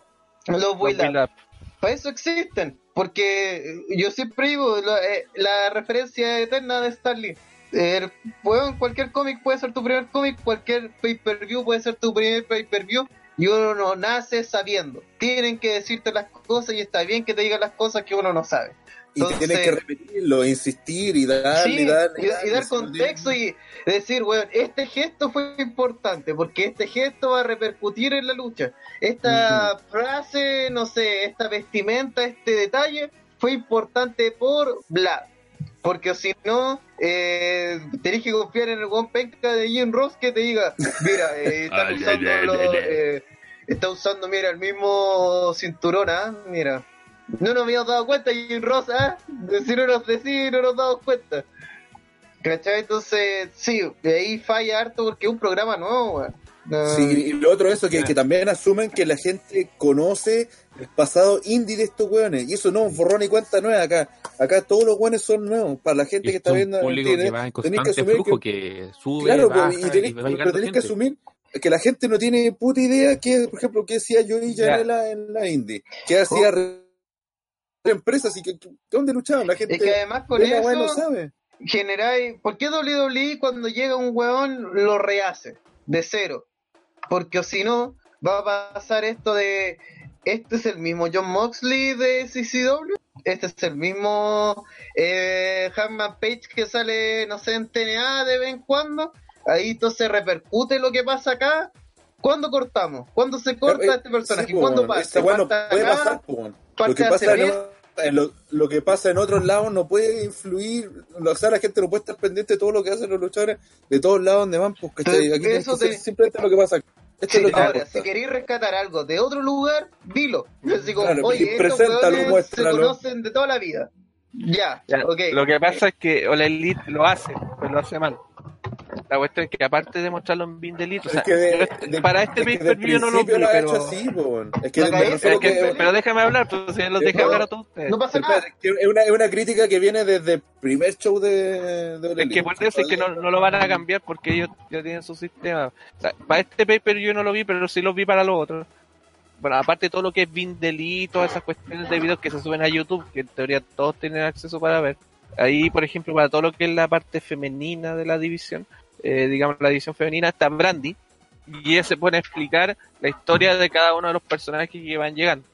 los los build up. build up. Para eso existen, porque yo siempre digo la, eh, la referencia eterna de Starling. El, weón, cualquier cómic puede ser tu primer cómic, cualquier pay-per-view puede ser tu primer pay-per-view, y uno no nace sabiendo. Tienen que decirte las cosas y está bien que te digan las cosas que uno no sabe. Y Entonces- tienes que repetirlo, insistir y darle, Sí, y darle, y, y dar contexto y decir, weón, este gesto fue importante porque este gesto va a repercutir en la lucha. Esta frase, no sé, esta vestimenta, este detalle fue importante por bla. Porque si no, eh, tenés que confiar en el one penca de Jim Ross que te diga, mira, eh, están usando los- eh, está usando, mira, el mismo cinturón, ¿ah? Mira. No nos habíamos dado cuenta, Jim Ross, ¿ah? Si no nos decís, no nos damos cuenta. ¿Cachai? Entonces, sí, de ahí falla harto porque es un programa nuevo. No- Sí, y lo otro eso, que, que también asumen que la gente conoce el pasado indie de estos weones. Y eso no, borrón y cuenta nueva acá. Acá todos los weones son nuevos. Para la gente que está viendo, tiene- que va en tenés que asumir flujo, que- que, sube, Claro, baja, pues, y tenés, y pero tenés que asumir que la gente no tiene puta idea que, por ejemplo, que hacía yo y. Janela en la indie, que hacía empresas y que, ¿dónde luchaban? La gente Es que además con no eso sabe. generáis. ¿Por qué WWE cuando llega un weón lo rehace de cero? Porque si no, va a pasar esto de. Este es el mismo John Moxley de CCW. Este es el mismo eh, Page que sale, no sé, en TNA de vez en cuando. Ahí entonces repercute lo que pasa acá. ¿Cuándo cortamos? ¿Cuándo se corta Eh, este personaje? sí, ¿Cuándo pasa? esta weá no ¿Pasa puede acá? pasar, po, Lo que pasa lo, lo que pasa en otros lados no puede influir, o sea, la gente no puede estar pendiente de todo lo que hacen los luchadores de todos lados donde van, pues, eso te- simplemente lo que pasa. Esto Sí, es lo que ahora, importa. si queréis rescatar algo de otro lugar, dilo. Así como, Claro, oye, estos se conocen de toda la vida. Ya, Ya, ok. Lo que pasa es que o la Elite lo hace, pero lo hace mal. La cuestión es que aparte de mostrarlo en Vindelito, o sea, Es que de- yo- de- para este es que pay per view no lo vi, pero, así. Es que que- que- pero déjame hablar, pues si los dejé No, hablar a todos ustedes. No pasa nada. Es una, es una crítica que viene desde el primer show de, de Es que por eso es que no, no lo van a cambiar porque ellos ya tienen su sistema. O sea, para este paper yo no lo vi, pero sí lo vi para los otros. Bueno, aparte de todo lo que es Vindel todas esas cuestiones de videos que se suben a YouTube, que en teoría todos tienen acceso para ver. Ahí, por ejemplo, para todo lo que es la parte femenina de la división, eh, digamos la división femenina, está Brandy. Y ella se pone a explicar la historia de cada uno de los personajes que van llegando.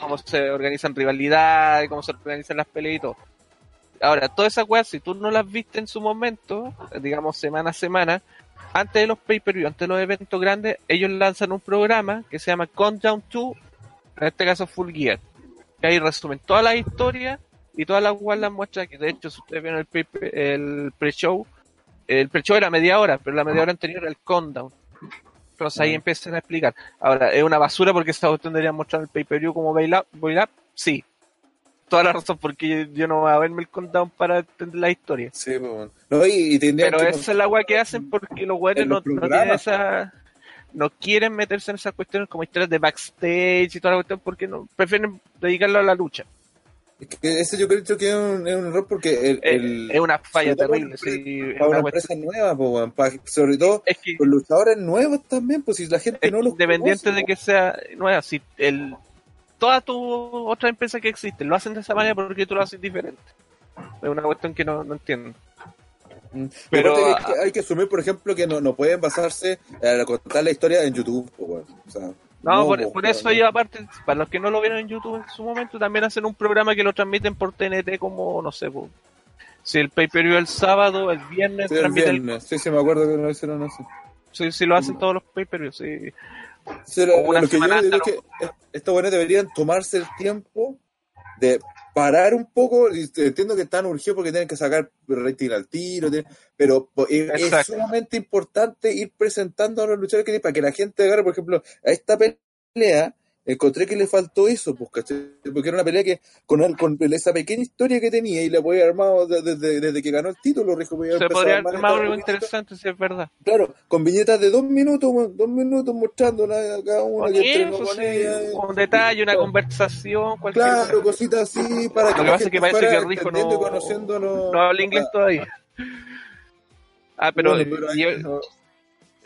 Cómo se organizan rivalidades, cómo se organizan las peleas y todo. Ahora, todas esas weas, si tú no las viste en su momento, digamos semana a semana, antes de los pay-per-view, antes de los eventos grandes, ellos lanzan un programa que se llama Countdown 2, en este caso Full Gear, que ahí resumen toda la historia y todas las weas las muestran, que de hecho, si ustedes vieron el pre-show, el pre-show era media hora, pero la media hora anterior era el Countdown. Entonces ahí empiezan a explicar. Ahora, ¿es una basura porque esta cuestión debería mostrar el pay-per-view como bail up? bail up? Sí. Toda la razón, porque yo, no voy a verme el countdown para entender la historia. Sí, po. No, y, y Pero que- esa es la weá que hacen porque los En no, no tienen esa. No quieren meterse en esas cuestiones como historias de backstage y toda la cuestión porque no prefieren dedicarlo a la lucha. Que ese yo creo que es un, es un error porque el, Eh, el- es una falla terrible. para- sí, para una cuestión- empresa nueva, po, pa- sobre todo es que con luchadores nuevos también, pues si la gente no los independiente conoce, de que sea nueva, si el todas tus otras empresas que existen lo hacen de esa manera porque tú lo haces diferente. Es una cuestión que no, no entiendo. Mm. Pero- hay que, hay que asumir, por ejemplo, que no, no pueden basarse a contar la historia en YouTube. po. O sea, No, por, po, por weón. eso ellos aparte, para los que no lo vieron en YouTube en su momento, también hacen un programa que lo transmiten por TNT como, no sé, po, si el pay-per-view el sábado, el viernes, Sí, el viernes. Sí, sí, me acuerdo que lo hicieron así. si, si lo hacen todos los pay-per-views, sí. Sí, lo, lo que yo digo es que es- estos buenos deberían tomarse el tiempo de parar un poco. Entiendo que están urgidos porque tienen que sacar rating al tiro, pero po- es, sumamente importante ir presentando a los luchadores que tienen para que la gente agarre, por ejemplo, a esta pelea. Encontré que le faltó eso, pues, ¿cachai? porque era una pelea que con, el- con esa pequeña historia que tenía y la podía haber armado de- desde, desde que ganó el título, Rijo podía haber Se podría a armar armar esta algo interesante, si es verdad. Claro, con viñetas de dos minutos, dos minutos mostrándola a cada una que entrenó con sí, ella. un detalle, una conversación, cualquier Claro, cosa. cositas así para Lo que que la pasa es que parece que Rijo no-. No habla inglés todavía. Ah, pero, Bueno, pero ahí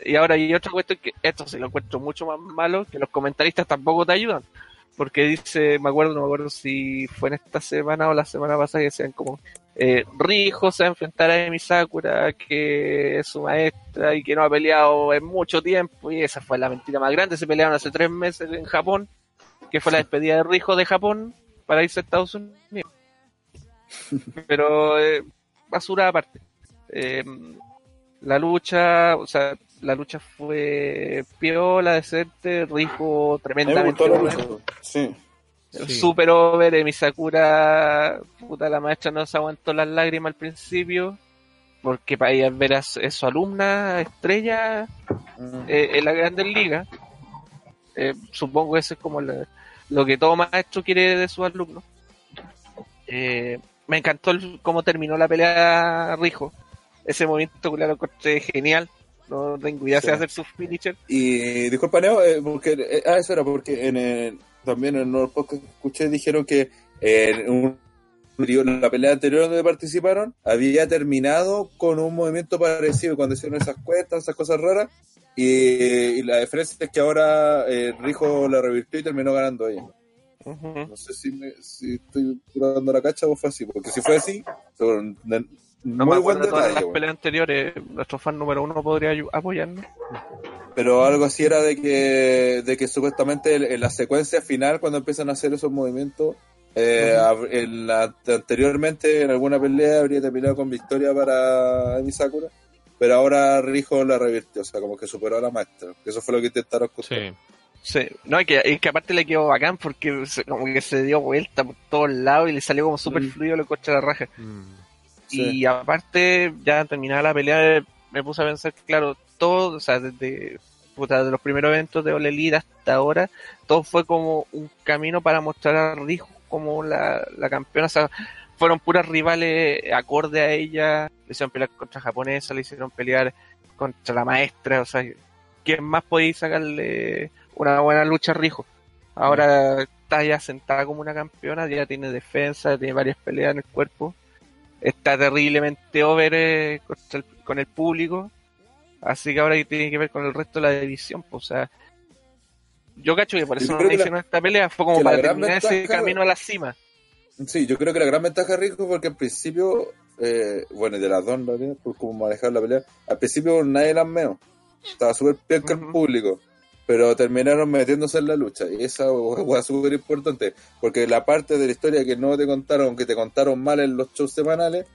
y, ahora hay otra cuestión que esto sí lo encuentro mucho más malo, que los comentaristas tampoco te ayudan. Porque dice, me acuerdo, no me acuerdo si fue en esta semana o la semana pasada, que decían como, eh, Rijo se va a enfrentar a Emi Sakura, que es su maestra y que no ha peleado en mucho tiempo, y esa fue la mentira más grande, se pelearon hace tres meses en Japón, que fue la despedida de Rijo de Japón para irse a Estados Unidos. Pero, eh, basura aparte. Eh, la lucha, o sea, la lucha fue piola, decente, A me tremendamente gustó la bueno. lucha. Sí. Sí. Super over, Emi Sakura, puta la maestra no se aguantó las lágrimas al principio, porque para ella ver a su, es su alumna estrella Mm. eh, en la Grandes Ligas. Eh, supongo que eso es como la- lo que todo maestro quiere de sus alumnos. Eh, me encantó el- cómo terminó la pelea Rijo. Ese movimiento que lo encontré genial. No tengo idea Sí. hacer su finisher. Y disculpa, Neo, eh, porque, eh, ah, eso era porque en el- también en el podcast que escuché dijeron que eh, en un, digo, en la pelea anterior donde participaron había terminado con un movimiento parecido cuando hicieron esas cuestas, esas cosas raras. Y, y la diferencia es que ahora eh, Rijo la revirtió y terminó ganando ella. No sé si, me, si estoy dando la cacha o fue así, porque si fue así, No muy me buen acuerdo de todas detalle. las peleas anteriores. Nuestro fan número uno podría apoyarnos. Pero algo así era de que, de que supuestamente en la secuencia final, cuando empiezan a hacer esos movimientos, eh, ab- en la- anteriormente en alguna pelea habría terminado con victoria para Emi Sakura, pero ahora Rijo la revirtió, o sea, como que superó a la maestra. Que eso fue lo que intentaron contar. Sí. Sí, no, es que, es que aparte le quedó bacán porque se- como que se dio vuelta por todos lados y le salió como súper Mm. fluido el coche de la raja. Mm. Sí. Y aparte, ya terminada la pelea, eh, me puse a pensar que, claro, todo, o sea, desde puta, de los primeros eventos de Ole hasta ahora, todo fue como un camino para mostrar a Rijo como la, la campeona, o sea, fueron puras rivales acorde a ella, le hicieron pelear contra japonesa, le hicieron pelear contra la maestra, o sea, ¿quién más podéis sacarle una buena lucha a Rijo? Ahora está ya sentada como una campeona, ya tiene defensa, tiene varias peleas en el cuerpo, está terriblemente over eh, el- con el público, así que ahora tiene que ver con el resto de la división, pues, o sea, yo cacho que por eso no hicieron esta pelea, fue como para terminar ese camino a la cima. Sí, yo creo que la gran ventaja de Rico porque al principio, eh, bueno, y de las dos, realidad, por cómo manejar la pelea, al principio nadie las menos. Estaba súper penca el Ujú. público, pero terminaron metiéndose en la lucha. Y esa fue súper importante, porque la parte de la historia que no te contaron, que te contaron mal en los shows semanales,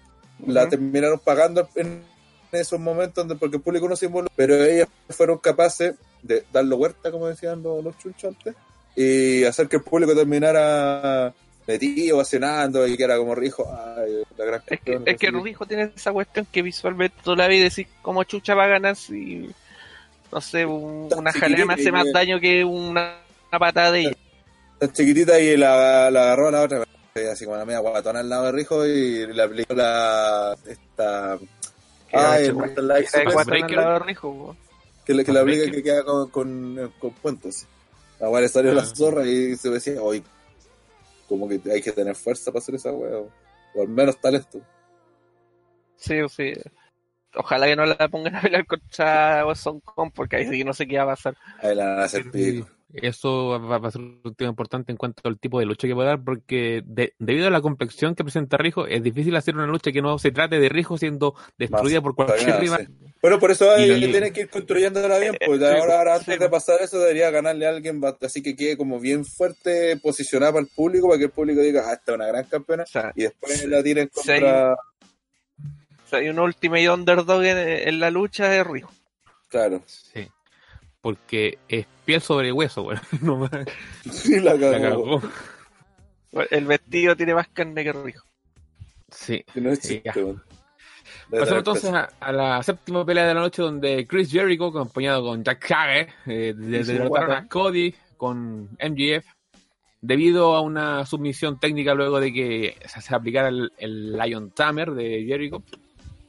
la terminaron pagando en esos momentos donde, porque el público no se involucró. Pero ellas fueron capaces de darlo huerta, como decían los, los chunchos antes, y hacer que el público terminara metido, vacionando y que era como Rijo, ay, la gran Es que, es que. Rijo tiene esa cuestión que visualmente tú la ves y decís cómo chucha va a ganar si, no sé, un- una jalea me hace más daño que una, una patada de ella. tan chiquitita y la, la agarró a la otra así como una media guatona al lado de Rijo y le aplicó la esta Que ay, Super guatón al lado de Rijo, que le, que le aplica que queda con, con, con puentes la weá le salió Ah. la zorra y se decía hoy como que hay que tener fuerza para hacer esa weá o, o al menos talento Sí, o sí. Ojalá que no la pongan a pelear contra Wesson Kong porque ahí sí que no sé qué va a pasar. ahí la van a hacer pico Eso va va a ser un tema importante en cuanto al tipo de lucha que puede dar, porque de- debido a la complexión que presenta Rijo, es difícil hacer una lucha que no se trate de Rijo siendo destruida por cualquier rival. sí. Bueno, por eso hay que tienen que ir construyéndola bien, pues ahora, ahora antes sí. de pasar eso debería ganarle a alguien así que quede como bien fuerte posicionada para el público, para que el público diga, ah, esta es una gran campeona, O sea, y después la tiren contra... hay un ultimate underdog en, en la lucha de Rijo. Claro, Sí. Porque es piel sobre hueso, güey. No más. sí, la La cagó. cagó. El vestido tiene más carne que Rijo. Sí. No es chiste, Pasamos entonces a, a la séptima pelea de la noche donde Chris Jericho, acompañado con Jack Hager, eh, derrotaron a Cody con MGF debido a una submisión técnica luego de que se, se aplicara el, el Lion Tamer de Jericho.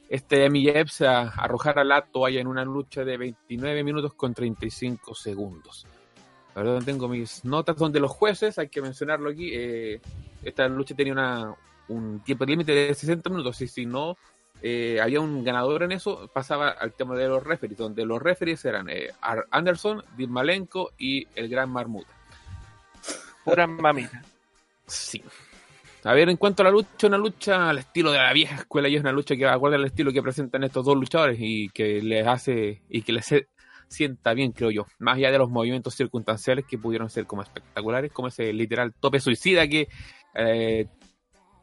Este se a- arrojara la toalla en una lucha de 29 minutos con 35 segundos. La verdad tengo mis notas donde los jueces, hay que mencionarlo aquí, eh, esta lucha tenía una, un tiempo límite de 60 minutos y si no eh, había un ganador en eso, pasaba al tema de los referees, donde los referees eran eh, Ar- Anderson, Dean Malenko y el Gran Marmuta. Pura mamita. Sí. A ver, en cuanto a la lucha, una lucha al estilo de la vieja escuela y es una lucha que acuerda al estilo que presentan estos dos luchadores y que les hace y que les sienta bien, creo yo. Más allá de los movimientos circunstanciales que pudieron ser como espectaculares, como ese literal tope suicida que eh,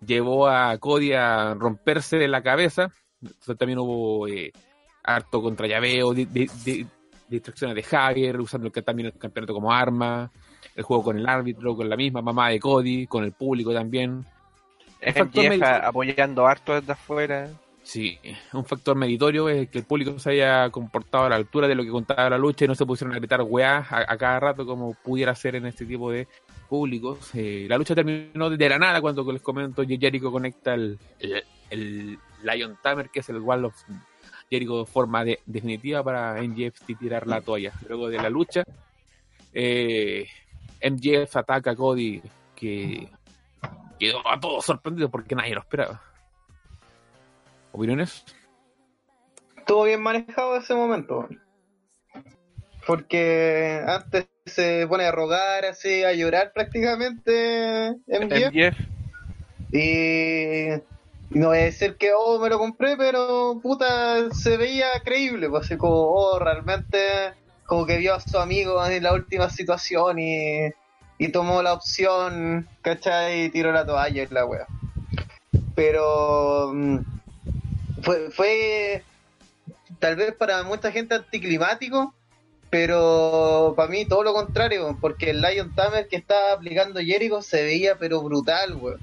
llevó a Cody a romperse la cabeza. Entonces también hubo eh, harto contra llaveo, di- di- di- distracciones de Hager, usando el, también el campeonato como arma, el juego con el árbitro, con la misma mamá de Cody, con el público también. MJF apoyando harto desde afuera. Sí, un factor meritorio es que el público se haya comportado a la altura de lo que contaba la lucha y no se pusieron a gritar weá a, a cada rato como pudiera ser en este tipo de públicos. Eh, la lucha terminó de la nada cuando les comento Jericho conecta el, el, el Lion Tamer, que es el Wall of Jericho de forma de- definitiva para MJF tirar la toalla. Luego de la lucha, eh, MJF ataca a Cody, que quedó a todos sorprendidos porque nadie lo esperaba. ¿Opiniones? Estuvo bien manejado ese momento. Porque antes se pone a rogar así, a llorar prácticamente MJF. MJF. Y no voy a decir que, oh, me lo compré, pero puta, se veía creíble, pues así como, oh, realmente, como que vio a su amigo en la última situación y, y tomó la opción, ¿cachai? Y tiró la toalla y la wea. Pero mm, fue, fue tal vez para mucha gente anticlimático, pero para mí todo lo contrario, porque el Lion Tamer que estaba aplicando Jericho se veía pero brutal, weón.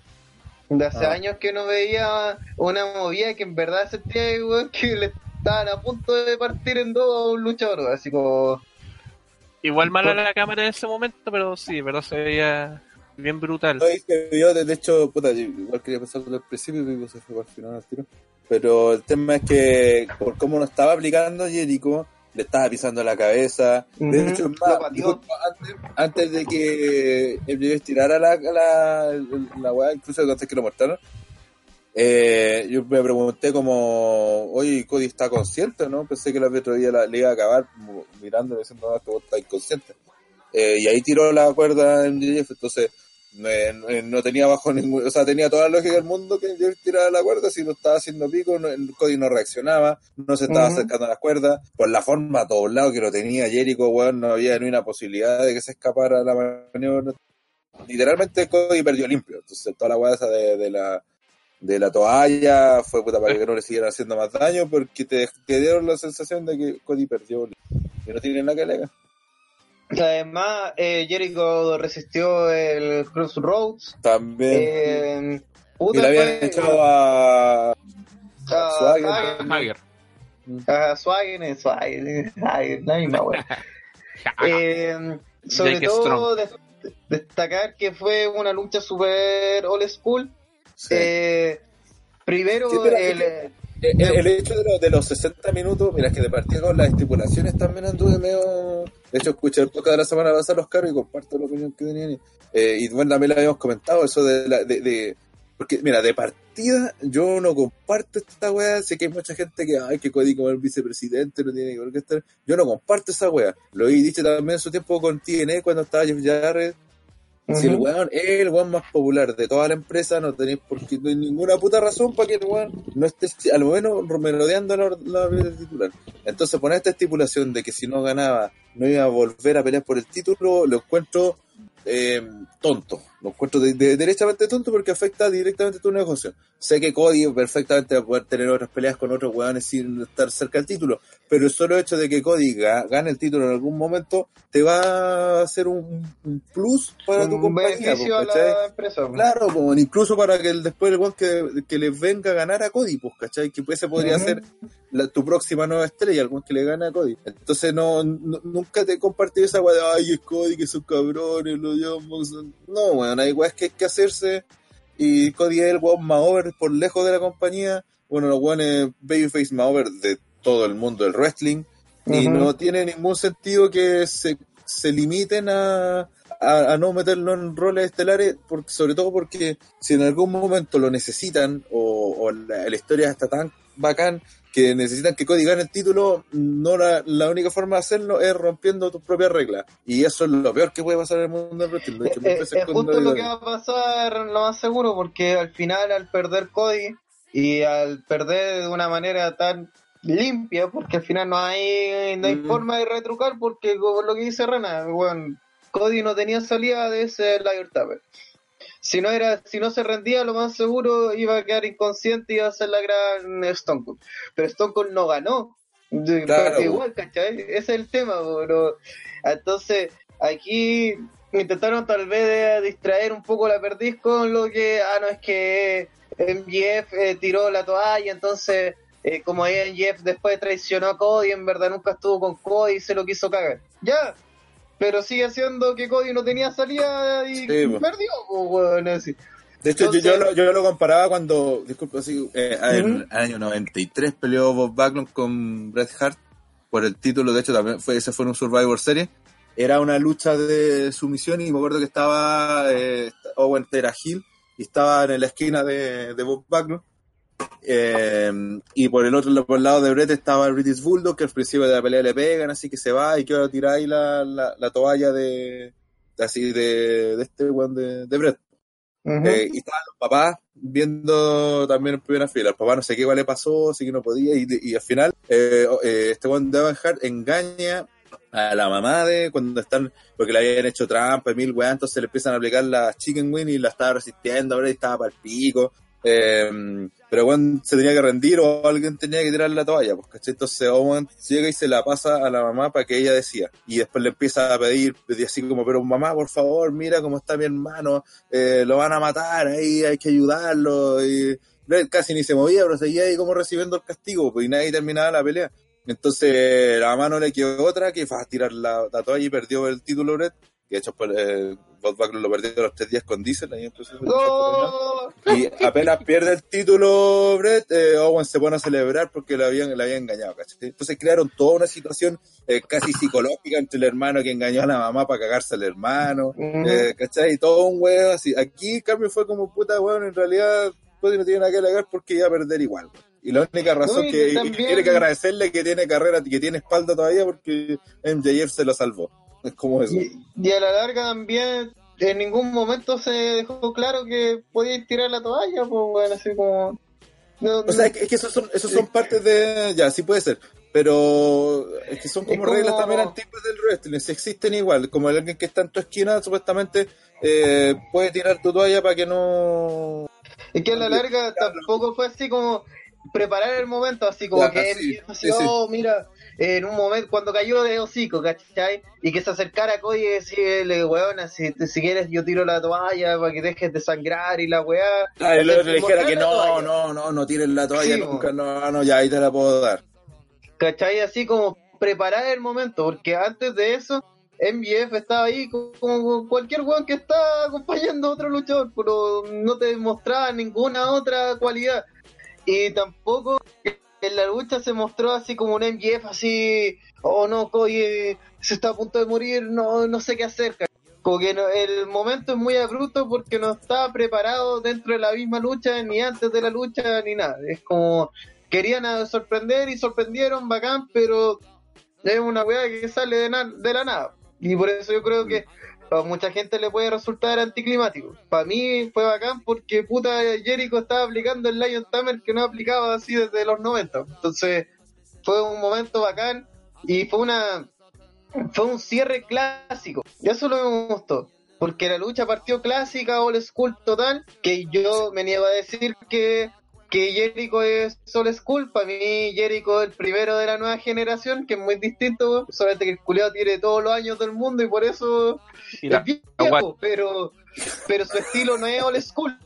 De hace Ah. años que no veía una movida que en verdad sentía weón, que le estaban a punto de partir en dos a un luchador, así como... Igual mala la cámara en ese momento, pero sí, pero se veía. bien brutal. No, de hecho, puta, yo igual quería pensarlo al principio, pero se fue al final al tiro. Pero el tema es que, por cómo lo estaba aplicando Jericho, le estaba pisando la cabeza. Ujú, De hecho, más, antes, antes de que MJF tirara la, la, la weá, incluso antes que lo mostraron, eh, yo me pregunté como, oye, Cody está consciente, ¿no? Pensé que el otro día la- le iba a acabar mo- mirándole diciendo, no, este está inconsciente. Eh, y ahí tiró la cuerda en MJF, entonces no, no tenía bajo ningún, o sea, tenía toda la lógica del mundo que MJF tirara la cuerda, si lo estaba haciendo pico, no, el Cody no reaccionaba, no se estaba acercando a las cuerdas, por la forma a todos lados que lo tenía Jericho, weón, no había ni una posibilidad de que se escapara la maniobra. Literalmente Cody perdió limpio, entonces toda la weá esa de, de la de la toalla fue puta para que no le siguieran haciendo más daño porque te, te dieron la sensación de que Cody perdió y no tiene nada que alegar. Además, eh, Jericho resistió el Crossroads. También. Eh, y le habían fue- echado a, a Swagger. A Swagger, Swagger, Swagger, la misma wea. Eh, sobre Jake todo des- destacar que fue una lucha super old school. Sí. Eh, primero Sí, el, El, el hecho de, los- de los 60 minutos, mira, que de partida con las estipulaciones también anduve medio. De hecho, escuché el podcast de la semana pasada los carros y comparto la opinión que tenían. Eh, y bueno, también lo habíamos comentado, eso de, la, de, de- Porque, mira, de partida yo no comparto esta weá. Sé que hay mucha gente que, ay, que Cody como el vicepresidente no tiene que estar. Yo no comparto esa weá. Lo he dicho también en su tiempo con TNA cuando estaba Jeff Jarrett. Si el weón es el weón más popular de toda la empresa, no tenéis por qué, no hay ninguna puta razón para que el weón no esté al menos merodeando la, la titular. Entonces poner esta estipulación de que si no ganaba no iba a volver a pelear por el título, lo encuentro eh, tonto. Lo encuentro de, de- derechamente tonto porque afecta directamente tu negocio. Sé que Cody perfectamente va a poder tener otras peleas con otros weones sin estar cerca del título, pero el solo hecho de que Cody ga- gane el título en algún momento te va a hacer un, un plus para tu compañía. pues, a la empresa. pues. Claro, incluso para que el, después el weón que, que les venga a ganar a Cody, pues, ¿cachai? Que ese podría Ujú. ser la- tu próxima nueva estrella, algún que le gane a Cody. Entonces no, no- nunca te compartí esa weá de ay es Cody, que son cabrones, los llamas. No, weón, hay weas que hay que hacerse. Y Cody es el weón más over por lejos de la compañía. Bueno, los weones babyface más over de todo el mundo del wrestling. Y Ujú. no tiene ningún sentido que se, se limiten a, a, a no meterlo en roles estelares, porque, sobre todo porque si en algún momento lo necesitan o, o la, la historia está tan bacán que necesitan que Cody gane el título, no la, la única forma de hacerlo es rompiendo tus propias reglas. Y eso es lo peor que puede pasar en el mundo del wrestling. Es con justo lo que va a pasar, lo más seguro, porque al final, al perder Cody y al perder de una manera tan limpia, porque al final no hay, no hay Mm. forma de retrucar, porque lo que dice Rana, bueno, Cody no tenía salida de ese Liger Tapper. Si no era, si no se rendía, lo más seguro iba a quedar inconsciente y iba a ser la gran Stone Cold. Pero Stone Cold no ganó. Claro, igual, ¿cachai? Ese es el tema, pero entonces aquí intentaron tal vez de distraer un poco la perdiz con lo que, ah, no, es que MJF eh, tiró la toalla, entonces eh, como MJF después traicionó a Cody, en verdad nunca estuvo con Cody y se lo quiso cagar. Ya, pero sigue siendo que Cody no tenía salida y Sí, perdió, así. De hecho, yo- Entonces- yo, lo, yo lo comparaba cuando, disculpa, así, eh, en el año 93 peleó Bob Backlund con Bret Hart por el título, de hecho, también fue, ese fue en un Survivor Series. Era una lucha de sumisión y me acuerdo que estaba eh, Owen era Hill y estaba en la esquina de, de Bob Backlund. Eh, y por el otro por el lado de Brett estaba el British Bulldog, que al principio de la pelea le pegan, así que se va y quiero tirar ahí la, la, la toalla de así de, de este weón de, de Brett. Eh, y estaban los papás viendo también en primera fila. El papá no sé qué igual le pasó, así que no podía. Y, y al final, eh, eh, este one de Hart engaña a la mamá de cuando están, porque le habían hecho trampa y mil weas, entonces le empiezan a aplicar la chicken wing y la estaba resistiendo, ahora estaba para el pico. Eh, pero Owen se tenía que rendir o alguien tenía que tirar la toalla, pues, ¿cachai? Entonces Owen llega y se la pasa a la mamá para que ella decía. Y después le empieza a pedir, así como, pero mamá, por favor, mira cómo está mi hermano, eh, lo van a matar, ahí hay que ayudarlo. Y casi ni se movía, pero seguía ahí como recibiendo el castigo, pues y nadie terminaba la pelea. Entonces la mamá no le quedó otra que fue a tirar la, la toalla y perdió el título Brett. Que de hecho, pues, Backlund lo perdió a los tres días con Diesel. Ahí ¡Oh! y apenas pierde el título Brett, eh, Owen se pone a celebrar porque le habían, habían engañado, ¿cachai? Entonces crearon toda una situación eh, casi psicológica entre el hermano que engañó a la mamá para cagarse al hermano, Ujú. eh, ¿cachai? Y todo un huevo así. Aquí el cambio fue como puta, weón, en realidad pues, no tiene nada que alegar porque iba a perder igual. weón. Y la única razón No, y que, también- que tiene que agradecerle que tiene carrera, que tiene espalda todavía porque MJF se lo salvó. Es como eso. Y, y a la larga también en ningún momento se dejó claro que podíais tirar la toalla, pues bueno, así como... No, O sea, es que, es que esos son, esos son partes de. Ya, sí puede ser. Pero es que son como, reglas también antiguas del wrestling. Si existen igual. Como alguien que está en tu esquina, supuestamente eh, puede tirar tu toalla para que no. Es que a la larga tampoco fue así como preparar el momento, así como que sí, él así, sí, sí. oh, mira, en un momento, cuando cayó de hocico, ¿cachai? Y que se acercara a Cody y decirle, weón, si, si quieres yo tiro la toalla para que dejes de sangrar y la weá. Ah, el otro le dijera que no, no, no, no tires la toalla Sí, nunca. No, no, ya ahí te la puedo dar. ¿Cachai? Así como preparar el momento, porque antes de eso, MJF estaba ahí como, como cualquier weón que está acompañando a otro luchador, pero no te mostraba ninguna otra cualidad. Y tampoco en la lucha se mostró así como un MJF así, oh no, Cody se está a punto de morir, no, no sé qué hacer. Como que no- el momento es muy abrupto porque no estaba preparado dentro de la misma lucha, ni antes de la lucha, ni nada. Es como querían sorprender y sorprendieron, bacán, pero es una weá que sale de, de la nada. Y por eso yo creo que a mucha gente le puede resultar anticlimático. Para mí fue bacán porque puta Jericho estaba aplicando el Lion Tamer que no aplicaba así desde los 90. Entonces fue un momento bacán y fue una fue un cierre clásico. Y eso lo me gustó. Porque la lucha partió clásica, old school total, que yo me niego a decir que, que Jericho es old school. Para mí Jericho es el primero de la nueva generación, que es muy distinto, solamente que el culiado tiene todos los años del mundo y por eso Y la- es viejo, pero, pero su estilo no es old school.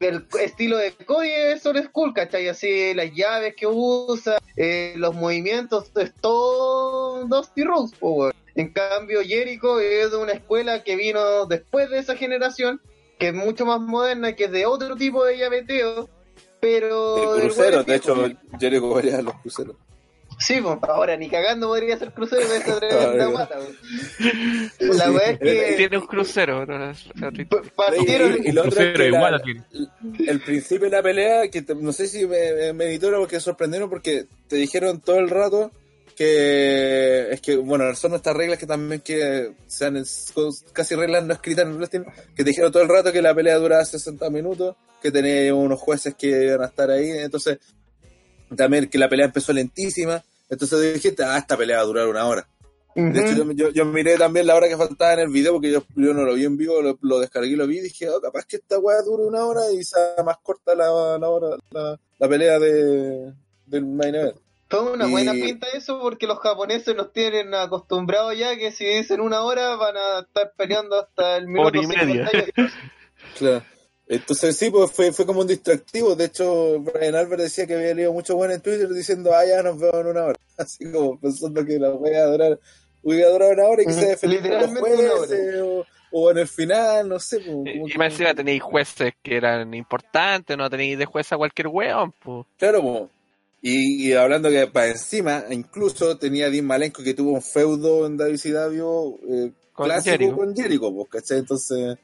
El estilo de Cody es old school, ¿cachai? Así las llaves que usa, eh, los movimientos, es todo Dusty Rhodes, po, weón. En cambio, Jericho es de una escuela que vino después de esa generación, que es mucho más moderna, que es de otro tipo de llaveteo, pero... El el crucero, es de hecho. Jericho varía a los cruceros. Sí, pues, ahora ni cagando podría ser crucero de esa tremenda guata. La weá es que Tiene un crucero. pero p- partieron... Y, y lo otro es que igual la- el principio de la pelea, que te- no sé si me, me, me editó porque sorprendieron porque te dijeron todo el rato que es que, bueno, son estas reglas que también que sean casi reglas no escritas en el wrestling, que te dijeron todo el rato que la pelea duraba 60 minutos, que tenía unos jueces que iban a estar ahí, entonces también que la pelea empezó lentísima, entonces dijiste, ah, esta pelea va a durar una hora. De hecho, yo, yo, yo miré también la hora que faltaba en el video porque yo, yo no lo vi en vivo, lo, lo descargué y lo vi y dije, oh, capaz que esta weá dure una hora y sea más corta la, la hora, la, la pelea de, del main event. Fue una Y- buena pinta eso porque los japoneses nos tienen acostumbrados ya que si dicen una hora van a estar peleando hasta el minuto y media. 58. Claro. Entonces sí, pues fue, fue como un distractivo. De hecho, Brian Albert decía que había leído mucho bueno en Twitter diciendo, ah, ya nos vemos en una hora. Así como pensando que la voy a durar, voy a durar una hora y que se feliz con los o, en el final, no sé. Pues, Y como y que- más encima tenéis jueces que eran importantes, no tenéis de juez a cualquier weón, pues. Claro, po. Y, y hablando que para encima, incluso tenía a Dean Malenko que tuvo un feudo en WCW eh, Con clásico Jericho. con Jericho, pues, ¿cachai? Entonces,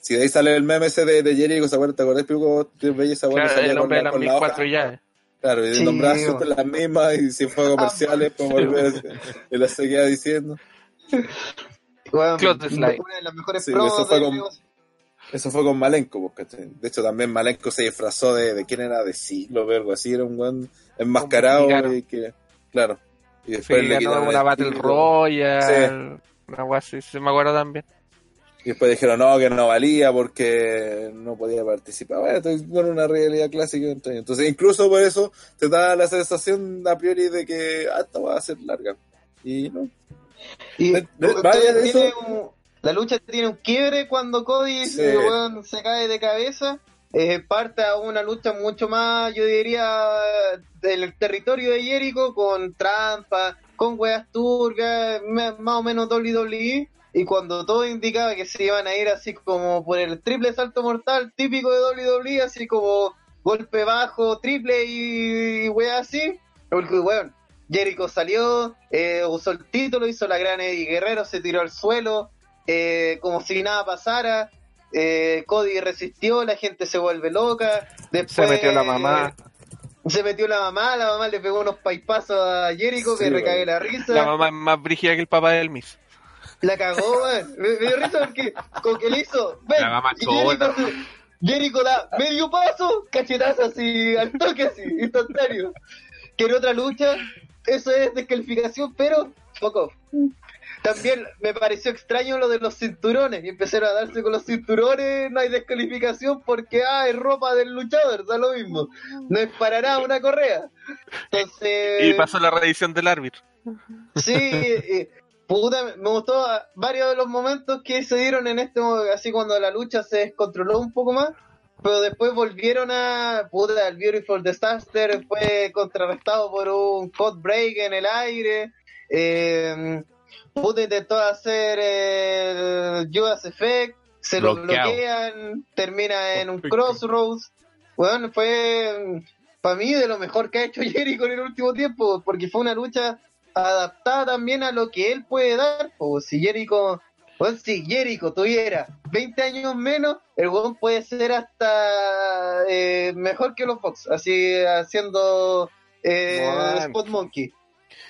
si de ahí sale el meme ese de, de Jericho, ¿se acuerdan? ¿Te acordás, Pico? Esa weá que Claro, el con hombre de la, las con la mil hoja? cuatro llaves. Claro, y Sí, nombraba siempre las mismas y si fue a comerciales, pues volver y las seguía diciendo. Bueno, una de las mejores Sí, promos eso fue con- con Malenko, ¿cachai? De hecho, también Malenko se disfrazó de, de quién era, de siglo, o algo así, era un buen enmascarado y que, claro. Y Sí, después le quitaron una el Battle título. Royale. Una weá así, se me acuerdo también. Y después dijeron no, que no valía porque no podía participar. Bueno, entonces, bueno, una realidad clásica. Entonces, incluso por eso te da la sensación a priori de que ah, esta va a ser larga. Y no. Y vaya de tiene eso. un- la lucha tiene un quiebre cuando Cody Sí. se, cae de cabeza. Eh, parte a una lucha mucho más, yo diría, del territorio de Jericho con trampa, con weas turcas, más o menos WWE. y cuando todo indicaba que se iban a ir así como por el triple salto mortal típico de WWE, así como golpe bajo, triple y, y wea así, porque weón, Jericho salió, eh, usó el título, hizo la gran Eddie Guerrero, se tiró al suelo, eh, como si nada pasara. eh, Cody resistió, la gente se vuelve loca. Después, Se metió la mamá. Se metió la mamá, la mamá le pegó unos paipazos a Jericho que Sí, recague la risa. La mamá es más brígida que el papá del Miss. La cagó, weón. Me, me dio risa porque con que le hizo. Ven, La mamá y Jericho. Jericho da medio paso, cachetazo así, al toque así, instantáneo. Que en otra lucha, eso es descalificación, pero off. También me pareció extraño lo de los cinturones. Y empezaron a darse con los cinturones, no hay descalificación porque, ah, es ropa del luchador, da lo mismo. No es para nada una correa. Entonces. Y pasó la revisión del árbitro. Sí, eh, puta, me gustó ah, varios de los momentos que se dieron en este así cuando la lucha se descontroló un poco más, pero después volvieron a puta, el Beautiful Disaster fue contrarrestado por un code break en el aire. Eh, puta intentó hacer el Judas Effect, se lo bloquean, termina en un crossroads. Bueno, fue para mí de lo mejor que ha hecho Jericho en el último tiempo, porque fue una lucha adaptada también a lo que él puede dar. O si Jericho, pues si Jericho tuviera 20 años menos, el weón puede ser hasta eh, mejor que los Fox, así haciendo eh. Spot Monkey.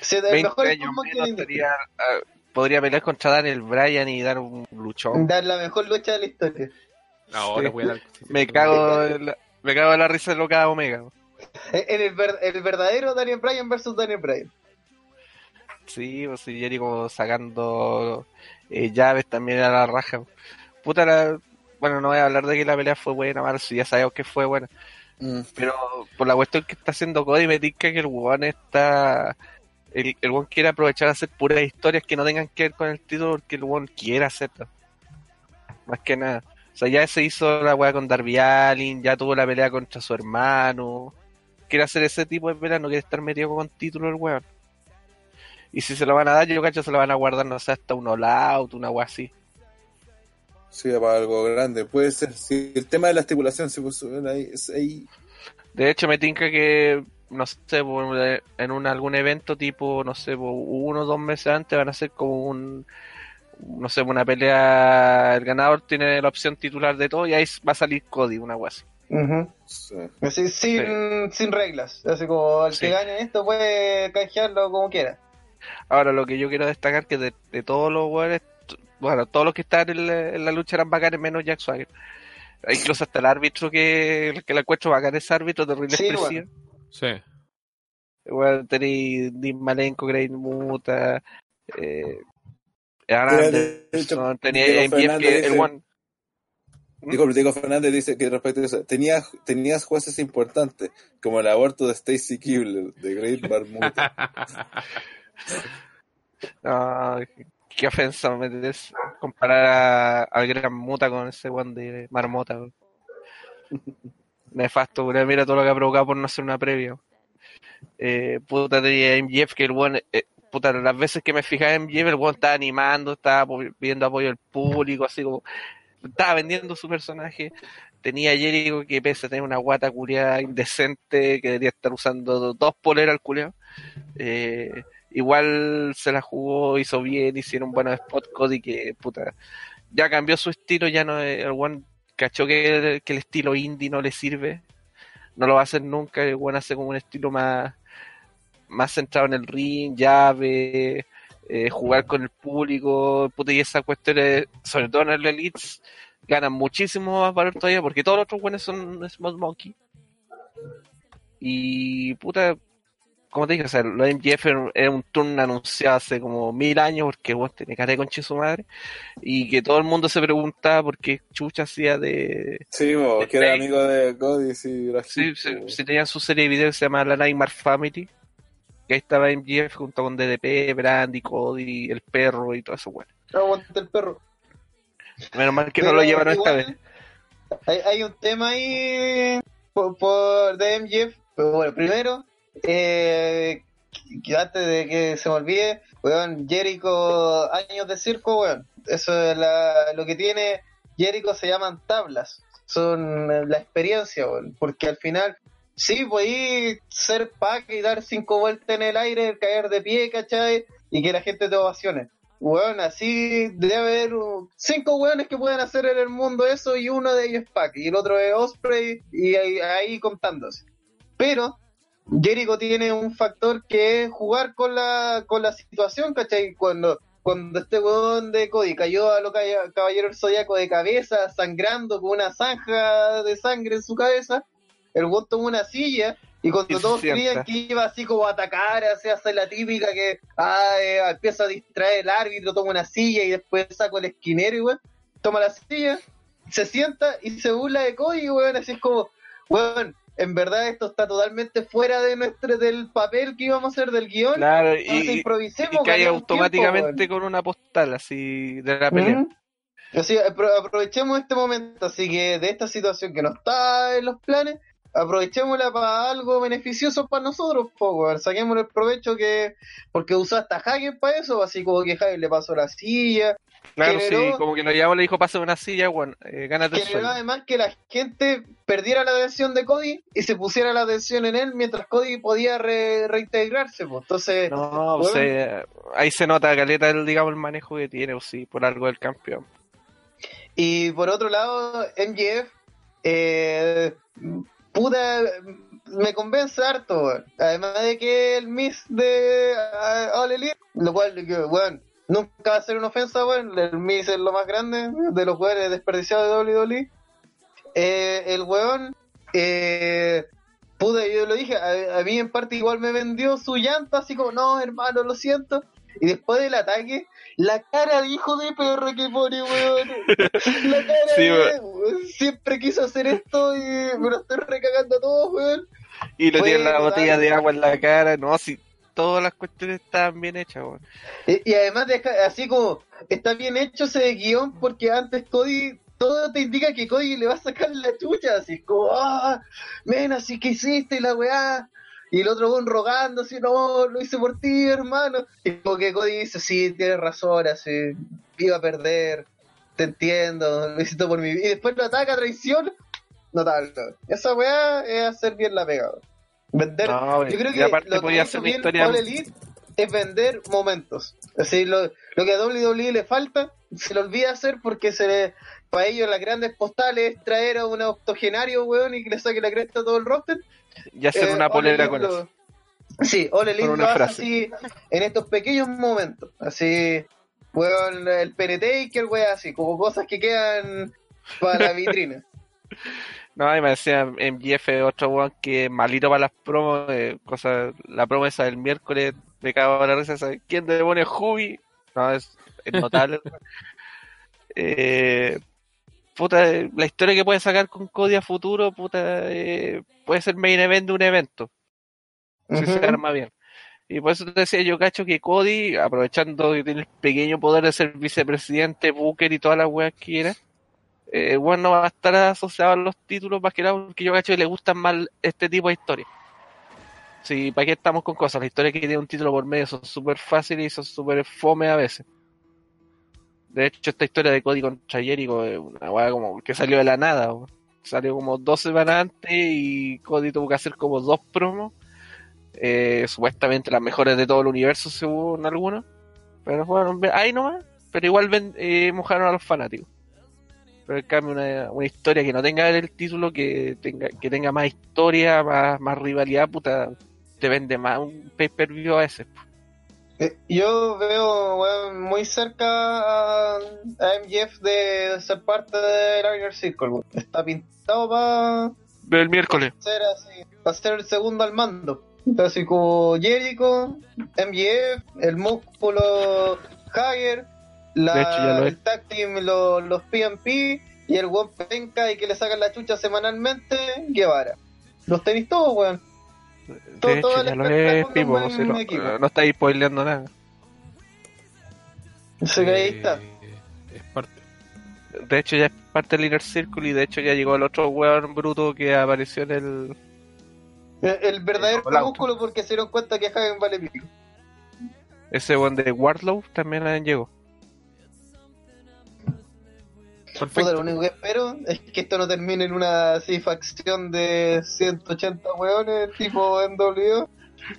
Se- el 20 mejor años Spot Monkey menos estaría, ah, podría pelear contra Daniel Bryan y dar un luchón. Dar la mejor lucha de la historia. Ahora Sí. voy a dar. Me cago en la, me cago en la risa de loca Omega. En el, ver- el verdadero Daniel Bryan versus Daniel Bryan. Sí, pues sí, Jericho sacando eh, llaves también a la raja. Puta la... Bueno, no voy a hablar de que la pelea fue buena, mal, si ya sabemos que fue buena. Mm. Pero por la cuestión que está haciendo Cody me que el weón está... El, el weón quiere aprovechar a hacer puras historias que no tengan que ver con el título porque el weón quiere hacerlo. Más que nada. O sea, ya se hizo la weá con Darby Allin, ya tuvo la pelea contra su hermano. Quiere hacer ese tipo de pelea, no quiere estar metido con título el weón. Y si se lo van a dar, yo cacho, se lo van a guardar, no sé, hasta un all out, una weá así. Sí, para algo grande. Puede ser. Sí, el tema de la estipulación, si pues, ahí, ahí. De hecho, me tinca que, no sé, por- en un, algún evento tipo, no sé, por uno o dos meses antes van a hacer como un, no sé, una pelea, el ganador tiene la opción titular de todo y ahí va a salir Cody, una wea así. sí. Así, sin, sin reglas. Así como el Sí. que gane esto puede canjearlo como quiera. Ahora, lo que yo quiero destacar que de, de todos los weones, bueno, todos los que están en la, en la lucha eran bacanes menos Jack Swagger. Incluso hasta el árbitro que, que la encuentro bacán ese árbitro terrible Sí, expresivo. Sí. Bueno, tenéis Malenko, Grey Muta, eh, Anderson, el dice- one. Diego, Diego Fernández dice que respecto a eso, tenías, tenías jueces importantes, como el aborto de Stacy Kibler, de Great Barmuta. No, qué ofensa me metes comparar a- al gran Muta con ese one de Marmota. Nefasto, mira todo lo que ha provocado por no hacer una previa. Eh, puta tenía MJF que el one, eh, puta, las veces que me fijaba en MJF, el one estaba animando, estaba pidiendo apoyo del público, así como estaba vendiendo su personaje. Tenía a Jericho que pese a tener una guata culiada indecente, que debería estar usando dos poleras al culiado. Eh, igual se la jugó, hizo bien, hicieron buenos spot Cody que puta, ya cambió su estilo, ya no el one cachó que, el estilo indie no le sirve, no lo va a hacer nunca, el one hace como un estilo más, más centrado en el ring, llave, eh, jugar con el público, puta, y esas cuestiones, sobre todo en el Elites, ganan muchísimo más valor todavía porque todos los otros buenos son Small Monkey. Y puta, como te dije, o sea, lo de MJF era- era un turno anunciado hace como mil años porque vos tenés cara de concha de su madre y que todo el mundo se preguntaba por qué Chucha hacía de... Sí, bo, que era amigo de Cody, sí, Sí, sí, tenían su serie de videos que se llama La Nightmare Family, que ahí estaba MJF junto con DDP, Brandy, Cody, el perro y todo eso, bueno. Aguanta el perro. Menos mal que Pero no lo llevaron esta vez. Hay, hay un tema ahí por, por de MJF. Pero bueno, primero, eh, antes de que se me olvide, weón, Jericho, años de circo, weón. Eso es lo que tiene Jericho se llaman tablas. Son eh, la experiencia. Porque al final, sí, podí ser pack y dar cinco vueltas en el aire, caer de pie, ¿cachai? Y que la gente te ovacione. Weón, así debe haber cinco weones que pueden hacer en el mundo eso y uno de ellos es Pac y el otro es Osprey y ahí, ahí contándose. Pero Jericho tiene un factor que es jugar con la, con la situación, ¿cachai? Cuando, cuando este weón de Cody cayó a lo ca- caballero del zodiaco de cabeza, sangrando con una zanja de sangre en su cabeza, el weón tomó una silla y cuando todos creían que iba así como a atacar, así hacer la típica que ah, eh, empieza a distraer el árbitro, toma una silla y después saca el esquinero y weón, toma la silla, se sienta y se burla de Cody, weón, así es como, weón, en verdad esto está totalmente fuera de nuestro, del papel que íbamos a hacer del guion. Claro, y, improvisemos. y cae tiempo, automáticamente con una postal así de la pelea. Así, apro- aprovechemos este momento, así que de esta situación que no está en los planes, aprovechémosla para algo beneficioso para nosotros, po, weón. saquemos el provecho que, porque usó hasta Hagen para eso, así como que Hagen le pasó la silla, Claro, generó- sí, como que lo llamó, le dijo, pasa una silla, bueno, eh, gánate el sueldo. además que la gente perdiera la atención de Cody y se pusiera la atención en él mientras Cody podía re- reintegrarse, pues. Entonces, No, Bueno. o sea, ahí se nota caleta el, digamos, el manejo que tiene, o sí, por algo del campeón. Y por otro lado, MJF, eh, puta, me convence harto. Además de que el Miss de uh, All Elite, lo cual, weón, nunca va a ser una ofensa, weón. El Miss es lo más grande de los weones desperdiciados de WWE. Eh, el weón, eh, puta, yo lo dije, a, a mí en parte igual me vendió su llanta, así como, no, hermano, lo siento. Y después del ataque, la cara de hijo de perro que pone, weón. La cara Sí, de, weón, siempre quiso hacer esto y me lo estoy recagando a todos, weón. Y le tiene la botella de agua en la cara, no, si todas las cuestiones estaban bien hechas. Y, además, deja, así como, está bien hecho ese guion porque antes Cody, todo te indica que Cody le va a sacar la chucha, así como, ah, men, así que hiciste la weá. Y el otro weón rogando, así, no, lo hice por ti, hermano. Y como que Cody dice, sí, tienes razón, así, iba a perder, te entiendo, lo hiciste por mi vida. Y después lo ataca, traición, notable. Esa weá es hacer bien la pega. Vender, No, yo creo y que aparte lo que podía ser una bien historia- Elite es vender momentos. Así, lo, lo que a WWE le falta, se le olvida hacer porque se le, para ellos las grandes postales es traer a un octogenario, weón, y que le saque la cresta a todo el roster. Y hacer Eh, una polera con lo- eso. Sí, All Elite lo hace así en estos pequeños momentos. Así, weón, el Penetaker, weón, así, como cosas que quedan para la vitrina. No, y me decía MGF otro weón que malito para las promos, eh, cosas, la promo esa del miércoles, me cago en la risa, ¿sabes? ¿quién demonios es Hubi? No, es, es notable. eh, puta, eh, la historia que puede sacar con Cody a futuro, puta, eh, puede ser main event de un evento, si se arma bien. Y por eso te decía yo, cacho, que Cody, aprovechando que tiene el pequeño poder de ser vicepresidente, Booker y todas las weas que quiera, eh, bueno, no va a estar asociado a los títulos más que nada porque yo cacho que le gustan más este tipo de historias. Sí, ¿para qué estamos con cosas? Las historias que tienen un título por medio son súper fáciles y son súper fome a veces. De hecho, esta historia de Cody contra Jericho es una weá como que salió de la nada. Salió como dos semanas antes y Cody tuvo que hacer como dos promos. eh, supuestamente las mejores de todo el universo según algunos. Pero bueno, ahí nomás. Pero igual eh, mojaron a los fanáticos. Pero en cambio una, una historia que no tenga el título, que tenga, que tenga más historia, más, más rivalidad, puta, te vende más un pay-per-view a veces. Eh, Yo veo muy cerca a, a MJF de ser parte del Inner Circle. weón. Está pintado para Pero el miércoles. para ser el segundo al mando. Así como Jericho, MJF, el músculo Hager, la, De hecho, ya lo el tag team, lo- los PMP y el weón penca y que le sacan la chucha semanalmente, Guevara. Los tenéis todos, weón. Todo- De todo hecho, ya lo es, Pipo, si no, estáis spoileando nada. Así que ahí está. Es parte. De hecho, ya es parte del Inner Circle y de hecho ya llegó el otro weón bruto que apareció en el, El, el verdadero músculo porque se dieron cuenta que Hagen vale pico. Ese one de Wardlow también llegó. Puta, Perfecto. lo único que espero es que esto no termine en una así facción de 180 weones tipo NWO.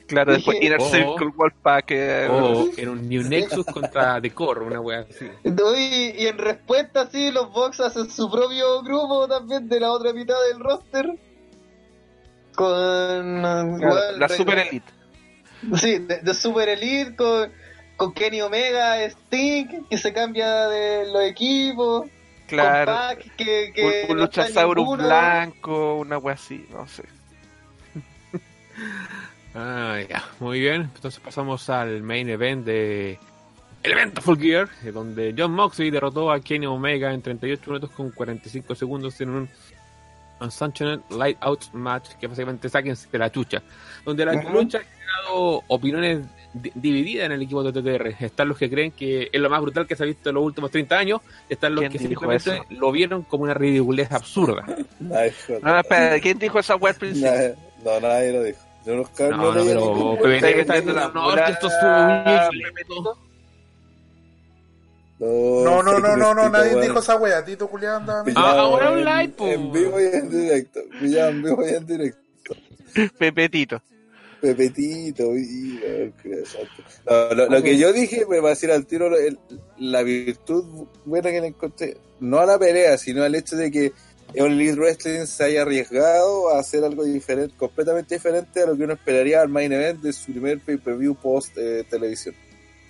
Claro, después Inner Oh. Circle Wolfpack. eh, O en un New Nexus contra The Core, una wea así. Y, y en respuesta así los Vox hacen su propio grupo también de la otra mitad del roster. Con... claro, igual, la Super Elite. Sí, de, de Super Elite con, con Kenny Omega, Sting, que se cambia de los equipos. Claro. Que, que un, un luchasaurus blanco, una wea así, no sé. Ah, ya, muy bien. Entonces pasamos al main event de el evento Full Gear, eh, donde John Moxley derrotó a Kenny Omega en 38 minutos con 45 segundos en un Unsanctioned Light Out Match, que básicamente sáquense de la chucha. Donde la lucha ha generado opiniones di- divididas en el equipo de TTR. Están los que creen que es lo más brutal que se ha visto en los últimos 30 años, están los ¿Quién que dijo simplemente lo vieron como una ridiculez absurda. Nadie No, no, espera, ¿quién dijo esa wea al principio? Nadie- no, nadie lo dijo. Yo los No, no, leí pero PBT Estáis está diciendo, la no, que esto es No, no, no, no, no, nadie dijo esa wea. Tito Julián andaba Pillado Ah, ahora en- online. En vivo y en directo. Pillado en vivo y en directo. Pepetito. Pepetito, y, no, lo, lo que yo dije, me va a decir al tiro el- la virtud buena que le encontré, no a la pelea, sino al hecho de que Elite Wrestling se haya arriesgado a hacer algo diferente, completamente diferente a lo que uno esperaría al main event de su primer pay-per-view post eh, televisión.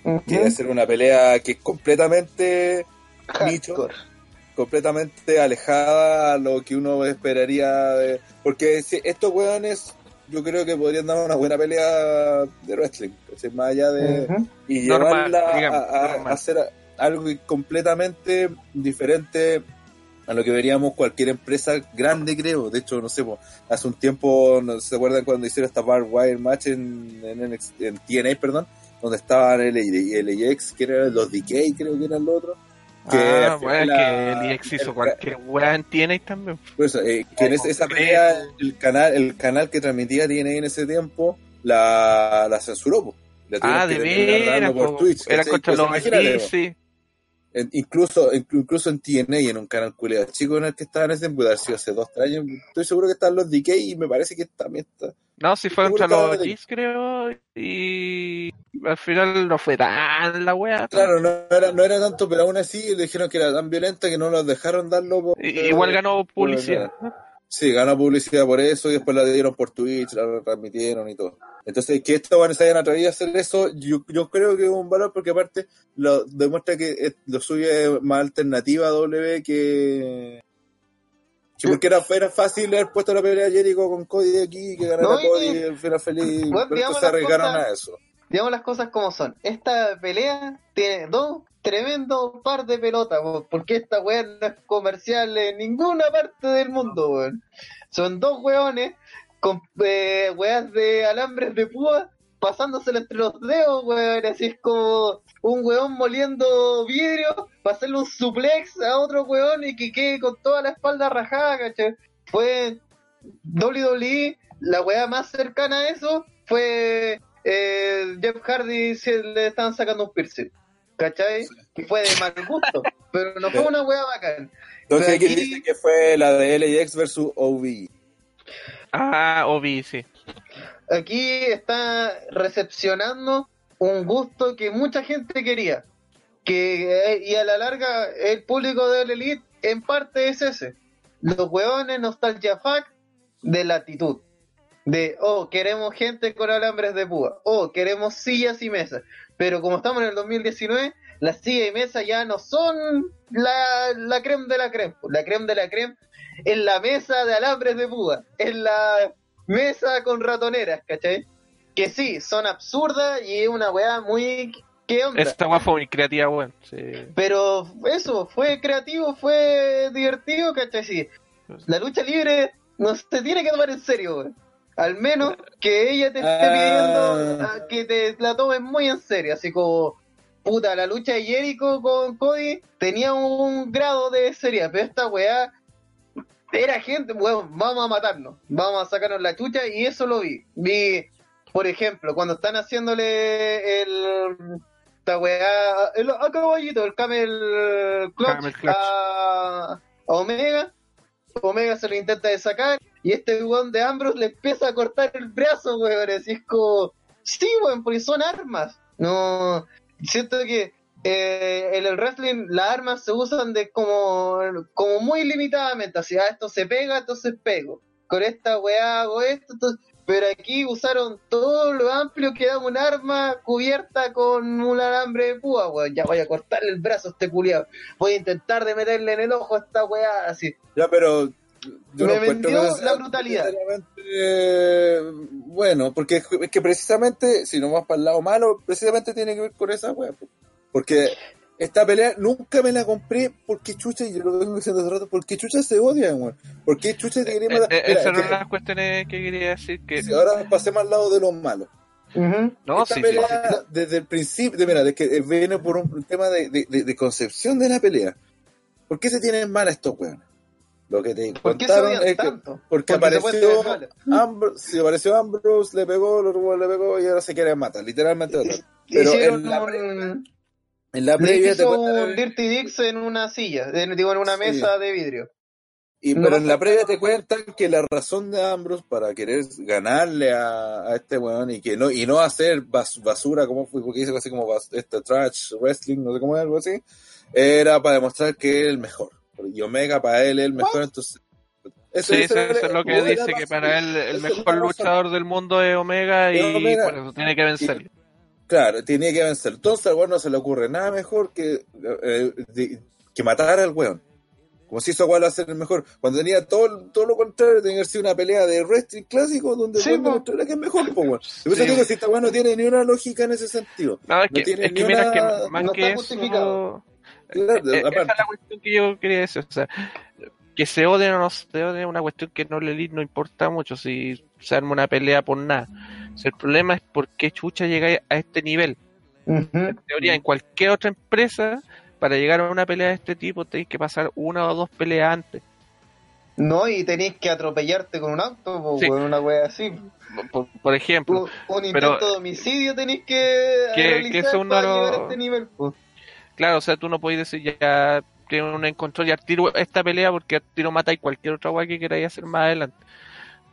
Ujú. Quiere hacer una pelea que es completamente nicho, completamente alejada a lo que uno esperaría de... porque si estos weones yo creo que podrían dar una buena pelea de wrestling ¿cachai? más allá de y Normal, llevarla a- digamos, a, normal. a hacer algo completamente diferente a lo que veríamos cualquier empresa grande creo de hecho no sé po, hace un tiempo no se acuerdan cuando hicieron esta bar wire match en, en, en TNA perdón donde estaban el LAX que eran los DK creo que eran los otros que ah, bueno, es la- que el IX hizo el- cualquier wea en TNA también. por eso, eh, que en ese- esa pelea, el canal, el canal que transmitía TNA en ese tiempo, la, la censuró, po. La Ah, de veras, por po. Twitch, Era contra los sí. En- incluso, inclu- incluso en TNA y en un canal culiado chico en el que estaban ese hace dos, tres años, estoy seguro que están los DK y me parece que también está. No, sí fue contra los de- G's, creo, y al final no fue tan la wea. Claro, no era, no era tanto, pero aún así le dijeron que era tan violenta que no los dejaron darlo por, Igual ganó publicidad. Sí, ganó publicidad por eso y después la dieron por Twitch, la transmitieron y todo. Entonces, que estos van se hayan atrevido a hacer eso, yo, yo creo que es un valor porque aparte lo demuestra que lo suyo es más alternativa a W que... que porque era, era fácil haber puesto la pelea a Jericho con Cody aquí que ganara No, Cody final feliz, Bueno, pero se arriesgaron cosas- a eso. Digamos las cosas como son. Esta pelea tiene dos tremendos par de pelotas, porque esta weá no es comercial en ninguna parte del mundo, weón. Son dos weones con eh, weas de alambres de púa pasándosela entre los dedos, weón. Así es como un weón moliendo vidrio para hacerle un suplex a otro weón y que quede con toda la espalda rajada, ¿cachai? Fue WWE, la weá más cercana a eso fue eh, Jeff Hardy se le estaban sacando un piercing. ¿Cachai? Y fue de mal gusto. pero no fue una weá bacán. Entonces aquí dice que fue la de LAX versus OV. Ah, Obi, sí. Aquí está recepcionando un gusto que mucha gente quería. Que, eh, y a la larga, el público de la Elite en parte es ese. Los hueones nostalgia fuck de la actitud. De, oh, queremos gente con alambres de púa. Oh, queremos sillas y mesas. Pero como estamos en el 2019, las sillas y mesas ya no son la, la creme de la creme. La creme de la creme es la mesa de alambres de púa. Es la mesa con ratoneras, ¿cachai? Que sí, son absurdas y es una weá muy... ¿Qué onda? Esta wea fue muy creativa, weón. Sí. Pero eso, fue creativo, fue divertido, ¿cachai? Sí. La lucha libre no se tiene que tomar en serio, weón. Al menos que ella te esté Ah. pidiendo a que te la tomes muy en serio, así como... Puta, la lucha de Jericho con Cody tenía un grado de seriedad, pero esta weá era gente, weón, vamos a matarnos, vamos a sacarnos la chucha y eso lo vi. Vi, por ejemplo, cuando están haciéndole el esta weá, el a caballito, el Camel Clutch, Camel Clutch. A, a Omega, Omega se lo intenta de sacar y este weón de Ambrose le empieza a cortar el brazo, weón, así es como, sí, weón, porque son armas. No, siento que eh, en el wrestling las armas se usan de como, como muy limitadamente, así, ah, esto se pega, entonces pego. Con esta weá hago esto, entonces- pero aquí usaron todo lo amplio que da un arma cubierta con un alambre de púa, weón. Ya voy a cortarle el brazo a este culiado. Voy a intentar de meterle en el ojo a esta weá, así. Ya, pero. yo Me vendió la brutalidad. eh, bueno, porque es que precisamente, si no vamos para el lado malo, precisamente tiene que ver con esa wea. Po. Porque esta pelea nunca me la compré porque chucha, y yo lo vengo diciendo hace rato, porque chucha se odian, weón. Porque chucha te quería Eh, matar. eh, Mira, Esa era que- una de las cuestiones que quería decir que si ahora pasemos al lado de los malos. Ujú. no, Esta sí, pelea, sí. desde el principio, de, mira, de que viene por un tema de, de- de- de concepción de la pelea. ¿Por qué se tienen mal estos weones? Lo que te ¿Por qué se contaron es que tanto? porque apareció. Ambrose, sí, apareció Ambrose, le pegó, rumores le pegó y ahora se quiere matar, literalmente. Pero en la, un- en la previa te hizo cuentan- un Dirty Dix en una silla, digo, en una Sí. mesa de vidrio. y, no pero en la previa te cuentan que la razón de Ambrose para querer ganarle a, a este weón y que no y no hacer bas- basura como fue porque dice así como bas- este trash wrestling no sé cómo es algo así era para demostrar que es el mejor y Omega para él es el mejor entonces eso, Sí, eso es lo que dice, que para él el mejor luchador del mundo es Omega y Es Omega. por eso tiene que vencer. Claro, tenía que vencer. Entonces al weón no se le ocurre nada mejor que, eh, de- que matar al weón. Como si eso lo el mejor. Cuando tenía todo, todo lo contrario, tenía que haber sido una pelea de wrestling clásico donde Sí, demostrara que es mejor, weón. Y por eso Sí. digo, si esta weón no tiene ni una lógica en ese sentido. No, es No que, tiene es ni que mira, una- que más no que está eso... Claro, Eh, eh, esa es la cuestión que yo quería decir. O sea, que se odien o no se odien es una cuestión que no le no importa mucho si se arma una pelea por nada. O sea, el problema es por qué chucha llega a este nivel. En teoría, en cualquier otra empresa, para llegar a una pelea de este tipo, tenéis que pasar una o dos peleas antes. No, y tenéis que atropellarte con un auto, Sí. con una wea así. Por, por ejemplo, Un, un intento Pero- de homicidio tenéis que Que- realizar que para llegar a este nivel. claro, o sea, tú no podéis decir ya tiene un encontró y al tiro esta pelea porque al tiro matáis cualquier otra weá que queráis hacer más adelante.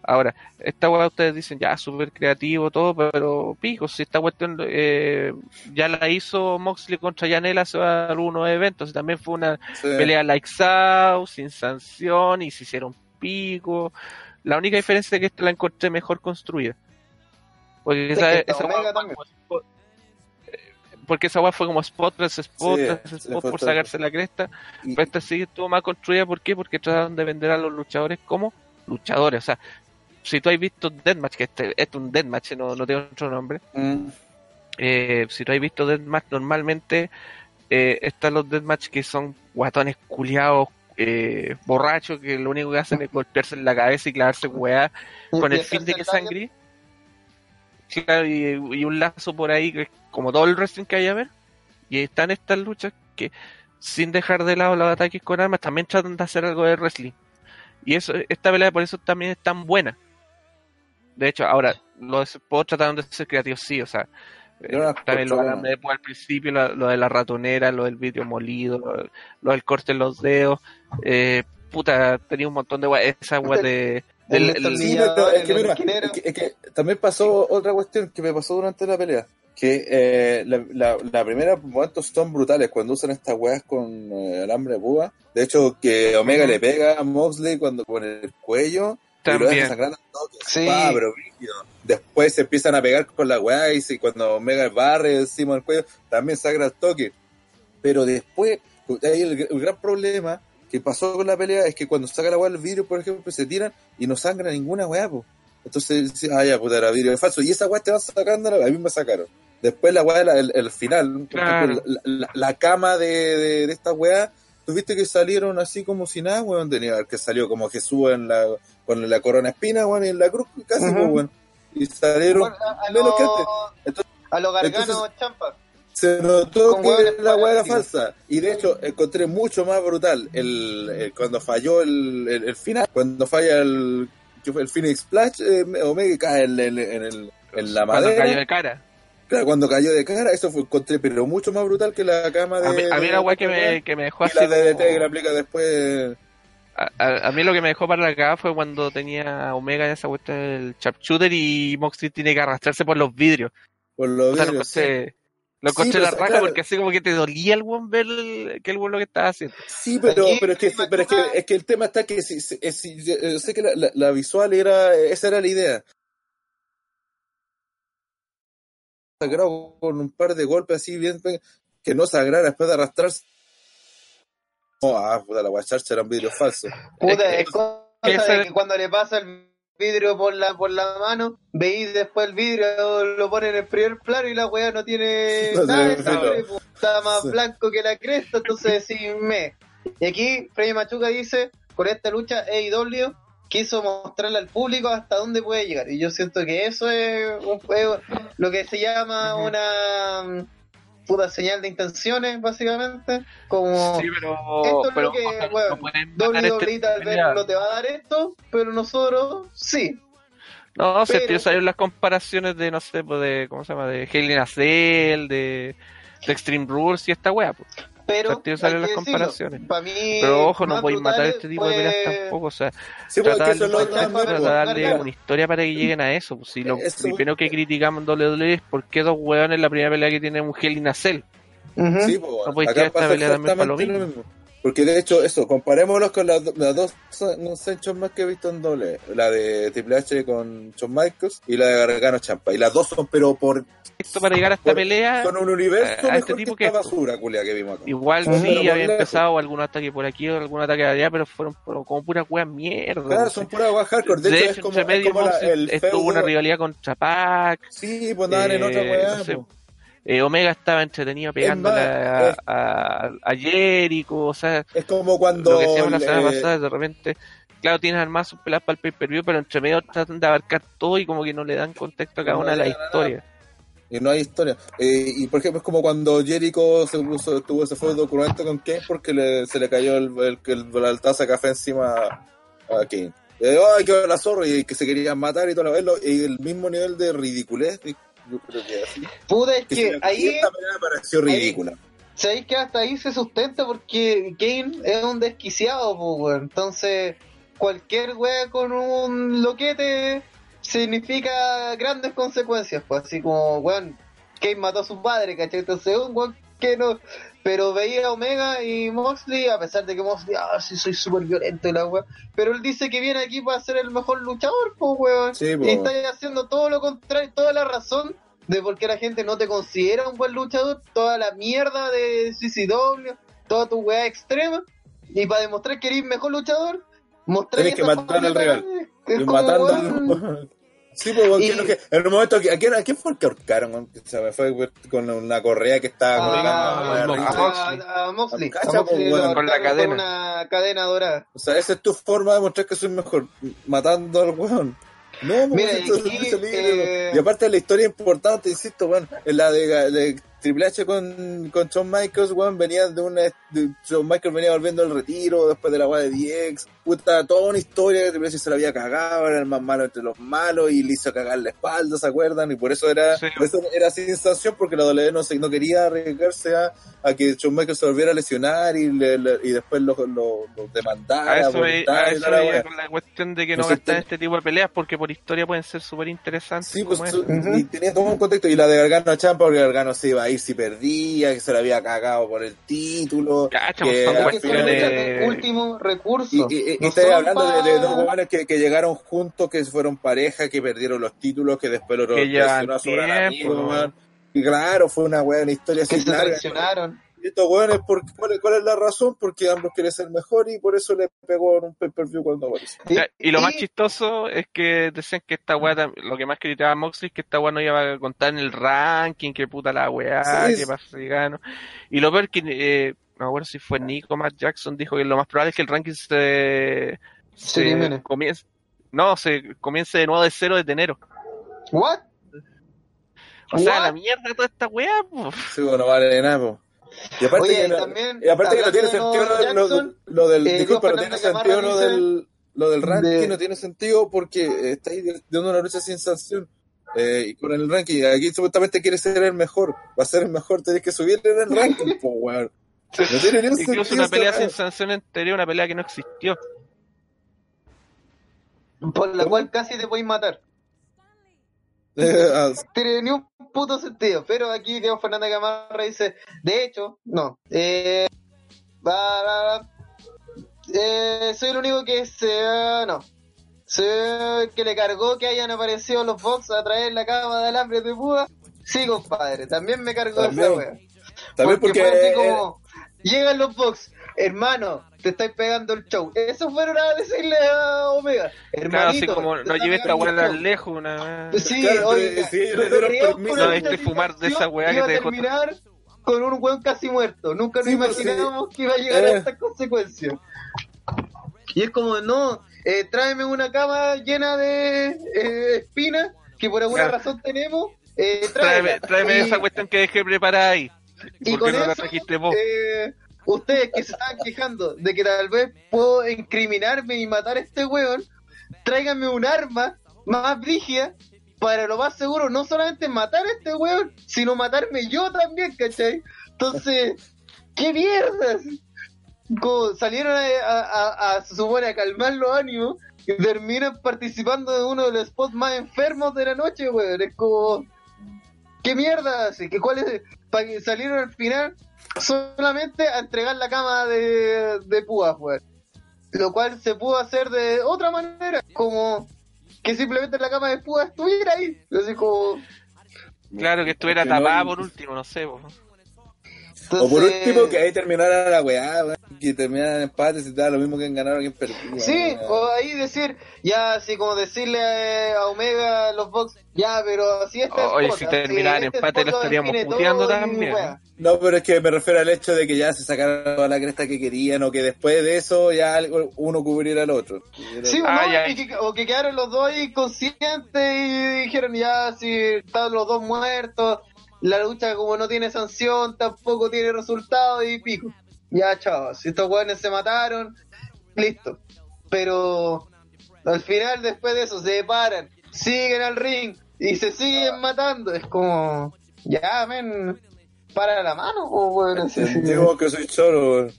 Ahora, esta weá ustedes dicen ya súper creativo todo, pero pico, si esta cuestión eh, ya la hizo Moxley contra Yanela hace algunos eventos, y también fue una Sí. pelea like out, sin sanción, y se hicieron pico. La única diferencia es que esta la encontré mejor construida. Porque Es esa, esa weá fue eh, porque esa fue como spot tras spot Sí, tras spot por sacarse la cresta. Y- Pero esta sí estuvo más construida, ¿por qué? Porque trataron de vender a los luchadores como luchadores. O sea, si tú has visto Deathmatch, que este, este es un Deathmatch, no, no tiene otro nombre. Mm, Eh, si tú has visto Deathmatch, normalmente eh, están los Deathmatch que son guatones culiados, eh, borrachos, que lo único que hacen es golpearse en la cabeza y clavarse weá con el fin de que sangre. Claro, y, y un lazo por ahí, que es como todo el wrestling que hay a ver. Y están estas luchas que, sin dejar de lado los ataques con armas, también tratan de hacer algo de wrestling. Y eso, esta pelea por eso también es tan buena. De hecho, ahora, los spots trataron de ser creativos, sí, o sea, eh, también lo al principio, lo, lo de la ratonera, lo del vidrio molido, lo, lo del corte en los dedos. Eh, puta, tenía un montón de weas, esa wea de. El del- el- Sí, pero es que, mira, es que- es que también pasó otra cuestión que me pasó durante la pelea. Que eh, la, la, la primera momentos son brutales cuando usan estas weas con eh, alambre de púa. De hecho, que Omega le pega a Moxley cuando con el cuello lo También. sangrando al toque. Sí. Pa, pero. Después se empiezan a pegar con la wea y si- cuando Omega barre encima del cuello, también sangra al toque. Pero después, ahí el, el gran problema que pasó con la pelea es que cuando saca la weá del vidrio, por ejemplo, se tiran y no sangra ninguna weá, po. Entonces, ah, ya, puta, era vidrio es falso. Y esa weá te van sacando, a mí me sacaron. Después la weá, el, el final, por Claro. ejemplo, la, la- la cama de, de, de esta weá, tuviste que salieron así como si nada, weón, tenía que salió como Jesús en la, con la corona espina, weón, y en la cruz, casi, Ujú. po, weón. Y salieron Bueno, a, a menos lo, que antes. Entonces- a lo Gargano entonces- Champa. Se notó Con que la weá era falsa. Y de hecho, encontré mucho más brutal el, el- cuando falló el, el, el final, cuando falla el, el Phoenix Splash, eh, Omega cae en, el- en, el- en la Cuando madera. cayó de cara. Claro, cuando cayó de cara, eso fue encontré, pero mucho más brutal que la cama de. A mí, a mí de- la weá que me, que me dejó y así. la DDT como- que le aplica después. A, a- a mí lo que me dejó para cagada fue cuando tenía Omega en esa cuestión del sharpshooter y Moxley tiene que arrastrarse por los vidrios. Por los O sea, lo vidrios, lo Sí, encontré la raja claro. porque así como que te dolía el buen ver el- que el buen lo que estaba haciendo. Sí, pero, Aquí, pero, es, que, pero es, que, es que el tema está que si, si- si- yo sé que la, la- la visual era, esa era la idea. Sagrado con un par de golpes así bien que no sagrara después de arrastrarse. No, ah, puta, la guacharcha era un vidrio falso. Puta, Es es cosa de que cuando le pasa el vidrio por la por la mano, veis después el vidrio, lo pone en el primer plano y la weá no tiene No nada de tiene sangre, filo. po. está más Sí. blanco que la cresta, entonces decís me. Y aquí Freddy Machuca dice, con esta lucha AEW quiso mostrarle al público hasta dónde puede llegar. Y yo siento que eso es un juego, lo que se llama una puta señal de intenciones, básicamente. Como Sí, pero, Esto es pero lo que, bueno, no WWE este tal vez no te va a dar esto, pero nosotros sí. No, se pero- tío, salieron las comparaciones de, no sé, pues de, ¿cómo se llama? De Hell in a Cell, de, de Extreme Rules y esta wea, pues. Pero Tío, las comparaciones. Mí, Pero ojo, no podéis matar este tipo de peleas tampoco, o sea, Sí, porque tratar de- darle Claro. una historia para que lleguen a eso. Pues si lo Eso- primero que criticamos en WWE es por qué dos hueones la primera pelea que tiene un Hell a Cell. Ujú. Sí, No podéis tirar esta pelea también para lo exactamente lo mismo. Porque de hecho, eso, comparémoslos con las, las dos no sé, Shawn más que he visto en doble. La de Triple H con Shawn Michaels y la de Gargano Champa. Y las dos son, pero por Esto para llegar a esta Por- pelea, son un universo a este mejor tipo que esta que- basura, culia, que vimos acá. igual sí había empezado algún ataque por aquí o algún ataque allá, pero fueron por- como puras weas mierda. Claro, no son sé. puras guas hardcore. De, De hecho, hecho, es como, es como la- el estuvo feudo. una rivalidad contra Pac. Sí, pues andaban en otra eh, no sé, po. Eh, Omega estaba entretenido pegándole más, a, a, a Jericho, o sea, Es como cuando. lo que decíamos la semana eh, pasada, de repente, claro, tienes armadas sus peleas para el pay-per-view, pero entre medio tratan de abarcar todo y como que no le dan contexto a cada No una de las historias. Y no hay historia. Eh, y por ejemplo, es como cuando Jericho se puso, tuvo ese feudo cruento con Kane porque le, se le cayó el, el, taza de café encima a Kane. Eh, ¡Ay, qué la zorra! Y que se querían matar y todo lo es lo- Y el mismo nivel de ridiculez, yo creo que así. Puta, es Que ahí, esta pareció ahí- ridícula. sabéis que hasta ahí se sustenta porque Kane es un desquiciado, pues, weón. Entonces, cualquier wea con un loquete significa grandes consecuencias, pues, así como, weón, Kane mató a su padre, ¿cachai? Entonces, un weón que no. Pero veía a Omega y Moxley, a pesar de que Moxley, ah, sí, soy súper violento y la wea. Pero él dice que viene aquí para ser el mejor luchador, pues, weón. Sí. Y está haciendo todo lo contrario, toda la razón de por qué la gente no te considera un buen luchador, toda la mierda de CCW, toda tu weá extrema, y para demostrar que eres mejor luchador, mostrar Tenés que matar al rival. Es Y como, matando al- Sí, pues, porque Y- que- en un momento, ¿a quién, a quién fue el que ahorcaron? Se me fue con una correa que estaba a, colgando. a- Moxley. Con la cadena. una cadena dorada. O sea, esa es tu forma de mostrar que soy mejor, matando al weón. No, pues, Mira, esto y aquí, es libre, eh, Y aparte la historia importante, insisto, weón, en la de, de Triple H con, con Shawn Michaels, weón, venía de una... de- Shawn Michaels venía volviendo al retiro después de la weá de DX. Puta, toda una historia que Triple H se la había cagado, era el más malo entre los malos y le hizo cagar la espalda, ¿se acuerdan? Y por eso era, Sí. por eso era sin sanción porque la WWE no, se, no quería arriesgarse a, a que Shawn Michaels se volviera a lesionar y, le- le- y después lo, lo, lo demandara. A eso, por a la con la cuestión de que no Entonces, gastan te- este tipo de peleas porque por historia pueden ser súper interesantes. Sí, pues su- y tenía todo un contexto. Y la de Gargano a Champa, porque Gargano se iba a ir si perdía, que se le había cagado por el título. Cacha, que pues, son cuestiones- de último recurso. Y, y, y No estoy hablando de, de pa- dos jugadores que, que llegaron juntos, que fueron pareja, que perdieron los títulos, que después lo Que llevan traicionó a su gran tiempo, amigo, ¿no? man. Y claro, fue una weá, una historia que así se larga. traicionaron. Y estos weones, ¿por, cuál, ¿cuál es la razón? Porque ambos quieren ser mejor y por eso le pegó en un pay-per-view cuando apareció. Ya, Y lo más chistoso es que decían que esta weá, tam- lo que más criticaba Moxley es que esta weá no iba a contar en el ranking, que puta la weá, Sí, que pasa si gano. Y lo peor que, eh, no me acuerdo si fue Nico Matt Jackson, dijo que lo más probable es que el ranking se, Se comience, no, se comience de nuevo de cero desde enero. ¿What? O sea, What? la mierda toda esta weá, po. Sí, bueno, no vale nada, po. Y aparte, Oye, que, y no, también, y aparte que no tiene de sentido lo, lo- Jackson, lo del. eh, disculpa, no tiene sentido lo del, lo del ranking, de- no tiene sentido porque estáis dando una lucha sin sanción. Eh, y con el ranking, aquí supuestamente quiere ser el mejor. Va a ser el mejor, tenés que subir en el ranking, po, weón. No tiene Incluso sentido una pelea sin sanción anterior, una pelea que no existió. por la cual casi te podéis matar. Ah, tiene ni un puto sentido. Pero aquí Diego Fernanda Gamarra dice, de hecho, no. Eh, va- va- va- eh, soy el único que se... no. Soy el que le cargó que hayan aparecido los box a traer la cama de alambre de púa. Sí, compadre. También me cargó También. esa wea. También porque, porque. fue así como, llegan los box, hermano, te estáis pegando el show. Eso fueron a decirle a Omega. Claro, Hermanito, así como te no está lleve esta weá tan lejos, una... Sí, Claro, oiga, sí, No, una diste fumar de esa weá que te a dejó- terminar con un weón casi muerto. Nunca nos Sí, pues, imaginábamos que iba a llegar Eh. a estas consecuencias. Y es como, no, eh, tráeme una cama llena de eh, espinas que por alguna Claro. razón tenemos. Eh, Tráeme, tráeme tráeme esa cuestión que dejé preparada ahí. Y ¿Por con la eso, trajiste vos? eh, ustedes que se estaban quejando de que tal vez puedo incriminarme y matar a este weón, tráiganme un arma más brígida para lo más seguro no solamente matar a este weón, sino matarme yo también, ¿cachai? Entonces, ¿qué mierdas? Como salieron a, a- a- a, se supone, a calmar los ánimos y terminan participando de uno de los spots más enfermos de la noche, weón. Es como, ¿qué mierda hace? ¿Qué, cuál es? Para que salieron al final solamente a entregar la cama de, de púas, weón. Lo cual se pudo hacer de otra manera, como que simplemente la cama de púas estuviera ahí. Así como. Claro, que estuviera que tapada por último, no sé. O por entonces- último, que ahí terminara la weá, weón, que terminara en empate si te da lo mismo que en ganar o que en perder. Sí, o ahí decir, ya así como decirle eh, a Omega los box, ya, pero así está. Oye, si terminara en empate, lo estaríamos puteando también. No, pero es que me refiero al hecho de que ya se sacaron toda la cresta que querían o que después de eso ya algo- uno cubriera al otro. Sí, o, Ah, no, ya. y que, o que quedaron los dos ahí conscientes y dijeron, ya, si están los dos muertos, la lucha como no tiene sanción, tampoco tiene resultado y pico. Ya, chavos, si estos hueones se mataron, listo. Pero al final, después de eso, se paran, siguen al ring y se siguen matando. Es como, ya, men, para la mano, sí. Digo que soy choro, weón.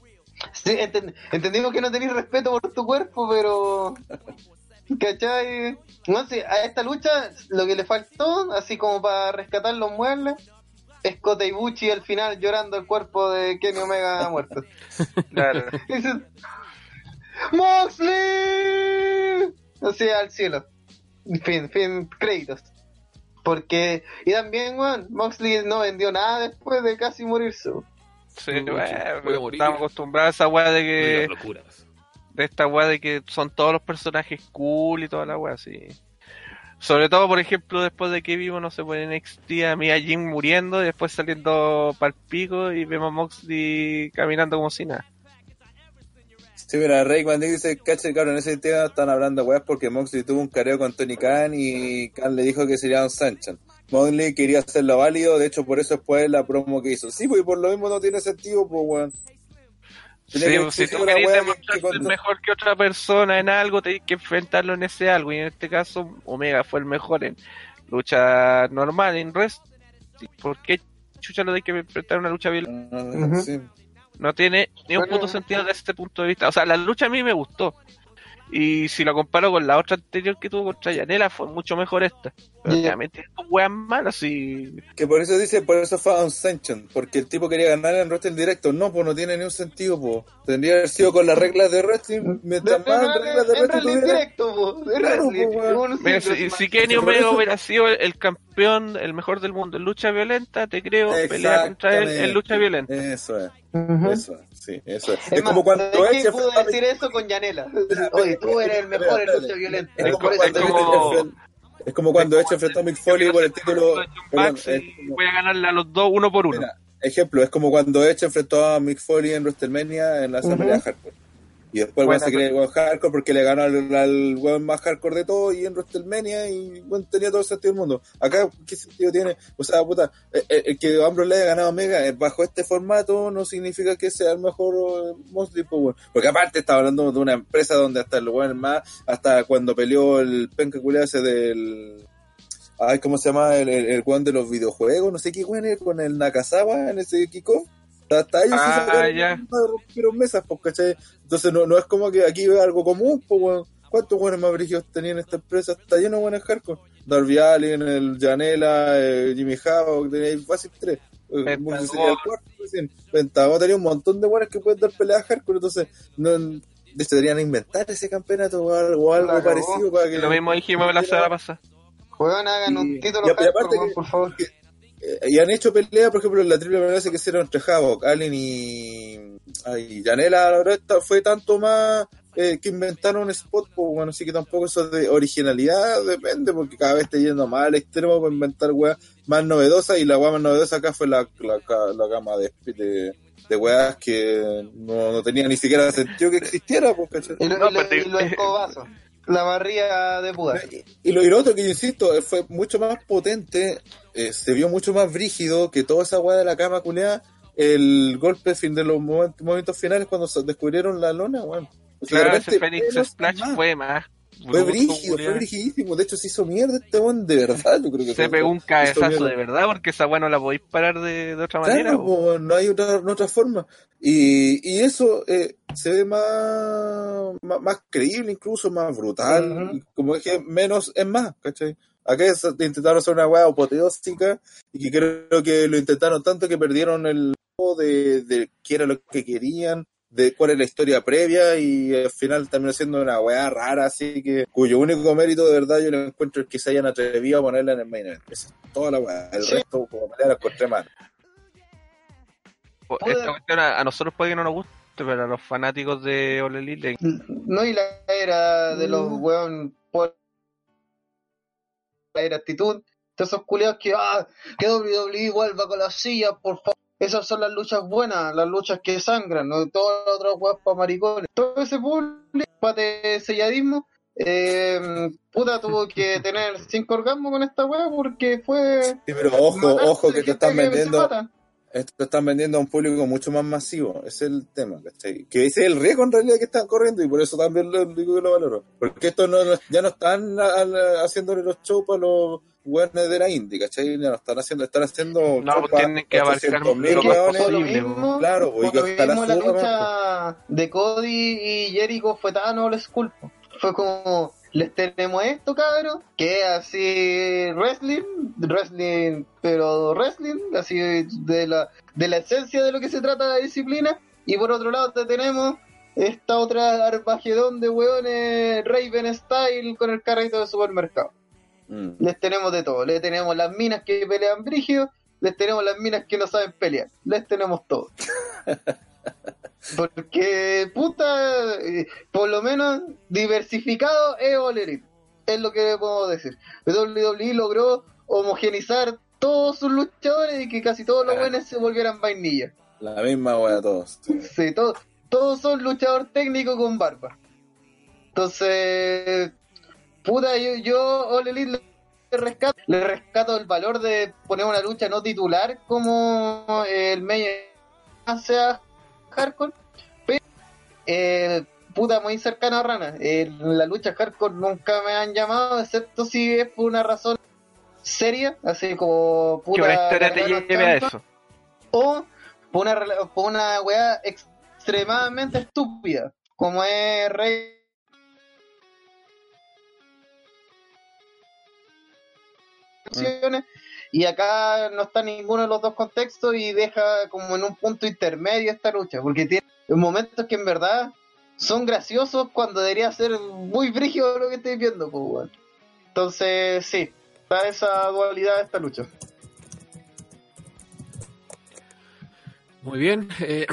Sí, enten- entendimos que no tenéis respeto por tu cuerpo, pero. ¿Cachai? No sé, a esta lucha lo que le faltó, así como para rescatar los muebles, es Kota Ibuchi al final llorando el cuerpo de Kenny Omega muerto. Claro. ¡Moxley! O sea, al cielo. Fin, fin, créditos. Porque, y también, weón, Moxley no vendió nada después de casi morirse. Sí, Puede bueno, estamos acostumbrados a esa weá de que. De esta weá de que son todos los personajes cool y toda la weá, sí. Sobre todo, por ejemplo, después de que vimos, no sé, pues en NXT a Mia Jim muriendo y después saliendo pa'l pico y vemos a Moxley caminando como si nada. Sí, mira, Rey cuando dice, caché, cabrón, en ese tema están hablando weas porque Moxley tuvo un careo con Tony Khan y Khan le dijo que sería un Sanchan. Moxley quería hacerlo válido, de hecho por eso después la promo que hizo. Sí, pues y por lo mismo no tiene sentido, pues weón. Sí, pues, si tú querés demostrar que mejor que otra persona en algo, tenés que enfrentarlo en ese algo. Y en este caso, Omega fue el mejor en lucha normal, en rest. ¿Por qué chucha lo de que enfrentar una lucha violenta? Ah, sí. No tiene ni un Bueno. puto sentido desde este punto de vista. O sea, la lucha a mí me gustó. Y si lo comparo con la otra anterior que tuvo contra Yanela, fue mucho mejor esta. Pero Ya. obviamente estos weas malas y. Que por eso dice, por eso fue a un Sanction, porque el tipo quería ganar en wrestling directo. No, pues no tiene ni un sentido, pues. Tendría que haber sido con las reglas de wrestling, mientras más reglas de en wrestling directo, po, de Claro, wrestling. po, Mira, si, si Kenny Omega hubiera sido el, el campeón, el mejor del mundo en lucha violenta, te creo pelea contra él en lucha violenta. Eso es, Ujú. eso es, sí, eso es. Es, Es, más, como cuando ¿sabes qué? Edge pudo enfrentó a decir eso con Yanela. Oye, tú eres el mejor en lucha violenta. Es Es como, como- es como- es cuando Edge enfrentó a Mick Foley por el título. John perdón, es y voy a ganarle a los dos uno por uno. mira, ejemplo, es como cuando Edge enfrentó a Mick Foley en WrestleMania en la asamblea Ujú. hardcore. Y después Buena se cree el weón hardcore porque le ganó al, al weón más hardcore de todo y en WrestleMania y bueno, tenía todo el sentido del mundo. Acá, ¿qué sentido tiene? O sea, puta, eh, eh, el que Ambrose le haya ganado a Omega eh, bajo este formato no significa que sea el mejor Mosley, pues, weón. Porque aparte estaba hablando de una empresa donde hasta el weón más, hasta cuando peleó el penca culiao ese del... Ay, ¿cómo se llama? El, el, el weón de los videojuegos, no sé qué weón es, con el Nakazawa en ese kickoff. Hasta ellos sí Ah, sacaron- ya. rompieron mesas, pues, ¿cachai? Entonces no, no es como que aquí vea algo común, pues, weón. ¿Cuántos buenos más brígidos tenían esta empresa? Está lleno de buenos hardcore. Darby Allin, el Janela, eh, Jimmy Havoc, tenía fácil tres. Eh, Pentagon. Sería el cuarto recién. Pentagon tenía un montón de buenos que pueden dar peleas hardcore, entonces no, deberían inventar ese campeonato o algo, o algo parecido para que Lo mismo dijimos la semana pasada. Juegan, hagan Y- un título y aparte hardcore, weón, que- por favor. Eh, y han hecho pelea, por ejemplo, en la triple amenaza que hicieron entre Havoc, Allen y, ay, Janela, la verdad, esta fue tanto más eh, que inventaron un spot, pues bueno, así que tampoco eso de originalidad depende, porque cada vez está yendo más al extremo para inventar weas más novedosas, y la wea más novedosa acá fue la, la, la gama de, de, de weas que no, no tenía ni siquiera sentido que existiera, pues, ¿cachai? Y, lo- No, y lo- y los escobazos. La barría de Buda. Y lo, y lo otro que yo insisto, eh, fue mucho más potente, eh, se vio mucho más brígido que toda esa weá de la cama culeada, el golpe fin de los momentos, finales cuando se descubrieron la lona, weón. O sea, de Claro, repente, ese menos Splash más. fue más. Fue brígido, fue brigidísimo. De hecho, se hizo mierda este weón, de verdad. Yo creo que Se pegó un cabezazo de verdad, porque esa weá no la podéis parar de, de otra manera. Claro, po, no hay otra, no otra forma. Y, y eso eh, se ve más, más, más creíble, incluso más brutal. Ujú. y como dije, menos es más, ¿cachai? Acá es- intentaron hacer una weá apoteósica y que creo que lo intentaron tanto que perdieron el de, de qué era lo que querían, de cuál es la historia previa y al final terminó siendo una weá rara, así que cuyo único mérito de verdad yo lo encuentro es que se hayan atrevido a ponerla en el main event. Esa es toda la weá. El Sí. resto como pelea la encontré mal. Puede- Esta cuestión a, a nosotros puede que no nos guste, pero a los fanáticos de Ole Elite le- No, y la era de los Mm. weón por la era actitud. De esos culiados que, ah, que WWE vuelva con las sillas, por favor. Esas son las luchas buenas, las luchas que sangran, no todas las otras weas para maricones. Todo ese público de selladismo, eh, puta, tuvo que tener cinco orgasmos con esta wea porque fue. Sí, pero ojo, ojo, que te están vendiendo, esto te están vendiendo a un público mucho más masivo, ese es el tema, ¿cachai? Que ese es el riesgo en realidad que están corriendo y por eso también lo digo que lo valoro. Porque esto no, ya no están haciéndole los shows para los weones de la indie, ¿cachai? Ya no están haciendo, están haciendo No, pues tienen que abarcar 800.000 lo más posible, mismo, claro, pues, y que mismo la lucha de Cody y Jericho fue tan old school. Fue como, les tenemos esto, cabrón, que es así wrestling, wrestling, pero wrestling, así de la, de la esencia de lo que se trata la disciplina. Y por otro lado te tenemos esta otra armagedón de hueones Raven Style con el carrito de supermercado Mm. les tenemos de todo. Les tenemos las minas que pelean brígido, les tenemos las minas que no saben pelear, les tenemos todo. Porque, puta, eh, por lo menos diversificado es All Elite. Es lo que puedo decir. WWE logró homogenizar todos sus luchadores y que casi todos los buenos se volvieran vainilla. La misma wea todos. Sí, todos, todos son luchador técnico con barba. Entonces, puta, yo, yo All Elite le rescato, le rescato el valor de poner una lucha no titular como el medio sea hardcore, pero eh, puta muy cercano a Rana. En la lucha hardcore nunca me han llamado, excepto si es por una razón seria, así como que puta. una historia te lleve a eso. o por una, por una weá extremadamente estúpida, como es Rey. Y acá no está ninguno de los dos contextos y deja como en un punto intermedio esta lucha, porque tiene momentos que en verdad son graciosos cuando debería ser muy brígido lo que estoy viendo, pues. Entonces, sí, está esa dualidad de esta lucha. Muy bien. eh,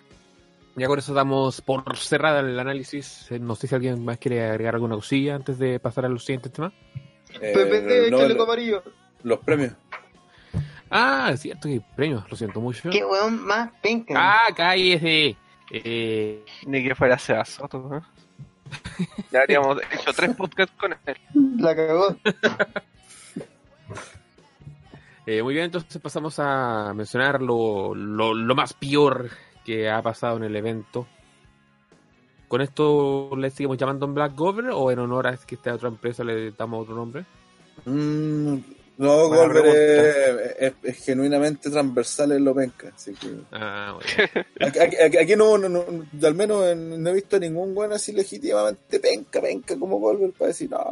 ya con eso damos por cerrada el análisis. Eh, No sé si alguien más quiere agregar alguna cosilla antes de pasar a los siguientes temas. Eh, PPT, no, chaleco lo- amarillo. los premios. Ah, es cierto que hay premios, lo siento mucho. Qué weón más pinca. Ah, cállese. Eh, Ni que fuera Seba Soto, ¿eh? Ya habríamos hecho tres podcasts con él. La cagó. eh, muy bien, entonces pasamos a mencionar lo, lo, lo más peor que ha pasado en el evento. ¿Con esto le seguimos llamando en Black Gover o en honor a que esta otra empresa le damos otro nombre? Mm, no, Golver pregunta. es, es- es genuinamente transversal en lo penca. Así que. Ah, bueno. Aquí, aquí- aquí no, no, no- al menos en- no he visto ningún buen así legítimamente penca, penca como Golver para decir, no.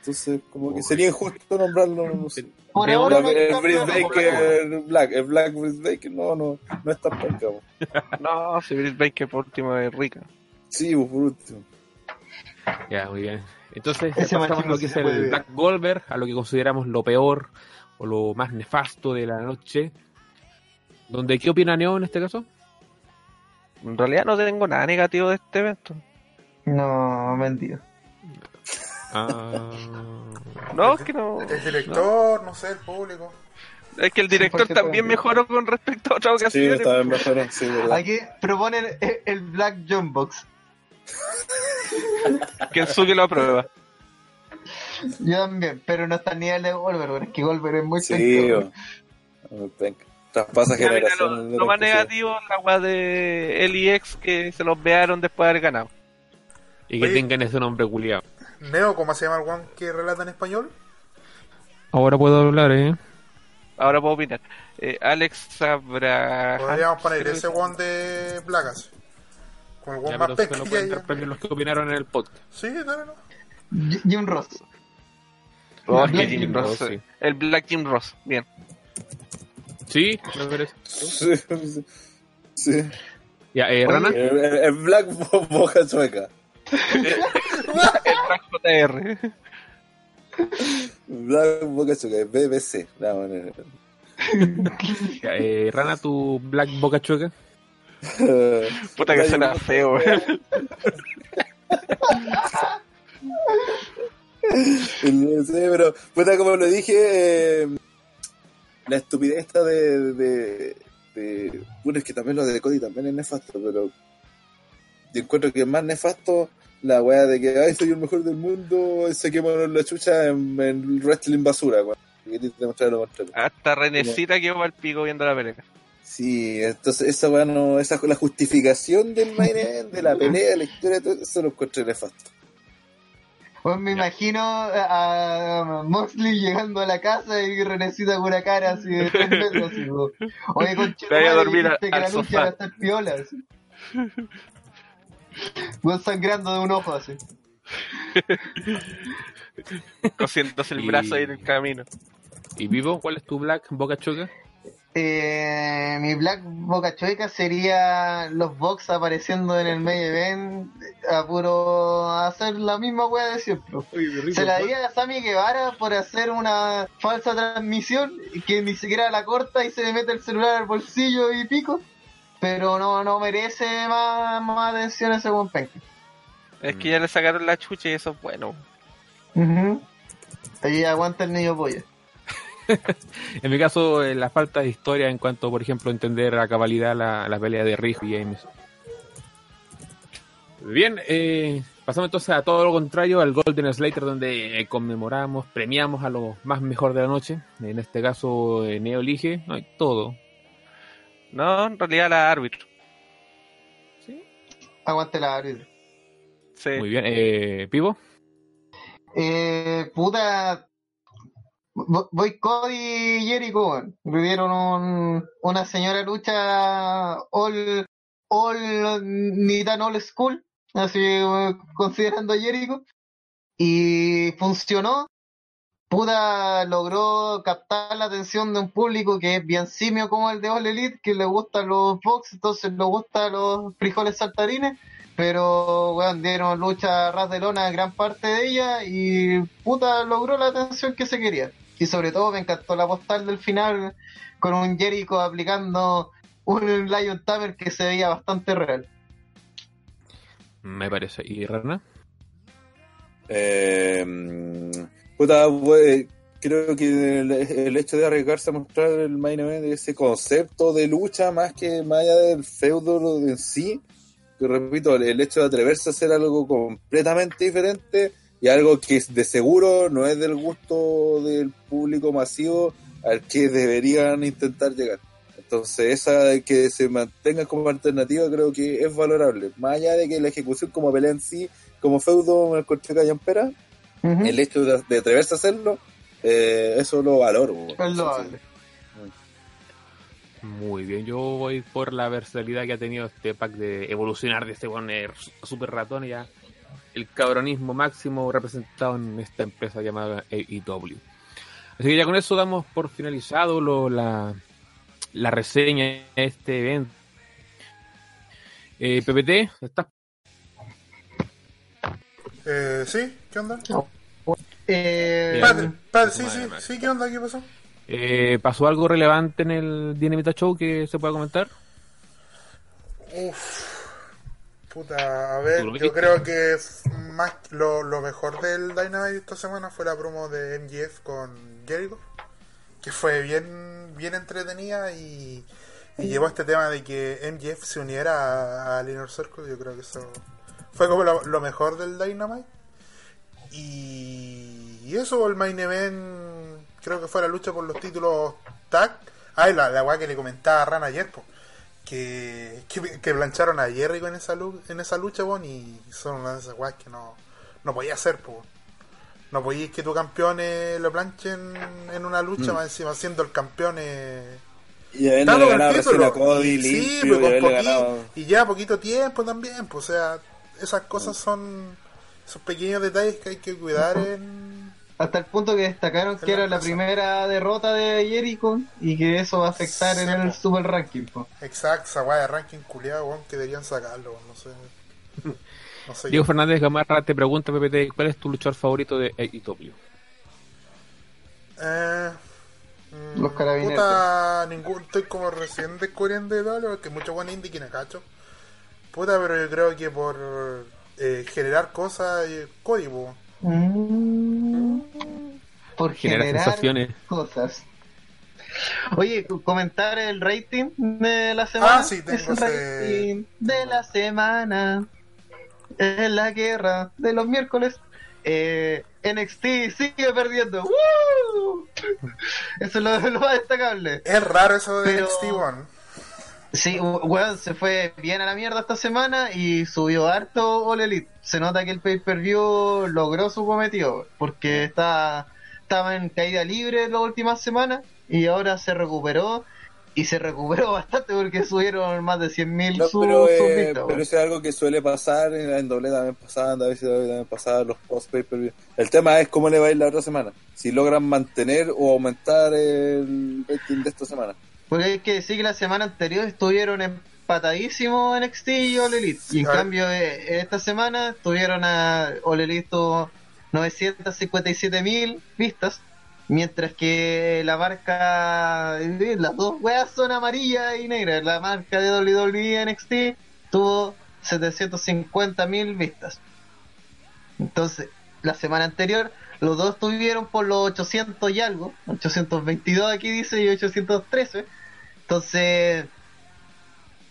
Entonces, como que sería injusto nombrarlo. No sé. Por Veo ahora Black- no el de Baker Black, el Black Brice Baker, no, no, no es tan penca. No, si Brice Baker por último es rica. Sí, po, por último. Ya, muy bien. Entonces, Ese pasamos lo que es el. Black Golver, a lo que consideramos lo peor o lo más nefasto de la noche. Donde, ¿Qué opina Neo en este caso? En realidad no tengo nada negativo de este evento. No, mentira. Ah, No, es que no. El director, no sé, el público. Es que el director también mejoró con respecto a otras Sí, ocasiones. esta vez mejoró, sí, verdad. Aquí proponen el, el Black John Box. Que el Suki lo aprueba. Yo también, pero no está ni nivel de Golver, porque es que Golver es muy Sí. Traspasa lo, generaciones. de lo más negativo es la weá de LIX que se los vearon después de haber ganado. y que Oye. tengan ese nombre culiado. Neo, ¿cómo se llama el one que relata en español? Ahora puedo hablar, ¿eh? Ahora puedo opinar. Eh, Alex Abraham. Podríamos poner ese one de Plagas. Con el one Ya, más interpretar los que opinaron en el podcast. Sí, no. J- Jim Ross. Oh, es que Black Jim Jim Ross, Ross, sí. El Black Jim Ross. Bien. Sí, me parece. Sí. Ya, eh, Rana. El, el- el Black Bo- Boca Chueca. El JR. Black Boca Chueca, BBC. La manera. Ya, eh, Rana, tu Black Boca Chueca. Puta que suena feo, weón. No sé, pero, puta, como lo dije, eh, la estupidez esta de. de, de bueno, es que también lo de Cody también es nefasto, pero. Yo encuentro que es más nefasto la weá de que, ay, soy el mejor del mundo, saquémonos la chucha en, en wrestling basura, demostrar lo contrario. Hasta Renecita quedó al pico viendo la pelea. Sí, entonces esa weá no, esa la justificación del main event, de la pelea, de la historia, todo eso lo encontré nefasto. Pues me imagino a Moxley llegando a la casa y Renecita con una cara así de tres metros. Así, como, Oye, concha, Te vaya a dormir que al la lucha va a estar piola. Así. Weón sangrando de un ojo así. Cosiéndose el Y- brazo ahí en el camino. ¿Y Vivo? ¿Cuál es tu Black Boca Chueca? Eh, mi Black Boca Chueca sería los Box apareciendo en el main event a puro hacer la misma wea de siempre. Se la di a Sammy Guevara por hacer una falsa transmisión que ni siquiera la corta y se le mete el celular al bolsillo y pico. Pero no, no merece más, más atención ese buen penca. Es que ya le sacaron la chucha y eso es bueno. Ujú. Ahí aguanta el niño polla. En mi caso, eh, la falta de historia en cuanto, por ejemplo, entender a cabalidad la, la pelea de Rijo y James. Bien, eh, pasamos entonces a todo lo contrario, al Golden Slater, donde eh, conmemoramos, premiamos a lo más mejor de la noche. En este caso, eh, Neo elige no, todo. No, en realidad la árbitro. Aguante la árbitro. Sí. Muy bien, eh, Pivo. Eh, puta. Cody y Jericho. Vivieron un, una señora lucha all, all, ni tan old school, así considerando a Jericho. Y funcionó. Puta logró captar la atención de un público que es bien simio como el de All Elite, que le gustan los box, entonces le gustan los frijoles saltarines. Pero, weón, dieron lucha a ras de lona gran parte de ella y puta logró la atención que se quería. Y sobre todo me encantó la postal del final con un Jericho aplicando un Lion Tamer que se veía bastante real. Me parece. ¿Y Rana? Eh, puta, we- creo que el, el hecho de arriesgarse a mostrar el main event, ese concepto de lucha, más que más allá del feudo en sí, que repito, el, el hecho de atreverse a hacer algo completamente diferente y algo que de seguro no es del gusto del público masivo al que deberían intentar llegar. Entonces, esa que se mantenga como alternativa creo que es valorable. Más allá de que la ejecución como pelea en sí, como feudo me encontré callampera, El hecho de, de atreverse a hacerlo, eh, eso lo valoro. Es loable. Muy bien, yo voy por la versatilidad que ha tenido este pack de evolucionar de este buen eh, super ratón y ya el cabronismo máximo representado en esta empresa llamada AEW. Así que ya con eso damos por finalizado lo- la, la reseña de este evento. Eh, PPT, ¿estás? Eh, ¿Sí? ¿Qué onda? Eh, Padre, padre, sí, sí, sí, ¿qué onda? ¿Qué pasó? Eh, ¿Pasó algo relevante en el Dinamita Show que se pueda comentar? Uf. Puta, a ver, ¿Tú lo yo creo que más lo, lo mejor del Dynamite esta semana fue la promo de MGF con Jericho, que fue bien, bien entretenida y, y llevó este tema de que MGF se uniera a, al Inner Circle. Yo creo que eso fue como lo, lo mejor del Dynamite. Y, y eso, el main event, creo que fue la lucha por los títulos tag. Ah, y la, la weá que le comentaba a Ran ayer, po, que, que, que plancharon a Jericho en esa, lu- en esa lucha, bon, y son una de esas weas que no, no podía hacer, po. No podíais que tu campeón eh, lo planchen en una lucha, Mm. más encima siendo el campeón. eh, Y ganado recién título. a Cody Y- sí, limpio, pues, y con haberle poqui- ganado. y ya poquito tiempo también, pues, o sea, esas cosas son esos pequeños detalles que hay que cuidar en... hasta el punto que destacaron que era la primera derrota de Jericho y que eso va a afectar Sí, en el super ranking. po. Exacto, esa weá de ranking culiado, weón, que deberían sacarlo, weón, no sé. No sé. Diego Fernández Gamarra te pregunta, PPT, ¿cuál es tu luchador favorito de AEW? Eh, mm, Los carabineros. Puta, ningún, estoy como recién descubriendo de todo, porque mucho buen indie que cacho. Puta, pero yo creo que por eh, generar cosas, eh, código. Mm. Por Genera generar sensaciones. cosas. Oye, comentar el rating de la semana. Ah, sí, tengo el ese- rating de la semana. Es la guerra de los miércoles. Eh, NXT sigue perdiendo. ¡Woo! Eso es lo, lo más destacable. Es raro eso de Pero- NXT, weón. Sí, weón, se fue bien a la mierda esta semana y subió harto All Elite. Se nota que el pay-per-view logró su cometido, porque está, estaba en caída libre las últimas semanas y ahora se recuperó y se recuperó bastante porque subieron más de 100.000 No, pero, eh, pero eso es algo que suele pasar en, en doble también pasaban, a veces también pasaban los post pay per view. El tema es cómo le va a ir la otra semana. Si logran mantener o aumentar el rating de esta semana. Porque hay que decir que la semana anterior estuvieron empatadísimos NXT y All Elite. Y en Ah. cambio, eh, esta semana estuvieron a All Elite tuvo 957 mil vistas. Mientras que la marca, eh, las dos weas son amarillas y negras. La marca de WWE NXT tuvo 750 mil vistas. Entonces, la semana anterior, los dos estuvieron por los 800 y algo. 822 aquí dice y 813. Entonces,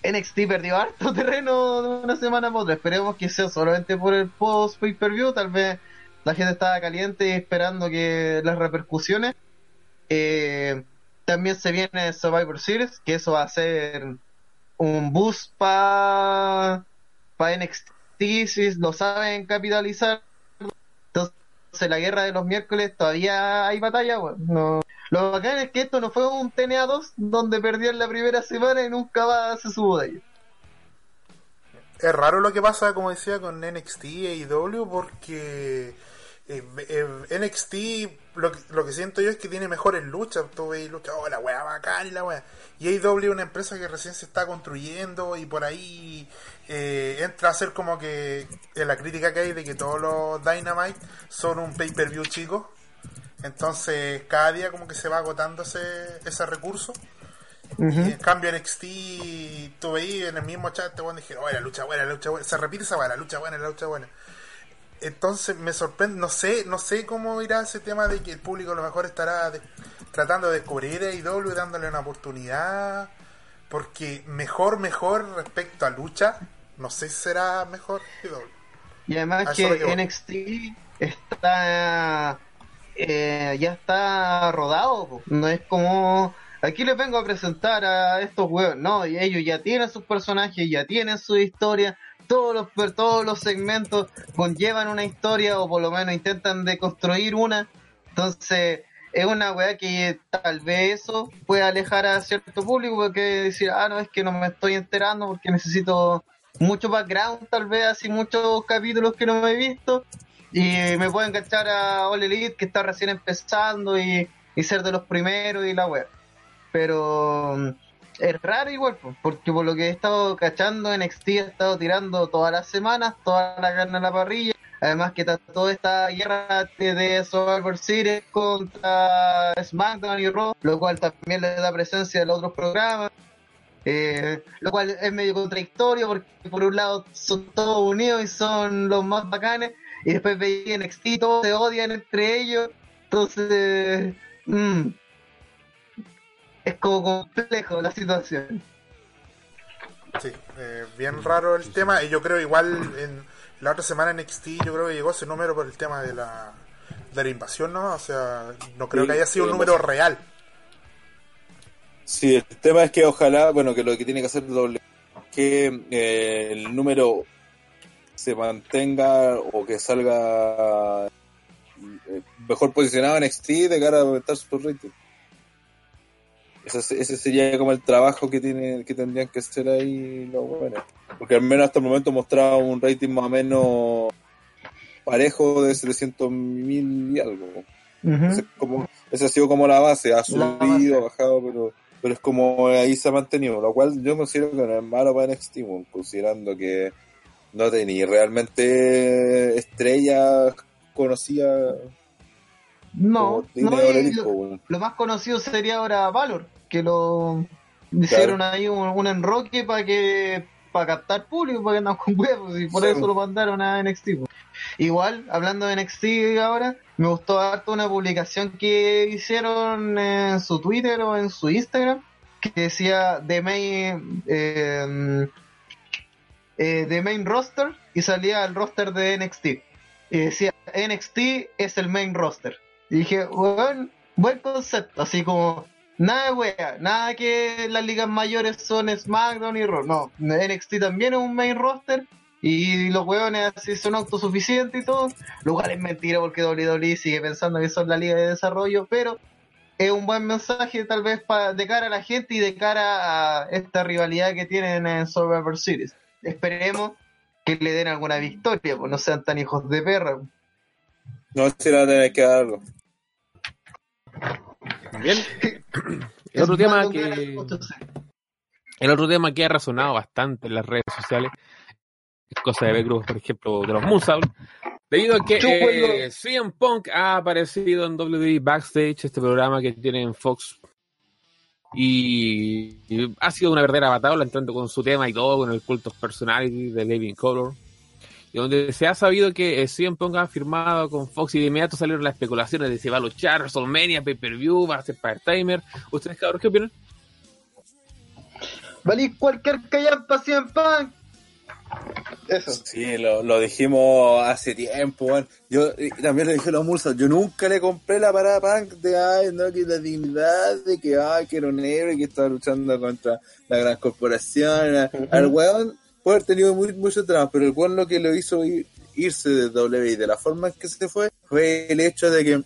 NXT perdió harto terreno de una semana para otra. Esperemos que sea solamente por el post pay per view. Tal vez la gente estaba caliente esperando que las repercusiones. Eh, también se viene Survivor Series, que eso va a ser un boost para pa NXT si lo saben capitalizar. La guerra de los miércoles todavía hay batalla. bueno, no, lo bacán es que esto no fue un TNA2 donde perdieron la primera semana y nunca más se subo de ellos. Es raro lo que pasa, como decía, con NXT e IW porque eh, eh, NXT lo lo que siento yo es que tiene mejores luchas. Tú ves luchas, oh, la wea bacán y la wea. Y AEW es una empresa que recién se está construyendo y por ahí eh, entra a ser como que en la crítica que hay de que todos los Dynamite son un pay-per-view chico. Entonces cada día como que se va agotando ese, ese recurso. Y en cambio NXT, tú veías en el mismo chat, te a decir, oh, la lucha buena, la lucha buena. Se repite esa buena, la lucha buena, la lucha buena. entonces me sorprende, no sé, no sé cómo irá ese tema de que el público a lo mejor estará de- tratando de descubrir a IW y dándole una oportunidad, porque mejor, mejor respecto a lucha, no sé si será mejor IW. Y además que que. NXT está eh, ya está rodado, po. no es como aquí les vengo a presentar a estos huevos, no, y ellos ya tienen sus personajes, ya tienen su historia, todos los todos los segmentos conllevan una historia o por lo menos intentan de construir una, entonces es una weá que tal vez eso puede alejar a cierto público porque decir, ah, no, es que no me estoy enterando porque necesito mucho background, tal vez así muchos capítulos que no me he visto y me puedo enganchar a All Elite que está recién empezando y, y ser de los primeros y la web. Pero mm, es raro igual, po, porque por lo que he estado cachando, NXT ha estado tirando todas las semanas, toda la carne a la parrilla. Además que está toda esta guerra de- de Survivor Series contra SmackDown y Raw, lo cual también le da presencia a los otros programas. Eh, lo cual es medio contradictorio porque por un lado son todos unidos y son los más bacanes y después veía NXT y todos se odian entre ellos entonces mm, es como complejo la situación Sí, eh, bien raro el tema. Y yo creo igual en la otra semana en NXT yo creo que llegó ese número por el tema de la, de la invasión, ¿no? O sea, no creo Sí, que haya sido un número real. Sí, el tema es que ojalá, bueno, que lo que tiene que hacer doble, que eh, el número se mantenga o que salga eh, mejor posicionado en NXT de cara a aumentar su rating. Ese, ese sería como el trabajo que tiene que tendrían que hacer ahí los buenos. Porque al menos hasta el momento mostraba un rating más o menos parejo de 700 mil y algo. Como, esa ha sido como la base, ha subido, ha bajado, pero, pero es como ahí se ha mantenido, lo cual yo considero que no es malo para NXT, considerando que no tenía realmente estrellas conocidas no, lo, más conocido sería ahora Valor que lo hicieron ahí un, un enroque para que para captar público para que andan con huevos y por Sí. eso lo mandaron a NXT igual hablando de NXT ahora me gustó harto una publicación que hicieron en su Twitter o en su Instagram que decía The Main eh, eh, The Main Roster y salía el roster de NXT y decía NXT es el main roster y dije buen, buen concepto así como nada de wea nada que las ligas mayores son SmackDown y Raw no NXT también es un main roster y los hueones así son autosuficientes y todo lo cual es mentira porque WWE sigue pensando que son la liga de desarrollo pero es un buen mensaje tal vez pa- de cara a la gente y de cara a esta rivalidad que tienen en Survivor Series esperemos que le den alguna victoria, pues no sean tan hijos de perra. No sé si le va a tener que dar algo. Bien. El otro tema que gana 8-0. el otro tema que ha resonado bastante en las redes sociales es cosa de ver grupos, por ejemplo, de los Moonsault, debido a que eh, CM Punk ha aparecido en WWE Backstage, este programa que tiene en Fox, y, y ha sido una verdadera batalla, entrando con su tema y todo, con el culto personality de Living Color, y donde se ha sabido que eh, CM Punk ha firmado con Fox y de inmediato salieron las especulaciones de si va a luchar WrestleMania, Pay-Per-View, va a ser Part-Timer. ¿Ustedes, cabros, qué opinan? Valís cualquier callampa en pan. Eso. Sí, lo, lo dijimos hace tiempo. Yo y también le dije a los Mulsas, yo nunca le compré la parada punk de ay, no, que la dignidad, de que ay, que era un héroe y que estaba luchando contra la gran corporación. Al weón puede haber tenido muy, muchos dramas, pero el weón lo que lo hizo ir- irse de W y de la forma en que se fue fue el hecho de que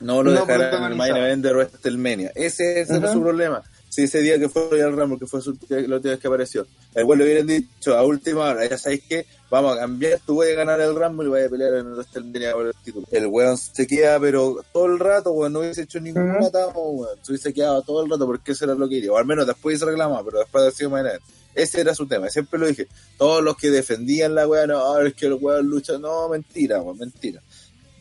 no lo No dejaran en el main event de WrestleMania. Ese, ese fue Ujú. su problema. Si ese día que fue Royal Rumble, que fue su, la última vez que apareció, el weón le hubieran dicho a última hora, ya sabéis que vamos a cambiar, tú vas a ganar el Rumble y vas a pelear en el WrestleMania por el título. El weón se queda, pero todo el rato, weón, no hubiese hecho ningún Ujú. atado, weón. Se hubiese quedado todo el rato porque eso era lo que quería. O al menos después se reclamaba, pero después de sido event. Ese era su tema, siempre lo dije. Todos los que defendían la weá, no, es que el weón lucha, no, mentira, weón, mentira.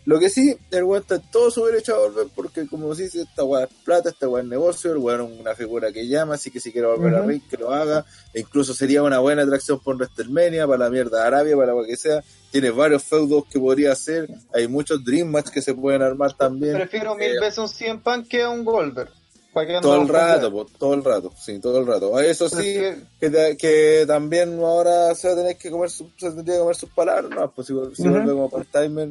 Lo que sí, el weón está en todo su derecho a volver porque, como se dice, esta weá es plata, esta weá es negocio, el weón es una figura que llama, así que si quiere volver a. Ring, que lo haga. E incluso sería una buena atracción por WrestleMania, para la mierda de Arabia, para lo que sea. Tiene varios feudos que podría hacer, hay muchos Dream Match que se pueden armar también. Prefiero mil Eh, veces un 100 Punk que un Goldberg. ¿Para qué todo el rato, po, todo el rato, sí, todo el rato. Eso sí, que, que también ahora se va a tener que comer su- se tendría que comer sus palabras, no, pues si, si Ujú. vuelve como part-timer.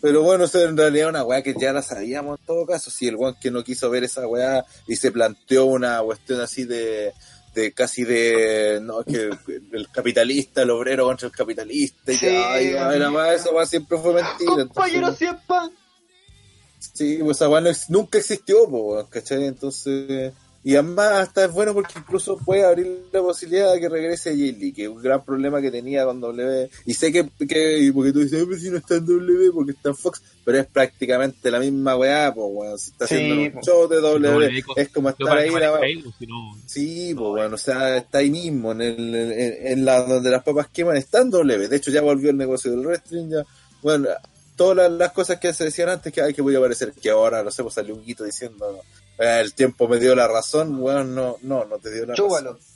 Pero bueno, eso en realidad es una weá que ya la sabíamos en todo caso. Si el weón que no quiso ver esa weá y se planteó una cuestión así de, de casi de, no, que el capitalista, el obrero contra el capitalista y Sí. que, ay, ay, la weá, esa weá siempre fue mentira. Compañero entonces- 100 Punk. Sí, pues esa weá no nunca existió, po, weón, ¿cachai? Entonces, y además hasta es bueno porque incluso puede abrir la posibilidad de que regrese Lee, que es un gran problema que tenía con W. Y sé que, que porque tú dices, "Ay, pero si no está en W, porque está en Fox, pero es prácticamente la misma weá, pues weón, se está Sí, haciendo un po. show de W, es como estar ahí la si no- Sí, pues bueno, o sea, está ahí mismo, en, el, en, en la donde las papas queman, está en W. De hecho, ya volvió el negocio del wrestling, ya, bueno, todas las, las cosas que se decían antes, que, ay, que voy a aparecer, que ahora, no sé, pues salió un guito diciendo, eh, el tiempo me dio la razón, bueno, no, no, no te dio la Chúbalo. razón.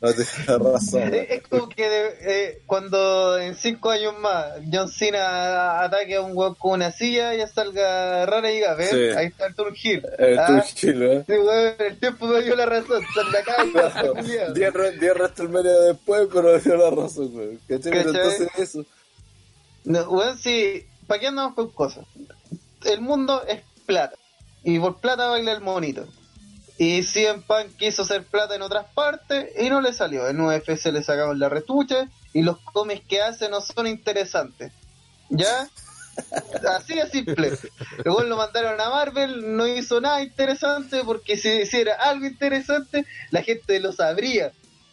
No te dio la razón. Es, weón. es como que de- eh, cuando en cinco años más John Cena ataque a un weón con una silla, ya salga rara y diga, ven, Sí. ahí está el Turn Hill. Eh, Ah, chilo, ¿eh? sí, weón, el tiempo me dio la razón, sal de acá y pasa, culiao. 10 re- 10 WrestleMania después, pero me dio la razón, güey. ¿Cachai? Pero entonces eso. No, weón, sí, ¿para qué andamos con cosas? El mundo es plata. Y por plata baila el monito. Y CM Punk quiso hacer plata en otras partes y no le salió. En UFC le sacaron la retucha y los cómics que hace no son interesantes. ¿Ya? Así de simple. Luego lo mandaron a Marvel, no hizo nada interesante porque si hiciera algo interesante, la gente lo sabría.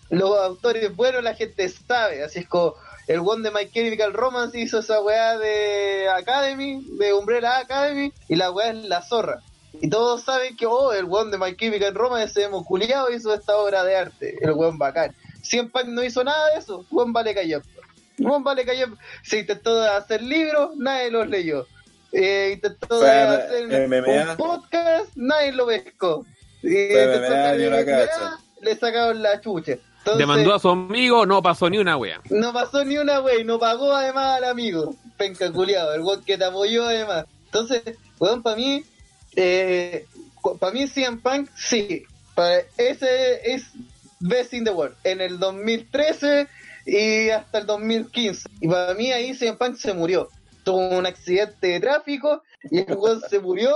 Los autores buenos, la gente sabe. Así es como el one de My Chemical Romance hizo esa weá de Academy, de Umbrella Academy, y la weá es la zorra. Y todos saben que, oh, el one de My Chemical Romance se hemos culiado hizo esta obra de arte, el weón bacán. Cien Punk no hizo nada de eso, weón vale callar. Weón vale callar. Se intentó hacer libros, nadie los leyó. Eh, intentó hacer MMA. un podcast, nadie lo pescó. Eh, MMA, cacha. le sacaron la chucha. Entonces, Demandó a su amigo, no pasó ni una wea. no pasó ni una wey, no pagó además al amigo. Penca culiado, el weón que te apoyó además. Entonces, weón, para mí, eh, para mí CM Punk, sí. Para ese es Best in the World. En el 2013 y hasta el 2015. Y para mí ahí CM Punk se murió. Tuvo un accidente de tráfico y el weón se murió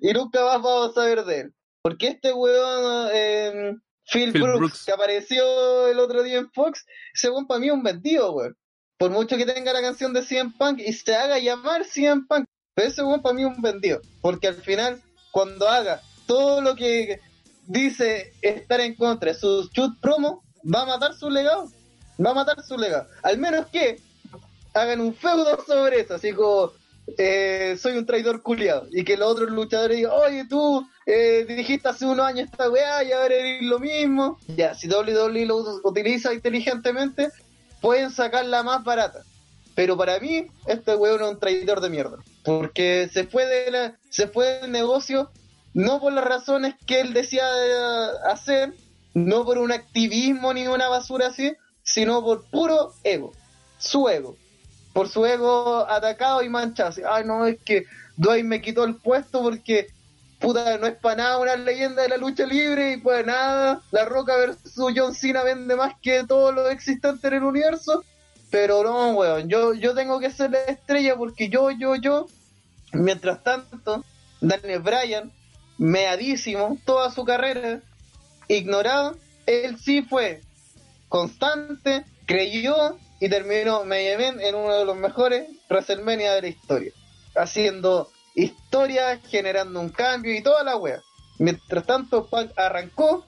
y nunca más vamos a saber de él. Porque este weón, eh, Phil, Phil Brooks, Brooks. que apareció el otro día en Fox, weón para mí un vendido, weón. Por mucho que tenga la canción de CM Punk y se haga llamar CM Punk, pero ese weón para mí es un vendido. Porque al final, cuando haga todo lo que dice estar en contra de su shoot promo, va a matar su legado. Va a matar su legado. Al menos que hagan un feudo sobre eso, así como eh, soy un traidor culiado. Y que los otros luchadores digan, oye tú, eh, dijiste hace unos años esta weá y ahora eres lo mismo. Ya, si WWE lo utiliza inteligentemente, pueden sacarla más barata. Pero para mí, este weón es un traidor de mierda. Porque se fue, de la, se fue del negocio no por las razones que él decía hacer, no por un activismo ni una basura así, sino por puro ego. Su ego. Por su ego atacado y manchado. Ay, no, es que Dwayne me quitó el puesto porque puta, no es para nada una leyenda de la lucha libre y pues nada, La Roca versus John Cena vende más que todo lo existente en el universo. Pero no, weón, yo, yo tengo que ser la estrella porque yo, yo, yo, mientras tanto, Daniel Bryan, meadísimo, toda su carrera, ignorado, él sí fue constante, creyó y terminó event en uno de los mejores WrestleMania de la historia, haciendo historia, generando un cambio y toda la wea. Mientras tanto, Punk arrancó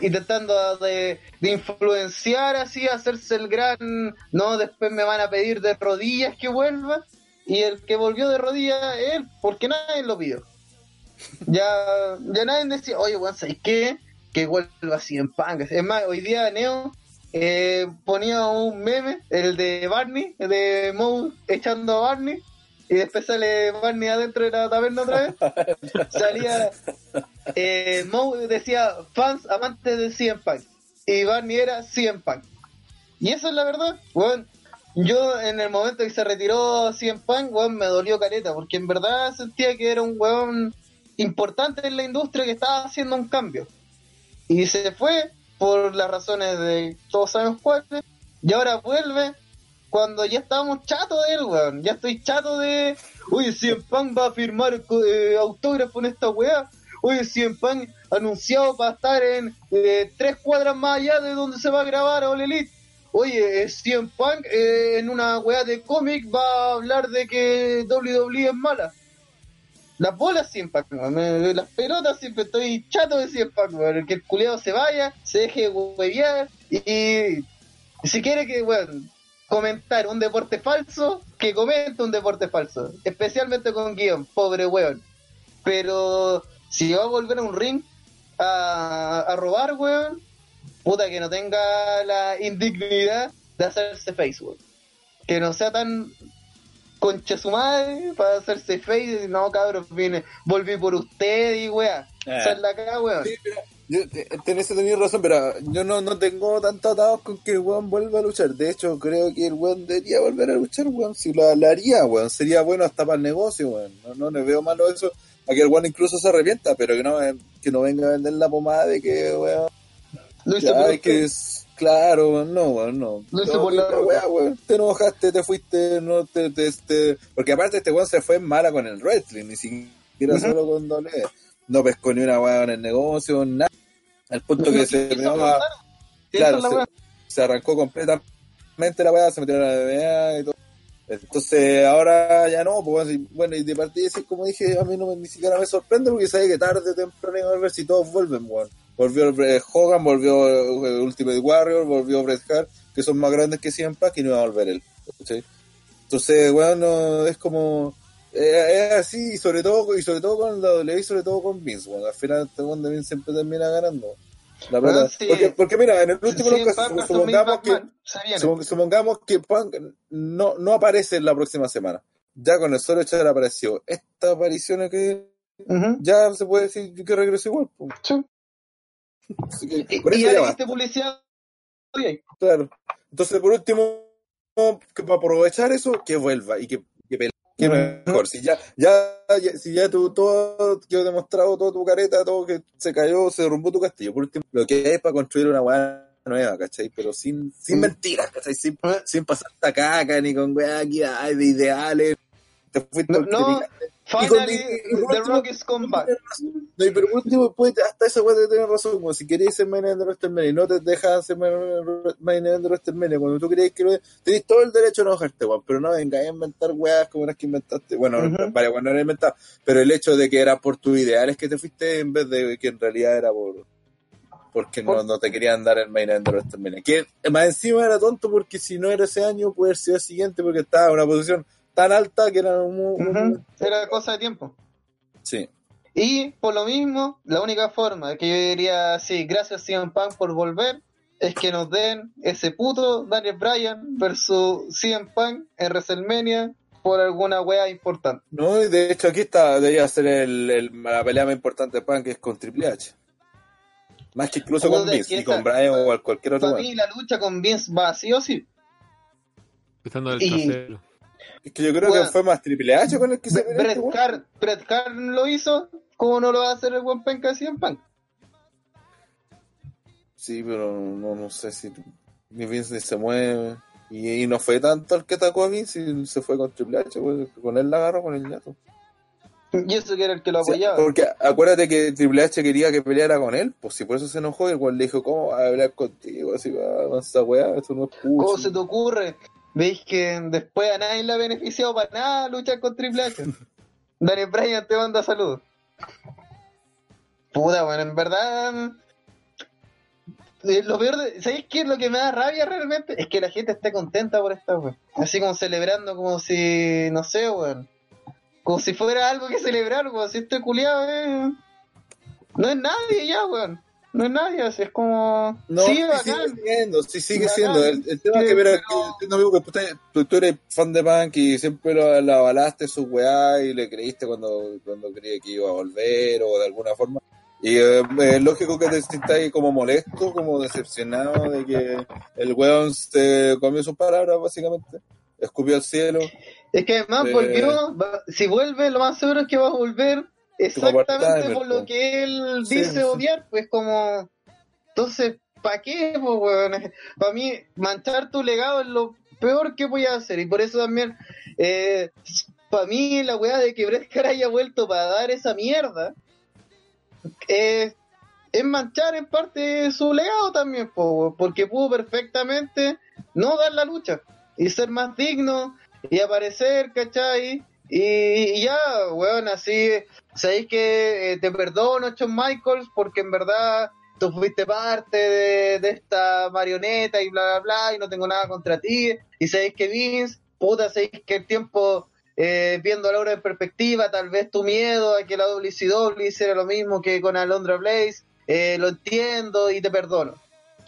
intentando de, de influenciar así, hacerse el gran, no, después me van a pedir de rodillas que vuelva, y el que volvió de rodillas él, porque nadie lo pidió. Ya, ya nadie decía, oye, weón, ¿sabes qué? Que vuelva así en punk. Es más, hoy día Neo eh, ponía un meme, el de Barney, el de Moe echando a Barney, y después sale Barney adentro de la taberna otra vez. Salía. Eh, Moe decía fans amantes de CM Punk. Y Barney era CM Punk. Y eso es la verdad. Bueno, yo en el momento que se retiró CM Punk, weón, me dolió careta. Porque en verdad sentía que era un weón importante en la industria que estaba haciendo un cambio. Y se fue por las razones de todos sabemos cuáles. Y ahora vuelve cuando ya estábamos chatos de él, weón. Ya estoy chato de. Oye, CM Punk va a firmar eh, autógrafo en esta weá. Oye, CM Punk anunciado para estar en eh, tres cuadras más allá de donde se va a grabar All Elite. Oye, eh, CM Punk eh, en una weá de cómic va a hablar de que WWE es mala. Las bolas CM Punk, weón. Las pelotas siempre estoy chato de CM Punk, weón. Que el culiado se vaya, se deje huevear y, y si quiere que, weón, comentar un deporte falso, que comente un deporte falso. Especialmente con guion, pobre weón. Pero si va a volver a un ring a, a robar, weón, puta que no tenga la indignidad de hacerse face, weón. Que no sea tan concha su madre para hacerse face. No, cabros, vine, volví por usted y weá. Eh. Es la cara, weón. Sí, yo, tenés tenés razón, pero yo no, no tengo tanto atados con que el weón vuelva a luchar. De hecho, creo que el weón debería volver a luchar, weón. Si lo, lo haría, weón. Sería bueno hasta para el negocio, weón. No, no le veo malo eso. A que el weón incluso se arrepienta, pero que no, eh, que no venga a vender la pomada de que, weón. Hizo Ya, es que es, claro, weón, no, weón, no. Hizo No, por la weón, weón, te enojaste, te fuiste, no te, te, te- porque aparte este weón se fue en mala con el wrestling, ni siquiera Ujú. solo con doble. No pescó ni una weá en el negocio, nada. Al punto que se. Sí, claro, se, se arrancó completamente la weá, se metió en la NBA y todo. Entonces ahora ya no, pues así, bueno, y de partida sí, como dije, a mí no me, ni siquiera me sorprende porque sabía que tarde o temprano iba a ver si todos vuelven, weón. Volvió eh, Hogan, volvió eh, Ultimate Warrior, volvió Bret Hart, que son más grandes que Pack y no iba a volver él. ¿cachai? Entonces, weón, no, es como, eh, es así, y sobre todo, y sobre todo con la WWE y sobre todo con Vince, weón. Al final este Vince siempre termina ganando. La verdad. sí. porque, porque mira, en el último Sí, caso, versus supongamos que, Supongamos que Punk no, no aparece en la próxima semana. Ya con el solo hecho de haber aparecido esta aparición que Ujú. ya se puede decir que regresó igual. Sí. Que, Y, por y basta, diste publicidad. Claro. Entonces, por último, que para aprovechar eso, que vuelva y que, que. Que mejor, si ya, ya, ya- si ya tú todo quedó demostrado, toda tu careta, todo que se cayó, se derrumbó tu castillo. Por último, lo que es para construir una weá nueva, ¿cachai? Pero sin, sin Mm. mentiras, ¿cachai? Sin, sin pasar esta caca ni con weá aquí ay, de ideales. Te fuiste No, no. Te picaste. finally, y por The último- Rock is come back. No, y pero por último, puede, hasta esa weá tener razón. Como si queréis ser main event de WrestleMania y no te dejan ser main event de WrestleMania, cuando tú creéis que lo tenéis todo el derecho a enojarte, weón. Pero no vengáis a inventar weas como las que inventaste. Bueno, Ujú. varias weas no eran inventadas. Pero el hecho de que era por tus ideales que te fuiste en vez de que en realidad era por. Porque no, no te querían dar el main event de WrestleMania. Que más encima era tonto porque si no era ese año, puede haber sido el siguiente porque estaba en una posición tan alta que era un. un- Ujú. Era cosa de tiempo. Sí. Y por lo mismo, la única forma que yo diría, sí, gracias CM Punk por volver, es que nos den ese puto Daniel Bryan versus CM Punk en WrestleMania por alguna wea importante. No, y de hecho aquí está, debería ser el, el- la pelea más importante de Punk que es con Triple H. Más que incluso con Vince y con Brian o cualquier otro. Para mí la lucha con Vince va sí o sí. Empezando del Y- trasero. Es que yo creo Bueno. que fue más Triple H con el que se Bret. Hart, Bret Hart lo hizo, ¿cómo no lo va a hacer el buen penca de CM Punk? Sí, pero no, no sé si ni Vince ni se mueve. Y, y no fue tanto el que atacó a Vince se fue con Triple H, weón. con él la agarró con el ñato. Y eso que era el que lo Sí, apoyaba. porque acuérdate que Triple H quería que peleara con él, pues si por eso se enojó, igual le dijo, ¿cómo va a hablar contigo? Así va a avanzar, weá, eso no es ¿Cómo pucho. se te ocurre? ¿Veis que después a nadie le ha beneficiado para nada luchar con Triple H? Daniel Bryan te manda saludos. Puta, bueno, en verdad. eh, Lo peor de. ¿Sabéis qué es lo que me da rabia realmente? Es que la gente esté contenta por esta weón. Así como celebrando como si. No sé, weón. Como si fuera algo que celebrar, weón. Si este culiado, eh. No es nadie ya, weón. No es nadie, es como. No, sí, sí sigue siendo, sí sigue Bacán. siendo. El, el tema es que, Sí, mira, pero- que entiendo, amigo, que tú, eres fan de Punk y siempre lo, lo avalaste su weá y le creíste cuando, cuando creía que iba a volver o de alguna forma. Y eh, es lógico que te sientas ahí como molesto, como decepcionado de que el weón se comió sus palabras, básicamente. Escupió al cielo. Es que además Eh, volvió, va- si vuelve, lo más seguro es que va a volver exactamente por lo que él Sí, dice sí. odiar, pues como... Entonces, ¿para qué, weón? Para mí, manchar tu legado es lo peor que voy a hacer, y por eso también, para mí, la weá de que Bret Hart haya vuelto para dar esa mierda, eh, es manchar en parte su legado también, po, porque pudo perfectamente no dar la lucha y ser más digno y aparecer, ¿cachai? Y, y ya, weón, así, sabéis que eh, te perdono, Shawn Michaels, porque en verdad tú fuiste parte de, de esta marioneta y bla, bla, bla, y no tengo nada contra ti. Y sabéis que Vince, puta, sabéis que el tiempo, eh, viendo la obra en perspectiva, tal vez tu miedo a que la WCW hiciera lo mismo que con Alondra Blaze, eh, lo entiendo y te perdono.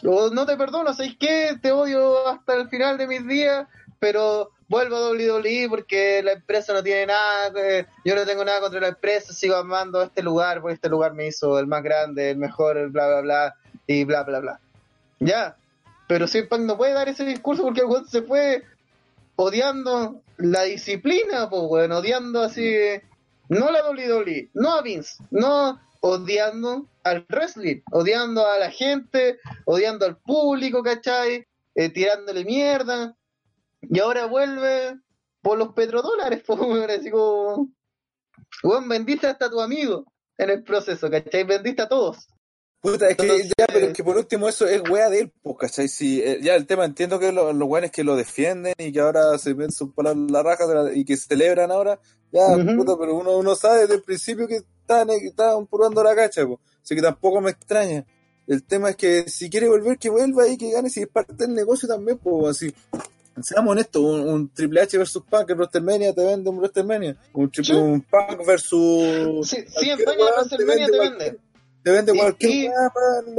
O no te perdono, ¿sabéis qué? Te odio hasta el final de mis días, pero vuelvo a WWE porque la empresa no tiene nada, eh, yo no tengo nada contra la empresa, sigo amando este lugar, porque este lugar me hizo el más grande, el mejor, el bla, bla, bla, y bla, bla, bla. Ya, pero CM Punk no puede dar ese discurso porque el se fue odiando la disciplina, pues, weón, odiando así, no la WWE, no a Vince, no odiando al wrestling, odiando a la gente, odiando al público, ¿cachai? Eh, tirándole mierda. Y ahora vuelve por los petrodólares, pues, así como... Weón, vendiste hasta a tu amigo en el proceso, ¿cachai? Vendiste a todos. Puta, es que Entonces- ya, pero es que por último eso es wea de él, pues, ¿cachai? Si, eh, ya el tema entiendo que lo- los weones que lo defienden y que ahora se ven sus palabras la raja la- y que celebran ahora, ya, puta, pero uno, uno sabe desde el principio que están, que probando la cacha, pues. Así que tampoco me extraña. El tema es que si quiere volver, que vuelva y que gane, si es parte del negocio también, pues, así. Seamos honestos, un, un Triple H versus Punk en WrestleMania te vende un WrestleMania. Un, triple, Sí. un Punk versus... Sí, sí, en España WrestleMania te vende. Te vende cualquier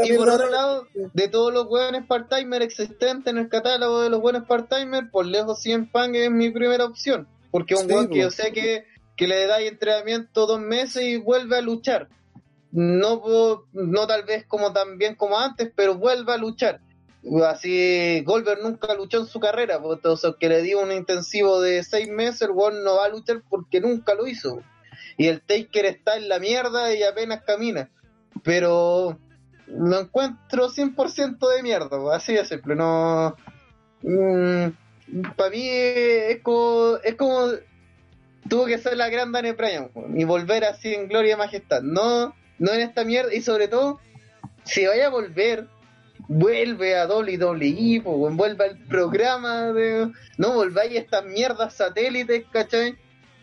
y- por otro lado, de todos los buenos part-timer existentes en el catálogo de los buenos part-timer, por lejos 100 Punk es mi primera opción. Porque es un Sí, po. que yo sé que, que le da entrenamiento dos meses y vuelve a luchar. No, no tal vez como tan bien como antes, pero vuelve a luchar. Así, Goldberg nunca luchó en su carrera, po, entonces que le dio un intensivo de seis meses, el weón no va a luchar porque nunca lo hizo. Y el Taker está en la mierda y apenas camina. Pero lo encuentro 100% de mierda, po, así de simple. No. para mí es como, es como. Tuvo que ser la gran Daniel Bryan y volver así en gloria y majestad. No, no en esta mierda. Y sobre todo, si vaya a volver, vuelve a WWE, weón, vuelve al programa de. No volváis a estas mierdas satélites, ¿cachai?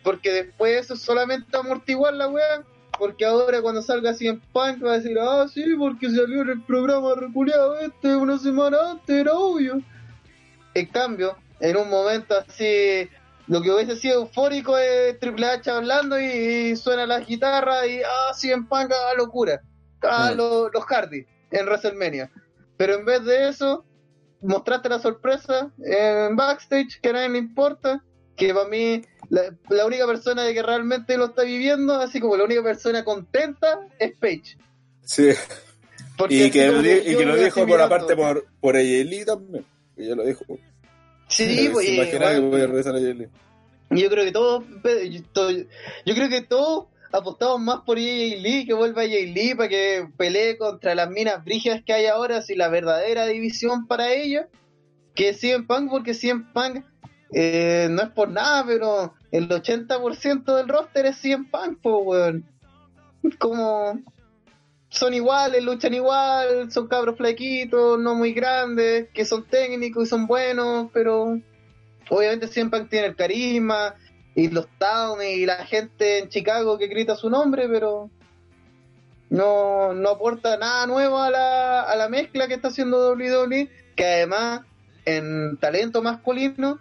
Porque después eso es solamente amortiguar la weá. Porque ahora cuando salga así en Punk va a decir, ah, sí, porque salió en el programa reculeado este una semana antes, era obvio. En cambio, en un momento así, lo que hubiese sido eufórico es Triple H hablando y, y suena la guitarra y, ah, sí, en Punk, ah, locura. Ah, Mm. lo- los Hardy en WrestleMania. Pero en vez de eso, mostraste la sorpresa en backstage, que a nadie le importa, que para mí la, la única persona de que realmente lo está viviendo, así como la única persona contenta, es Paige. Sí. Porque Y que, lo di- y yo que lo lo dijo por aparte por, por Ayeli también. Que ya lo dijo. Sí, pues, y, Imagina que bueno, voy a regresar a Ayeli. yo creo que todos, yo, yo creo que todos apostamos más por Jay Lee, que vuelva Jay Lee para que pelee contra las minas brígidas que hay ahora, si la verdadera división para ellos, que CM Punk, porque CM Punk eh, no es por nada, pero el 80% del roster es CM Punk, pues, weón. Como son iguales, luchan igual, son cabros flaquitos, no muy grandes, que son técnicos y son buenos, pero obviamente CM Punk tiene el carisma y los towns y la gente en Chicago que grita su nombre, pero no, no aporta nada nuevo a la, a la mezcla que está haciendo WWE, que además en talento masculino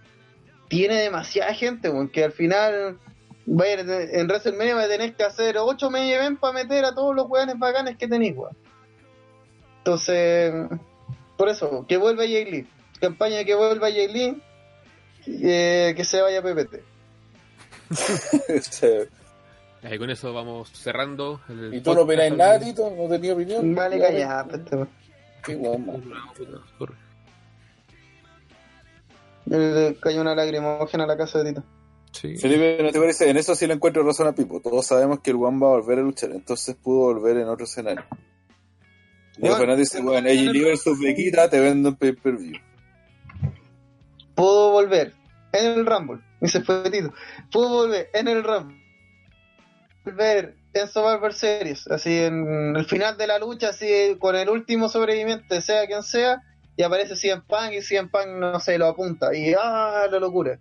tiene demasiada gente, porque al final vaya, en WrestleMania va a tener que hacer 8 main event para meter a todos los weones bacanes que tenéis. Entonces, por eso, que vuelva Jay Lee. Campaña que vuelva Jay Lee, eh, que se vaya PPT. Sí. Y con eso vamos cerrando. El ¿Y tú no opináis nada, Tito? ¿No tenías opinión? Vale, callada, este weón. Qué man. Corre. Le cayó una lacrimógena a la casa de Tito. Sí. Felipe, ¿no te parece? En eso sí le encuentro razón a Pipo. Todos sabemos que el One va a volver a luchar, entonces pudo volver en otro escenario. Diego Bueno, Fernández dice, bueno, AJ Lee versus Bequita te vendo en pay-per-view. Pudo volver en el Rumble. Y se fue Tito. Pudo volver en el Rumble. Volver en Survivor Series. Así en el final de la lucha, así con el último sobreviviente, sea quien sea. Y aparece CM Punk y CM Punk no sé, lo apunta. Y ¡ah! La locura.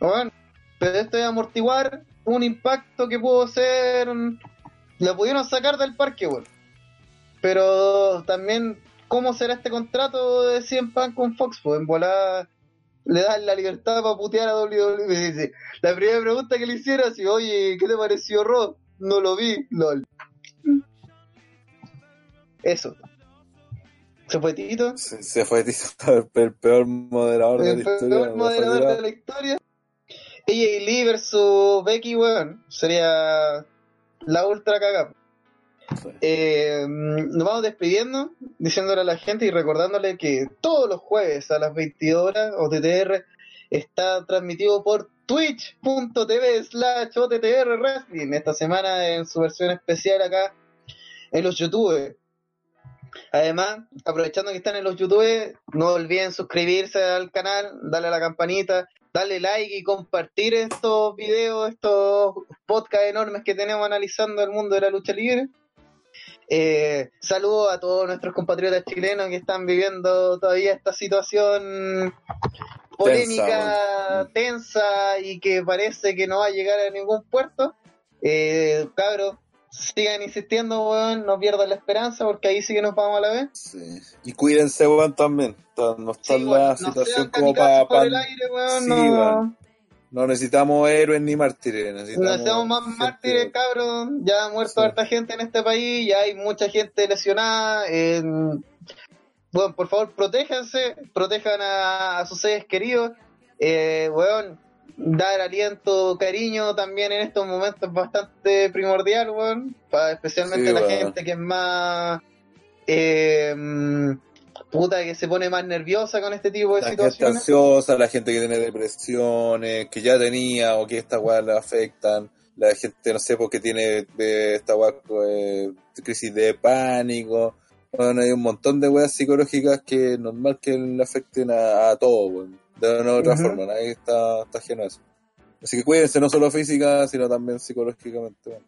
Bueno, pero esto es amortiguar un impacto que pudo ser. Lo pudieron sacar del parque, weón. Pero también, ¿cómo será este contrato de 100 Punk con Fox? Pues en volada le dan la libertad para putear a WWE. Dice, la primera pregunta que le hiciera es, oye, ¿qué te pareció Raw? No lo vi, lol. Eso. ¿Se fue Tito? Se, se fue Tito, el, el peor moderador de la El historia. peor moderador de la historia. AJ Lee versus Becky, weón. Sería la ultra cagada. Eh, nos vamos despidiendo, diciéndole a la gente y recordándole que todos los jueves a las 22 horas OTTR está transmitido por twitch.tv slash OTTR Wrestling. Esta semana en su versión especial acá en los YouTube. Además, aprovechando que están en los YouTube, no olviden suscribirse al canal, darle a la campanita, darle like y compartir estos videos, estos podcasts enormes que tenemos analizando el mundo de la lucha libre. Eh, saludo a todos nuestros compatriotas chilenos que están viviendo todavía esta situación polémica, tensa, y que parece que no va a llegar a ningún puerto. Eh, cabros, sigan insistiendo, weón, no pierdan la esperanza porque ahí sí que nos vamos a la vez. Sí. Y cuídense, weón, también. No está Sí, la situación como para... el aire, weón, Sí, no-. No necesitamos héroes ni mártires. Necesitamos, Necesitamos más gente- mártires, cabrón. Ya ha muerto Sí. harta gente en este país, ya hay mucha gente lesionada. eh, bueno, por favor, protéjanse, protejan a, a sus seres queridos. Eh, weón, dar aliento, cariño también en estos momentos es bastante primordial, weón. Para especialmente Sí, la weón. gente que es más. eh, puta, que se pone más nerviosa con este tipo de La gente situaciones. ansiosa, la gente que tiene depresiones, que ya tenía o que esta weá le afectan, la gente, no sé, porque tiene esta weá eh, crisis de pánico. Bueno, hay un montón de weas psicológicas que normal que le afecten a, a todo, weón. De una u otra forma, nadie está, está ajeno a eso. Así que cuídense, no solo física, sino también psicológicamente.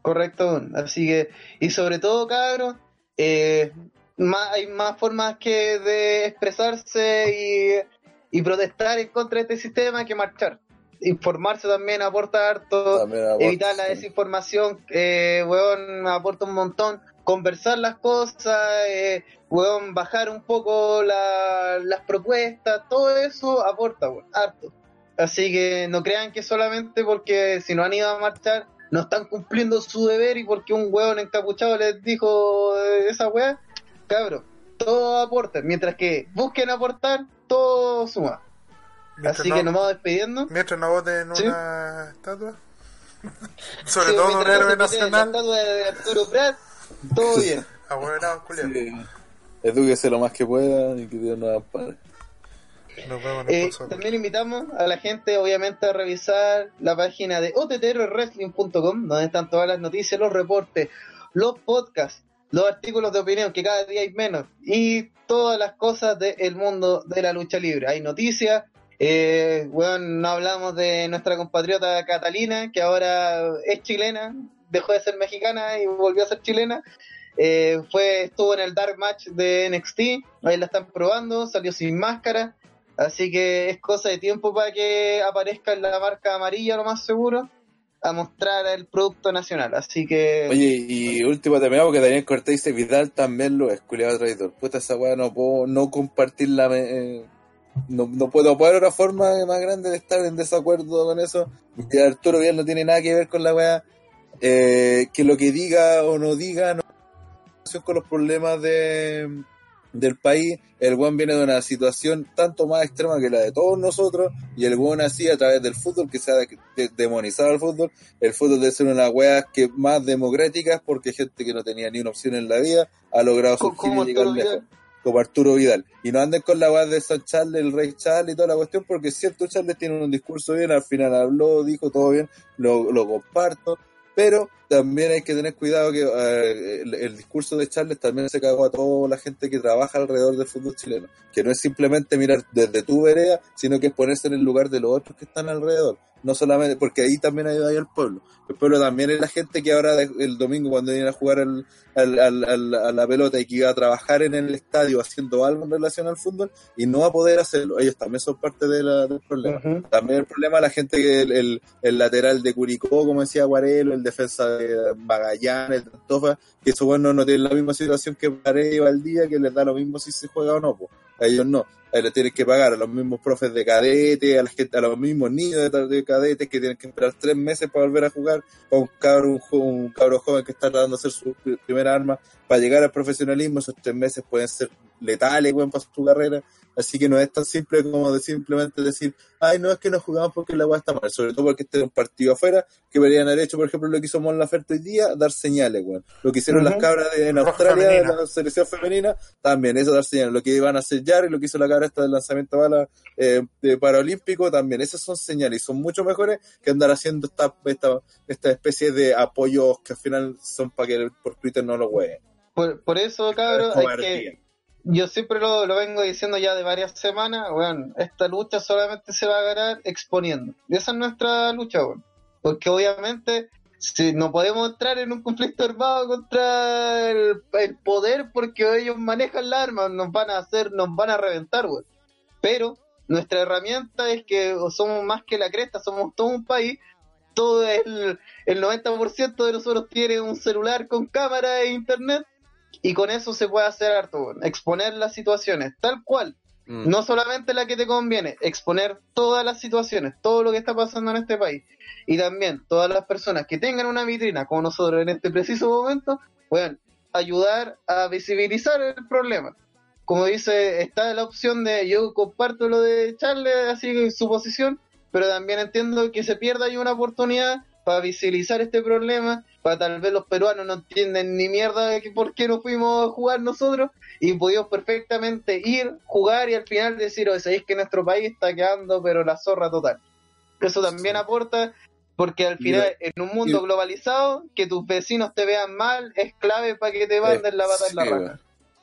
Correcto, así que, y sobre todo, cabros, eh, más, hay más formas que de expresarse y, y protestar en contra de este sistema que marchar. Informarse también aporta harto, También aporta, evitar la sí. desinformación, eh, weón, aporta un montón, conversar las cosas, eh, weón, bajar un poco la- las propuestas, todo eso aporta, weón, harto. Así que no crean que solamente porque si no han ido a marchar no están cumpliendo su deber y porque un hueón encapuchado les dijo esa weá, cabrón, todo aporta. Mientras que busquen aportar, todo suma. Mientras Así no, que nos vamos despidiendo. mientras no voten Sí. una estatua. Sobre Sí, todo un héroe nacional. La estatua de Arturo Prat, todo bien. Abuelado, culiao. Sí. Edúquese lo más que pueda y que Dios nos ampare. Nos vemos en el Eh, próximo. también invitamos a la gente, obviamente, a revisar la página de ottrwrestling.com, donde están todas las noticias, los reportes, los podcasts, los artículos de opinión, que cada día hay menos, y todas las cosas del mundo de la lucha libre. Hay noticias, eh, bueno, no hablamos de nuestra compatriota Catalina, que ahora es chilena, dejó de ser mexicana y volvió a ser chilena. Eh, fue estuvo en el Dark Match de NXT, ahí la están probando, salió sin máscara. Así que es cosa de tiempo para que aparezca en la marca amarilla, lo más seguro, a mostrar el producto nacional. Así que. Oye, y último terminado porque Daniel Cortés dice Vidal también lo es, culiado traidor. Puta esa weá no puedo no compartirla, eh, no, no puedo poner otra forma más grande de estar en desacuerdo con eso. Que Arturo Vidal no tiene nada que ver con la weá. Eh, que lo que diga o no diga no con los problemas de, del país, el buen viene de una situación tanto más extrema que la de todos nosotros, y el buen así a través del fútbol, que se ha de- de- demonizado el fútbol, el fútbol debe ser una wea que más democrática, porque gente que no tenía ni una opción en la vida ha logrado surgir y llegar lejos como Arturo Vidal. Y no anden con la weá de San Charles, el rey Charles y toda la cuestión, porque es cierto, Charles tiene un discurso bien, al final habló, dijo todo bien, lo, lo comparto, pero también hay que tener cuidado que eh, el, el discurso de Charles también se cagó a toda la gente que trabaja alrededor del fútbol chileno, que no es simplemente mirar desde tu vereda, sino que es ponerse en el lugar de los otros que están alrededor. No solamente, porque ahí también ayuda al pueblo. El pueblo también es la gente que ahora el domingo cuando viene a jugar al, al- al- a la pelota y que iba a trabajar en el estadio haciendo algo en relación al fútbol y no va a poder hacerlo. Ellos también son parte de la- del problema. También el problema la gente que el, el, el lateral de Curicó, como decía Guarelo, el defensa de Magallanes, de Antofa, que esos buenos no tienen la misma situación que Paredes y Valdía, que les da lo mismo si se juega o no. po. A ellos no. A ellos tienen que pagar a los mismos profes de cadete, a, la gente, a los mismos niños de, de cadetes que tienen que esperar tres meses para volver a jugar, a un cabro, un, cabro joven que está tratando de hacer su pri- primera arma para llegar al profesionalismo, esos tres meses pueden ser letales, weón, para su carrera. Así que no es tan simple como de simplemente decir, ay, no es que no jugamos porque la weá está mal, sobre todo porque este es un partido afuera, que deberían haber hecho, por ejemplo, lo que hizo Mon Laferte hoy día, dar señales, weón. Lo que hicieron las cabras de- en Roja Australia, de femenina. la selección femenina, también, eso dar señales. Lo que iban a hacer Yar y lo que hizo la cabra esta del lanzamiento de bala eh, de Paralímpico, también, esas son señales y son mucho mejores que andar haciendo esta, esta, esta especie de apoyos que al final son para que por Twitter no lo hueen. Por, por eso, cabrón, hay Cobardía. que, yo siempre lo, lo vengo diciendo ya de varias semanas, weón, esta lucha solamente se va a ganar exponiendo. Y esa es nuestra lucha, weón. Porque obviamente si no podemos entrar en un conflicto armado contra el, poder porque ellos manejan la arma, nos van a hacer, nos van a reventar, weón. Pero nuestra herramienta es que somos más que la cresta, somos todo un país, todo el, el 90% de nosotros tiene un celular con cámara e internet y con eso se puede hacer harto, exponer las situaciones tal cual, Mm. no solamente la que te conviene, exponer todas las situaciones, todo lo que está pasando en este país y también todas las personas que tengan una vitrina como nosotros en este preciso momento, pueden ayudar a visibilizar el problema. Como dice, está la opción de yo comparto lo de Charles, así su posición, pero también entiendo que se pierda ahí una oportunidad para visibilizar este problema, para tal vez los peruanos no entienden ni mierda de que por qué no fuimos a jugar nosotros y pudimos perfectamente ir, jugar y al final decir, oye, sabéis que nuestro país está quedando pero la zorra total. Eso también aporta porque al final en un mundo globalizado que tus vecinos te vean mal es clave para que te manden la pata en la Sí, raja.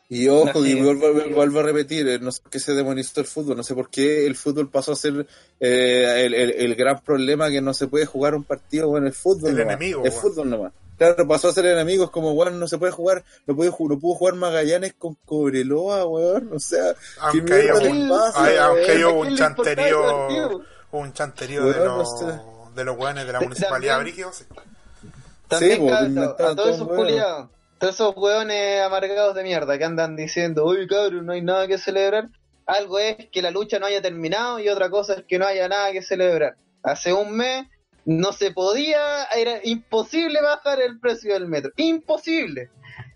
Y ojo, y vuelvo, vuelvo a repetir, eh, no sé por qué se demonizó el fútbol, no sé por qué el fútbol pasó a ser eh, el, el- el gran problema que no se puede jugar un partido con el fútbol. El nomás. enemigo, El fútbol nomás. Claro, pasó a ser enemigos como, weón, no se puede jugar, no, puede, no pudo jugar Magallanes con Cobreloa, weón, o sea, ¿qué Aunque haya un, pasa, hay- aunque ¿A un chanterío, un chanterío de los, no sé. de los weones de la municipalidad Brígido, sí. También, Sí, pues, cabrón, a todos todo esos culiados, todos esos hueones amargados de mierda que andan diciendo, uy cabrón, no hay nada que celebrar. Algo es que la lucha no haya terminado y otra cosa es que no haya nada que celebrar. Hace un mes no se podía, era imposible bajar el precio del metro. Imposible.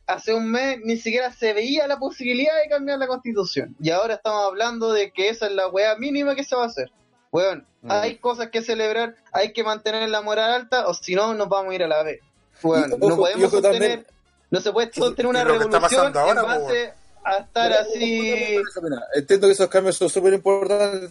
Hace un mes ni siquiera se veía la posibilidad de cambiar la constitución. Y ahora estamos hablando de que esa es la weá mínima que se va a hacer. Weón, Mm. hay cosas que celebrar, hay que mantener la moral alta o si no nos vamos a ir a la vez. Weón, Y no podemos sostener, también- no se puede sostener una revolución ahora, en base a estar así. Entiendo que esos cambios son súper importantes,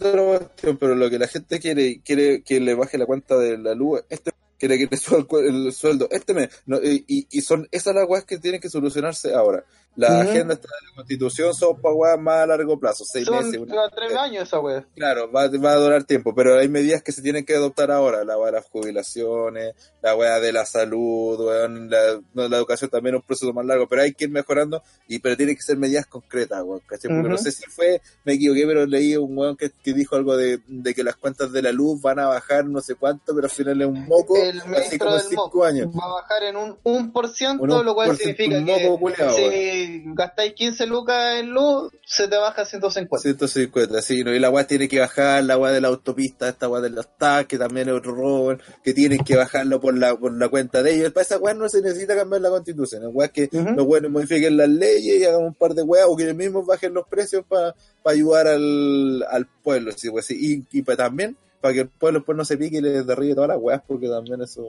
pero lo que la gente quiere, quiere que le baje la cuenta de la luz, este quiere que le suba el, sueldo este mes, no, y, y- y son esas las weas que tienen que solucionarse ahora. La agenda está de la constitución son para weas más a largo plazo, seis Son meses, una- tres años esa wea. Claro, va, va a durar tiempo, pero hay medidas que se tienen que adoptar ahora, la wea de las jubilaciones, la wea de la salud, weón, la, no, la educación también es un proceso más largo, pero hay que ir mejorando, y pero tienen que ser medidas concretas, weón, ¿cachai? Porque no sé si fue, me equivoqué, pero leí un weón que, que dijo algo de, de que las cuentas de la luz van a bajar no sé cuánto, pero al final es un moco, El así ministro como cinco años. va a bajar en un 1%, Un lo cual 1%, significa un moco que si gastáis 15 lucas en luz, se te baja a 150. 150, sí, ¿no? y la weá tiene que bajar, la weá de la autopista, esta weá de los TAC, que también es otro robo, que tienen que bajarlo por la, por la cuenta de ellos. Para esa weá no se necesita cambiar la constitución, la weá es que Ujú. los weones modifiquen las leyes y hagan un par de weas, o que ellos mismos bajen los precios para ayudar al, al pueblo, sí, pues, y, y pa- también para que el pueblo pues no se pique y les derribe todas las weas, porque también eso...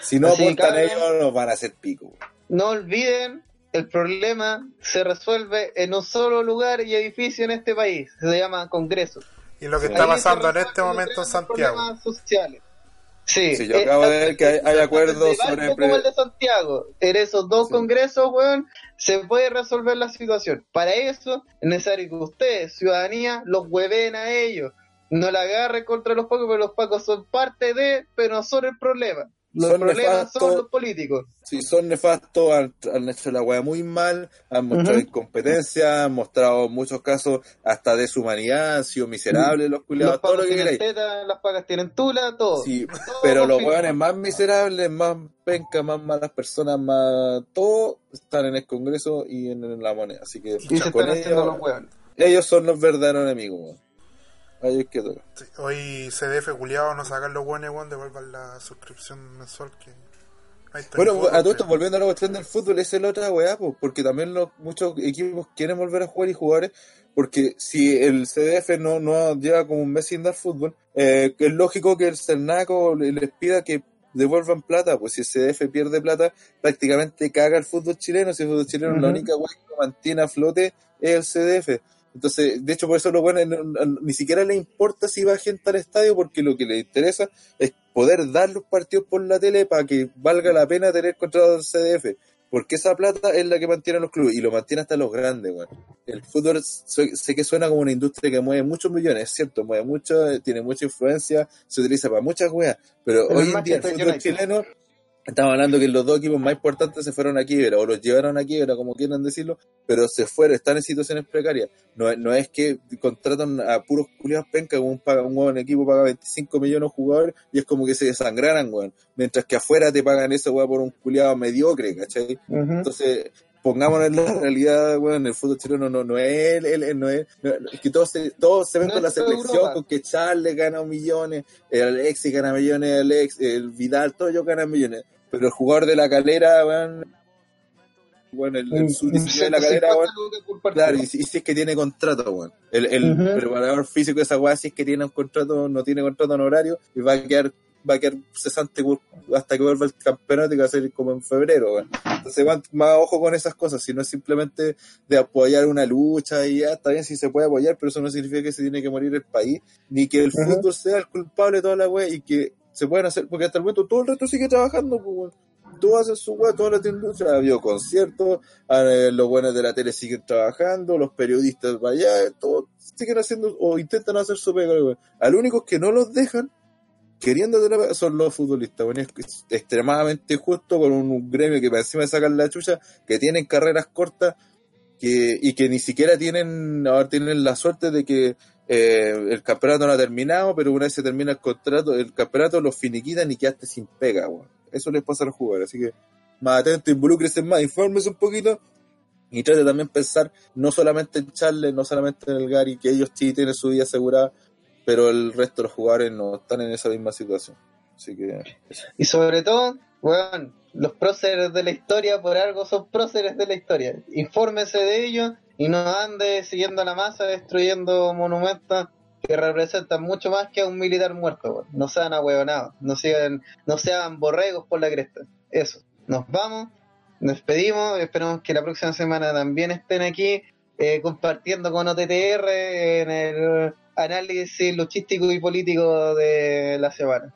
Si no aportan cabrón. ellos, nos van a hacer pico. No olviden, el problema se resuelve en un solo lugar y edificio en este país. Se llama Congreso. Y lo que está Ahí pasando en este momento en Santiago. problemas sociales. Sí, Sí, yo acabo de ver que hay- hay acuerdos sobre como el de Santiago. En esos dos Sí. congresos, weón, se puede resolver la situación. Para eso es necesario que ustedes, ciudadanía, los hueven a ellos. No la agarren contra los pacos, porque los pacos son parte de, pero no son el problema. Los Son problemas nefastos. son los políticos. Sí, son nefastos, han, han hecho la weá muy mal, han mostrado incompetencia, han mostrado en muchos casos hasta deshumanidad, han sido miserables los culiados, Los todo lo que queráis. teta, las pacas tienen tula, todo. Sí, Todo pero los weones más miserables, más pencas, más malas personas, más todo están en el Congreso y en, en la moneda. Así que Y se con están haciendo ellos, los ellos son los verdaderos enemigos. weón. Ahí. Sí, Hoy CDF culiado no sacan los buenos, weón, devuelvan la suscripción mensual que. Bueno, fútbol, a todo esto, volviendo a la cuestión del fútbol, esa es la otra weá, pues, porque también los, muchos equipos quieren volver a jugar y jugadores, porque si el CDF no, no lleva como un mes sin dar fútbol, eh, es lógico que el Cernaco le- les pida que devuelvan plata, pues si el CDF pierde plata, prácticamente caga el fútbol chileno, si el fútbol chileno la Ujú. única weá que lo mantiene a flote es el CDF. Entonces, de hecho, por eso lo bueno, no- no- ni siquiera le importa si va gente al estadio, porque lo que le interesa es poder dar los partidos por la tele para que valga la pena tener contrato del CDF. Porque esa plata es la que mantiene a los clubes y lo mantiene hasta los grandes. El fútbol sé, que suena como una industria que mueve muchos millones, es cierto, mueve mucho, tiene mucha influencia, se utiliza para muchas weas, pero Pero hoy en día el fútbol chileno, estamos hablando que los dos equipos más importantes se fueron a quiebra, o los llevaron a quiebra, como quieran decirlo, pero se fueron, están en situaciones precarias. No, es- no es que contratan a puros culiados penca, como un, paga, un buen equipo paga 25 millones de jugadores y es como que se desangraran, weón. Mientras que afuera te pagan eso, weón, por un culiado mediocre, ¿cachai? Entonces, pongámonos en la realidad, weón, el fútbol chileno no, no es, el, el- no es, no- es que todos se, todos se ven No con la selección, Europa. con que Charles gana millones, el Alexis gana millones, el, Alex, el Vidal, todos ellos ganan millones, pero el jugador de la calera, weón, bueno, el, el sub-19 de la calera, 150 weón. Claro, y si, y si es que tiene contrato, weón. El, el Ujú. preparador físico de esa weá, si es que tiene un contrato, no tiene contrato honorario, y va a quedar, va a quedar cesante hasta que vuelva el campeonato y va a ser como en febrero, weón. Entonces, van más ojo con esas cosas, si no es simplemente de apoyar una lucha y ya está bien si se puede apoyar, pero eso no significa que se tiene que morir el país, ni que el fútbol sea el culpable de toda la weá y que se pueden hacer, porque hasta el momento todo el resto sigue trabajando, pues. Todos hacen su weá, toda la industria, ha habido conciertos, eh, los buenos de la tele siguen trabajando, los periodistas allá, todos siguen haciendo o intentan hacer su pega. weón. Al único que no los dejan queriendo pega son los futbolistas. weón. Es extremadamente justo con un, un gremio que para encima de sacar la chucha, que tienen carreras cortas que, y que ni siquiera tienen, ahora tienen la suerte de que eh, el campeonato no ha terminado, pero una vez se termina el contrato, el campeonato los finiquitan y quedaste sin pega, weón. Eso les pasa a los jugadores, así que más atento, involúcrese más, infórmese un poquito y trate también pensar no solamente en Charles, no solamente en el Gary, que ellos sí tienen su vida asegurada, pero el resto de los jugadores no están en esa misma situación. Así que. Y sobre todo, weón, los próceres de la historia por algo son próceres de la historia. Infórmese de ellos y no ande siguiendo a la masa destruyendo monumentos que representan mucho más que a un militar muerto. No sean ahueonados, no sigan, no sean borregos por la cresta. Eso. Nos vamos, nos despedimos, esperamos que la próxima semana también estén aquí eh, compartiendo con OTTR en el análisis luchístico y político de la semana.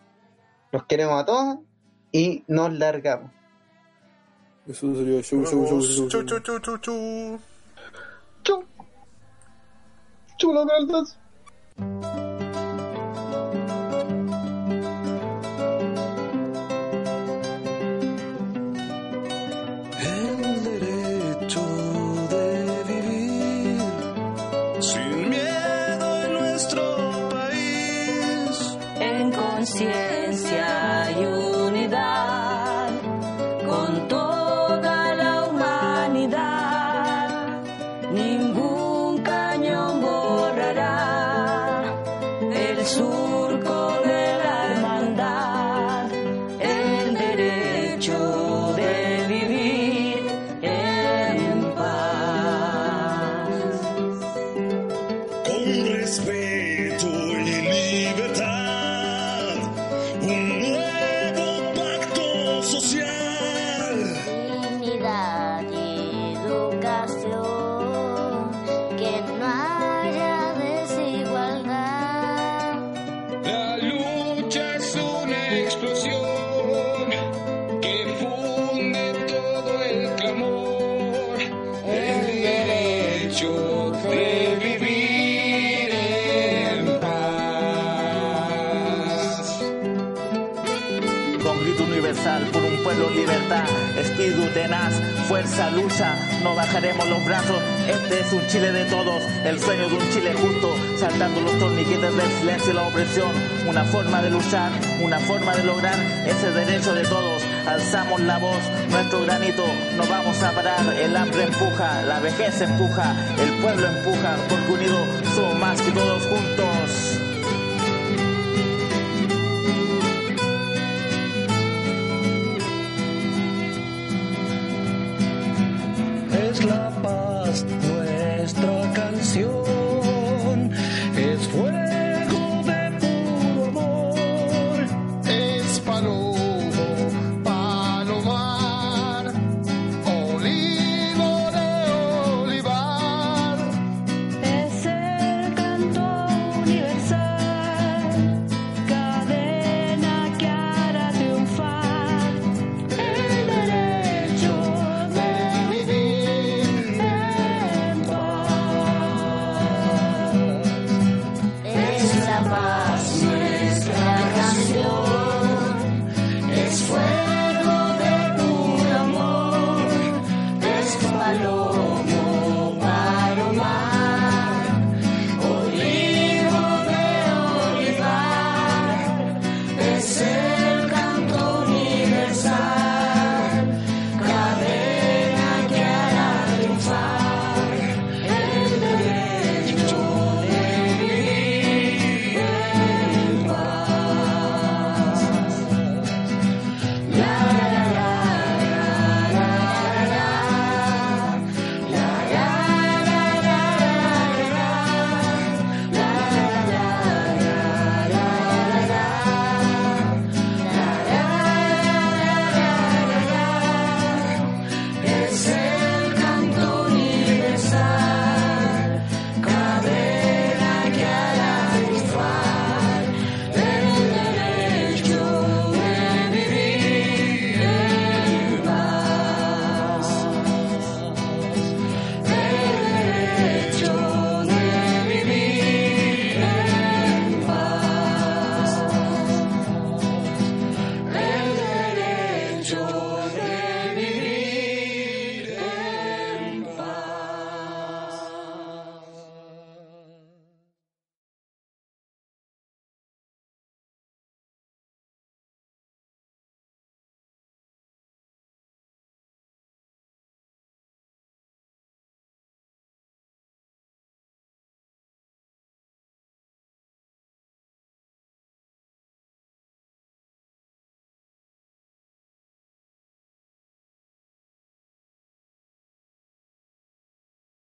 Los queremos a todos y nos largamos. Eso sería show, show, show, show, Chu, show. chu, chu, chu, chu. Chau. Chulo no bajaremos los brazos. Este es un Chile de todos, el sueño de un Chile justo, saltando los torniquetes del silencio y la opresión. Una forma de luchar, una forma de lograr ese derecho de todos. Alzamos la voz, nuestro granito, no vamos a parar. El hambre empuja, la vejez empuja, el pueblo empuja, porque unidos somos más que todos juntos.